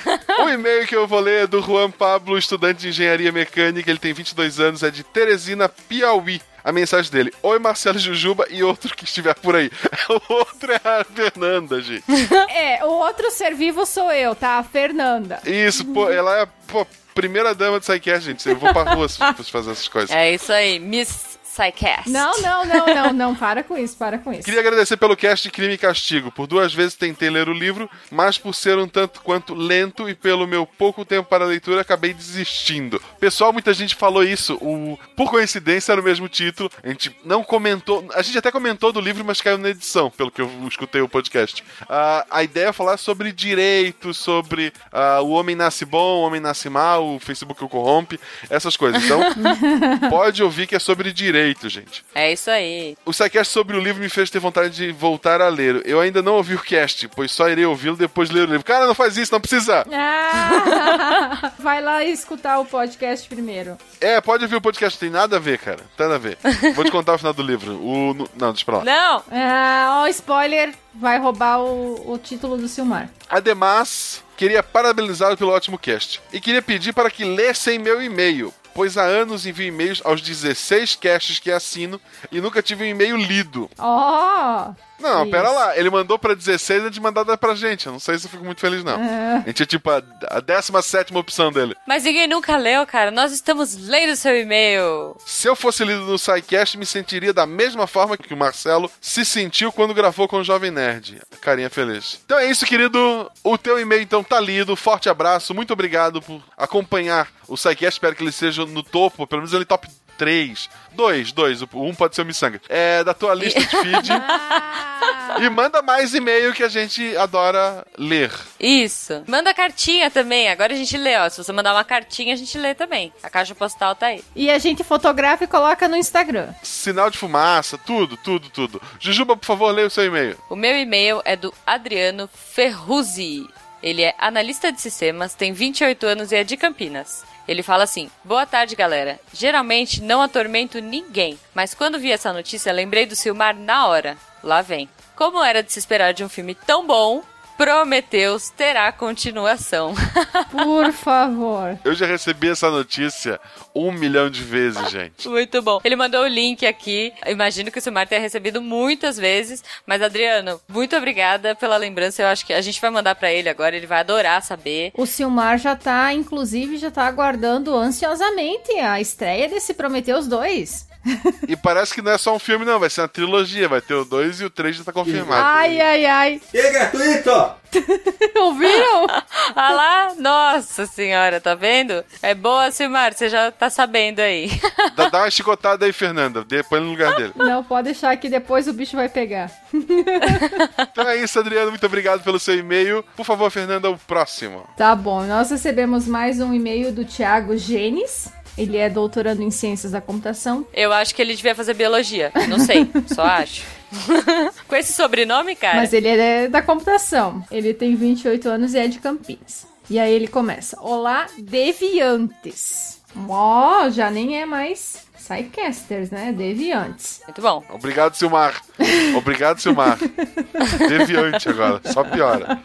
o e-mail que eu vou ler é do Juan Pablo, estudante de engenharia mecânica, ele tem 22 anos, é de Teresina, Piauí. A mensagem dele: Oi, Marcelo Jujuba e outro que estiver por aí. O outro é a Fernanda, gente. É, o outro ser vivo sou eu, tá? A Fernanda. Isso, pô, ela é pô, primeira dama do SciCast, gente. Eu vou pra rua se fazer essas coisas. É isso aí, Miss Psycast. Não, não, não, não, não. Para com isso, para com isso. Queria agradecer pelo cast de Crime e Castigo. Por duas vezes tentei ler o livro, mas por ser um tanto quanto lento e pelo meu pouco tempo para a leitura, acabei desistindo. Pessoal, muita gente falou isso. O... Por coincidência, era o mesmo título. A gente não comentou. A gente até comentou do livro, mas caiu na edição, pelo que eu escutei o podcast. Ah, a ideia é falar sobre direitos, sobre ah, o homem nasce bom, o homem nasce mal, o Facebook o corrompe, essas coisas. Então, pode ouvir que é sobre direito, gente. É isso aí. O SciCast sobre o livro me fez ter vontade de voltar a ler. Eu ainda não ouvi o cast, pois só irei ouvi-lo depois de ler o livro. Cara, não faz isso, não precisa. Ah, vai lá escutar o podcast primeiro. É, pode ouvir o podcast, não tem nada a ver, cara. Tem nada a ver. Vou te contar o final do livro. O... no- Não, deixa pra lá. Não! Ah, ó, spoiler, vai roubar o, o título do Silmar. Ademais, queria parabenizá-lo pelo ótimo cast. E queria pedir para que lessem meu e-mail. Pois há anos envio e-mails aos 16 casts que assino e nunca tive um e-mail lido. Ó! Não, Isso. pera lá. Ele mandou pra 16 antes de mandar pra gente. Eu não sei se eu fico muito feliz, não. É. A gente é tipo a, a 17 opção dele. Mas ninguém nunca leu, cara. Nós estamos lendo seu e-mail. Se eu fosse lido no SciCast, me sentiria da mesma forma que o Marcelo se sentiu quando gravou com o Jovem Nerd. Carinha feliz. Então é isso, querido. O teu e-mail, então, tá lido. Forte abraço. Muito obrigado por acompanhar o SciCast. Espero que ele seja no topo, pelo menos ele top 3. Dois, dois. Um pode ser o Missanga. É da tua lista de feed. e manda mais e-mail que a gente adora ler. Isso. Manda cartinha também. Agora a gente lê, ó. Se você mandar uma cartinha, a gente lê também. A caixa postal tá aí. E a gente fotografa e coloca no Instagram. Sinal de fumaça, tudo, tudo, tudo. Jujuba, por favor, leia o seu e-mail. O meu e-mail é do Adriano Ferruzzi. Ele é analista de sistemas, tem 28 anos e é de Campinas. Ele fala assim: Boa tarde, galera. Geralmente não atormento ninguém, mas quando vi essa notícia lembrei do Silmar na hora. Lá vem. Como era de se esperar de um filme tão bom, Prometheus terá continuação. Por favor. Eu já recebi essa notícia um milhão de vezes, gente. Muito bom. Ele mandou o link aqui. Imagino que o Silmar tenha recebido muitas vezes. Mas, Adriano, muito obrigada pela lembrança. Eu acho que a gente vai mandar pra ele agora. Ele vai adorar saber. O Silmar já tá, inclusive, já tá aguardando ansiosamente a estreia desse Prometheus 2. E parece que não é só um filme, não. Vai ser uma trilogia. Vai ter o 2 e o 3 já tá confirmado. Ai, ai, ai. E é gratuito! Ouviram? Ah lá, nossa senhora, tá vendo? É boa, Silmar, você já tá sabendo aí. Dá, dá uma chicotada aí, Fernanda. Põe no lugar dele. Não, pode deixar que depois o bicho vai pegar. Então é isso, Adriano. Muito obrigado pelo seu e-mail. Por favor, Fernanda, o próximo. Tá bom, nós recebemos mais um e-mail do Thiago Genes. Ele é doutorando em Ciências da Computação. Eu acho que ele devia fazer biologia. Não sei, só acho. Com esse sobrenome, cara. Mas ele é da computação. Ele tem 28 anos e é de Campinas. E aí ele começa: Olá, deviantes. Ó, já nem é mais Psycasters, né? Deviantes. Muito bom. Obrigado, Silmar. Obrigado, Silmar. Deviante agora. Só piora.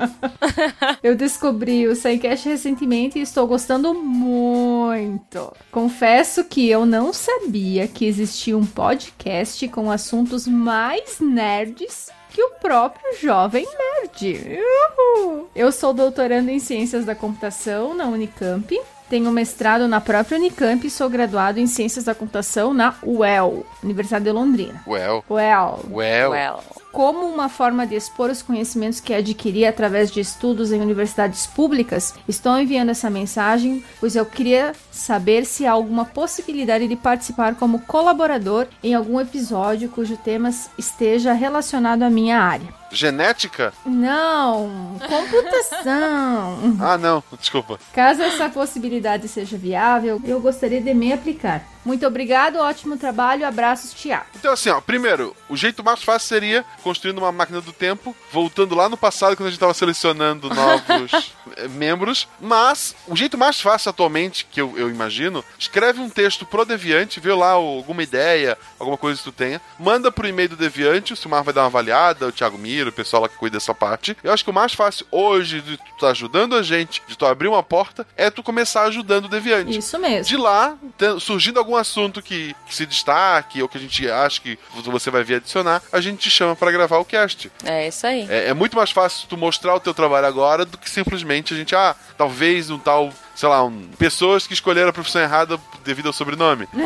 Eu descobri o Psycast recentemente e estou gostando muito. Confesso que eu não sabia que existia um podcast com assuntos mais nerds que o próprio Jovem Nerd. Uhul. Eu sou doutorando em Ciências da Computação na Unicamp. Tenho mestrado na própria Unicamp e sou graduado em Ciências da Computação na UEL, Universidade de Londrina. Well. UEL. Well. Well. Como uma forma de expor os conhecimentos que adquiri através de estudos em universidades públicas, estou enviando essa mensagem, pois eu queria saber se há alguma possibilidade de participar como colaborador em algum episódio cujo tema esteja relacionado à minha área. Genética? Não, computação. Ah, não. Desculpa. Caso essa possibilidade seja viável, eu gostaria de me aplicar. Muito obrigado, ótimo trabalho, abraços, Tiago. Então, assim, ó, primeiro, o jeito mais fácil seria construindo uma máquina do tempo, voltando lá no passado quando a gente tava selecionando novos eh, membros. Mas o jeito mais fácil atualmente, que eu, eu imagino, escreve um texto pro Deviante, vê lá alguma ideia, alguma coisa que tu tenha, manda pro e-mail do Deviante, o Silmar vai dar uma avaliada, o Thiago O pessoal lá que cuida dessa parte. Eu acho que o mais fácil hoje de tu tá ajudando a gente, de tu abrir uma porta, é tu começar ajudando o Deviante. Isso mesmo. De lá, surgindo algum assunto que, que se destaque ou que a gente acha que você vai vir adicionar, a gente te chama pra gravar o cast. É isso aí. É, é muito mais fácil tu mostrar o teu trabalho agora do que simplesmente a gente, ah, talvez um tal, sei lá, um, pessoas que escolheram a profissão errada devido ao sobrenome.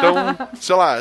Então, sei lá,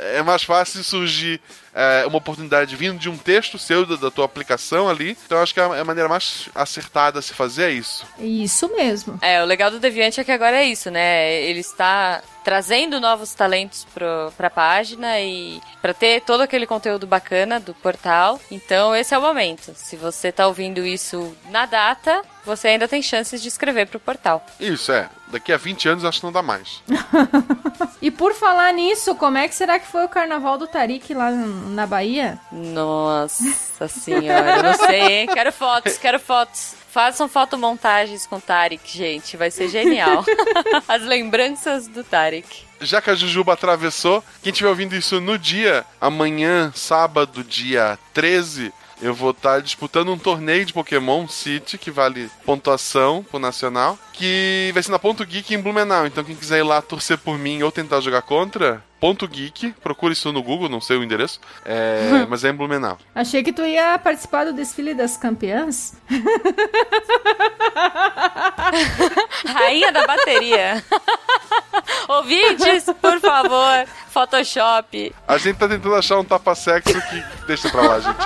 é é mais fácil surgir é, uma oportunidade vindo de um texto seu, da, da tua aplicação ali. Então, eu acho que a, a maneira mais acertada a se fazer é isso. Isso mesmo. É, o legal do Deviante é que agora é isso, né? Ele está trazendo novos talentos pro, pra página e para ter todo aquele conteúdo bacana do portal. Então, esse é o momento. Se você tá ouvindo isso na data, você ainda tem chances de escrever pro portal. Isso, é. Daqui a 20 anos acho que não dá mais. E por falar nisso, como é que será que foi o carnaval do Tarik lá na Bahia? Nossa senhora, eu não sei, hein? Quero fotos, quero fotos. Façam fotomontagens com o Tarek, gente. Vai ser genial. As lembranças do Tarek. Já que a Jujuba atravessou, quem estiver ouvindo isso no dia, amanhã, sábado, dia 13, eu vou estar disputando um torneio de Pokémon City, que vale pontuação pro Nacional, que vai ser na Ponto Geek em Blumenau. Então quem quiser ir lá torcer por mim ou tentar jogar contra, Ponto Geek, procura isso no Google, não sei o endereço, é, mas é em Blumenau. Achei que tu ia participar do desfile das campeãs. Rainha da bateria. Ouvintes, por favor, Photoshop. A gente tá tentando achar um tapa-sexo que deixa pra lá, gente.